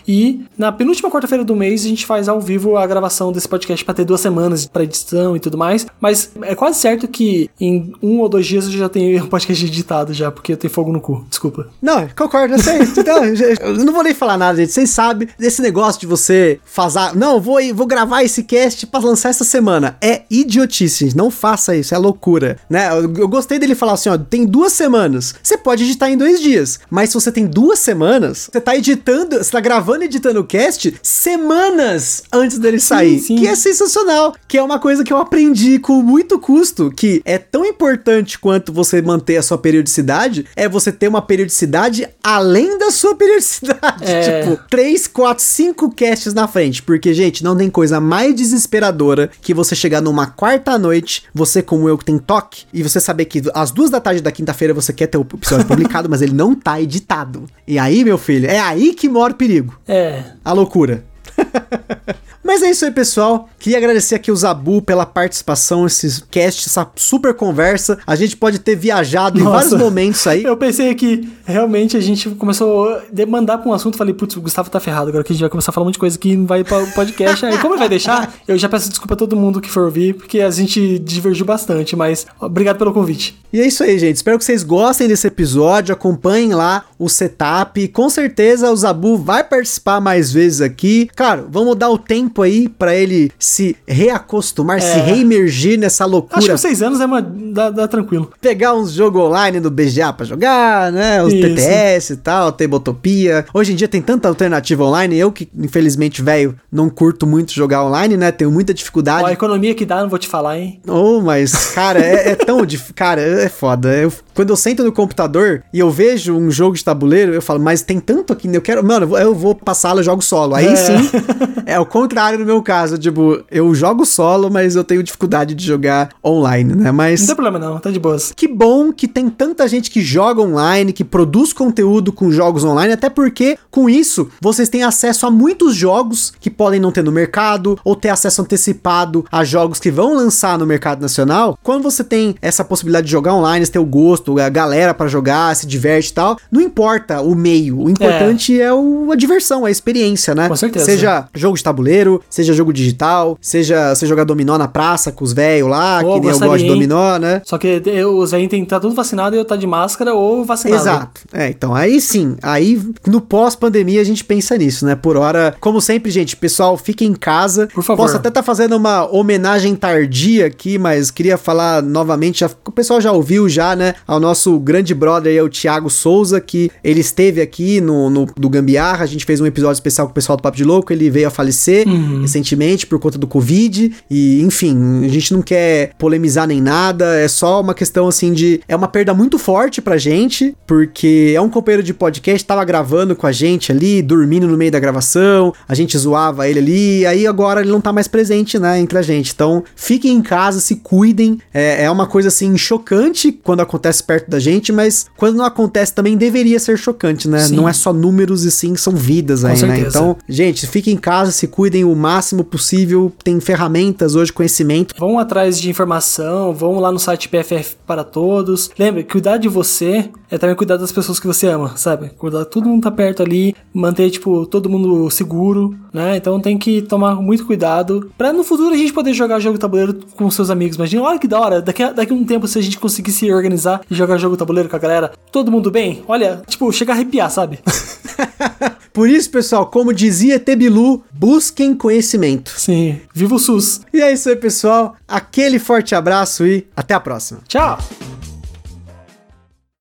[SPEAKER 2] na penúltima quarta-feira do mês a gente faz ao vivo a gravação desse podcast para ter duas semanas para edição e tudo mais. Mas é quase certo que em um ou dois dias eu já tenho o podcast editado já, porque eu tenho fogo no cu. Desculpa.
[SPEAKER 1] Não, concordo, eu sei. então, eu não vou nem falar nada, gente. Vocês sabem desse negócio de você fazer. Não, vou, vou gravar esse cast para lançar essa semana. É idiotice, gente. Não faça isso, é loucura. Né? Eu, eu gostei dele falar assim: ó, tem duas semanas. Você pode editar em dois dias. Mas se você tem duas semanas, você tá editando, você tá gravando editando o cast semanas antes dele sair.
[SPEAKER 2] sim.
[SPEAKER 1] Que é sensacional. Que é uma coisa que eu aprendi com muito custo. Que é tão importante quanto você manter a sua periodicidade, é você ter uma periodicidade além da sua periodicidade.
[SPEAKER 2] É.
[SPEAKER 1] Tipo, 3, 4, 5 casts na frente. Porque, gente, não tem coisa mais desesperadora que você chegar numa quarta noite, você como eu que tem toque, e você saber que às duas da tarde da quinta-feira você quer ter o episódio publicado, mas ele não tá editado. E aí, meu filho, é aí que mora o perigo.
[SPEAKER 2] É.
[SPEAKER 1] A loucura. Mas é isso aí, pessoal. Queria agradecer aqui o Zabu pela participação, esse cast, essa super conversa. A gente pode ter viajado em
[SPEAKER 2] Nossa.
[SPEAKER 1] vários momentos aí.
[SPEAKER 2] Eu pensei que realmente a gente começou a demandar pra um assunto. Falei, putz, o Gustavo tá ferrado. Agora que a gente vai começar a falar um monte de coisa que não vai para o podcast. Aí, como ele vai deixar? Eu já peço desculpa a todo mundo que for ouvir, porque a gente divergiu bastante. Mas obrigado pelo convite.
[SPEAKER 1] E é isso aí, gente. Espero que vocês gostem desse episódio. Acompanhem lá o setup. Com certeza o Zabu vai participar mais vezes aqui. Claro, vamos dar o tempo tempo aí pra ele se reacostumar, se
[SPEAKER 2] É.
[SPEAKER 1] reemergir nessa
[SPEAKER 2] Acho
[SPEAKER 1] loucura.
[SPEAKER 2] que seis anos é uma. dá, dá tranquilo.
[SPEAKER 1] Pegar uns jogos online do BGA pra jogar, né? Os
[SPEAKER 2] Isso.
[SPEAKER 1] TTS e tal, Tabletopia. Hoje em dia tem tanta alternativa online. Eu que, infelizmente, velho, não curto muito jogar online, né? Tenho muita dificuldade.
[SPEAKER 2] Ó, a economia que dá, não vou te falar, hein?
[SPEAKER 1] Oh, mas, cara, é, é tão difícil. Cara, é foda. Eu- quando eu sento no computador e eu vejo um jogo de tabuleiro, eu falo, mas tem tanto aqui, eu quero. Mano, eu vou- passá-lo, eu jogo solo. Aí
[SPEAKER 2] É.
[SPEAKER 1] sim, é o contrário no meu caso. Tipo, eu jogo solo, mas eu tenho dificuldade de jogar online, né? Mas.
[SPEAKER 2] Não tem problema não, tá de boas.
[SPEAKER 1] Que bom que tem tanta gente que joga online, que produz conteúdo com jogos online, até porque com isso vocês têm acesso a muitos jogos que podem não ter no mercado, ou ter acesso antecipado a jogos que vão lançar no mercado nacional. Quando você tem essa possibilidade de jogar online, você tem o gosto, a galera pra jogar, se diverte e tal, não importa o meio, o importante é, o- a diversão, a experiência, né?
[SPEAKER 2] Com certeza.
[SPEAKER 1] Seja jogo de tabuleiro, seja jogo digital, seja você jogar dominó na praça com os velhos lá,
[SPEAKER 2] Ô,
[SPEAKER 1] que nem eu gosto de dominó, né?
[SPEAKER 2] Só que eu- os velhinhos têm que estar tudo vacinado e eu tá de máscara ou vacinado.
[SPEAKER 1] Exato. É, então aí sim, aí no pós-pandemia a gente pensa nisso, né? Por hora, como sempre, gente, pessoal, fique em casa.
[SPEAKER 2] Por favor.
[SPEAKER 1] Posso até estar fazendo uma homenagem tardia aqui, mas queria falar novamente, já- o pessoal já ouviu já, né? Ao nosso grande brother aí, o Thiago Souza, que ele esteve aqui no, no do Gambiarra, a gente fez um episódio especial com o pessoal do Papo de Louco, ele veio a falecer
[SPEAKER 2] Uhum.
[SPEAKER 1] Recentemente por conta do Covid, e enfim, a gente não quer polemizar nem nada, é só uma questão assim de. É uma perda muito forte pra gente, porque é um companheiro de podcast, tava gravando com a gente ali, dormindo no meio da gravação, a gente zoava ele ali, e aí agora ele não tá mais presente, né, entre a gente. Então, fiquem em casa, se cuidem. É, é uma coisa assim chocante quando acontece perto da gente, mas quando não acontece também deveria ser chocante, né?
[SPEAKER 2] Sim.
[SPEAKER 1] Não é só números e sim são vidas aí, né? Então, gente, fiquem em casa, se cuidem o máximo possível. Tem ferramentas hoje, conhecimento.
[SPEAKER 2] Vão atrás de informação, vão lá no site PFF para todos. Lembre, cuidar de você é também cuidar das pessoas que você ama, sabe? Cuidar, todo mundo tá perto ali, manter, tipo, todo mundo seguro, né? Então tem que tomar muito cuidado pra no futuro a gente poder jogar jogo tabuleiro com seus amigos. Imagina, olha que da hora, daqui a, daqui a um tempo se a gente conseguir se organizar e jogar jogo tabuleiro com a galera, todo mundo bem, olha, tipo, chega a arrepiar, sabe?
[SPEAKER 1] Por isso, pessoal, como dizia Tebilu, busquem conhecimento.
[SPEAKER 2] Sim, viva o SUS.
[SPEAKER 1] E é isso aí, pessoal. Aquele forte abraço e até a próxima.
[SPEAKER 2] Tchau!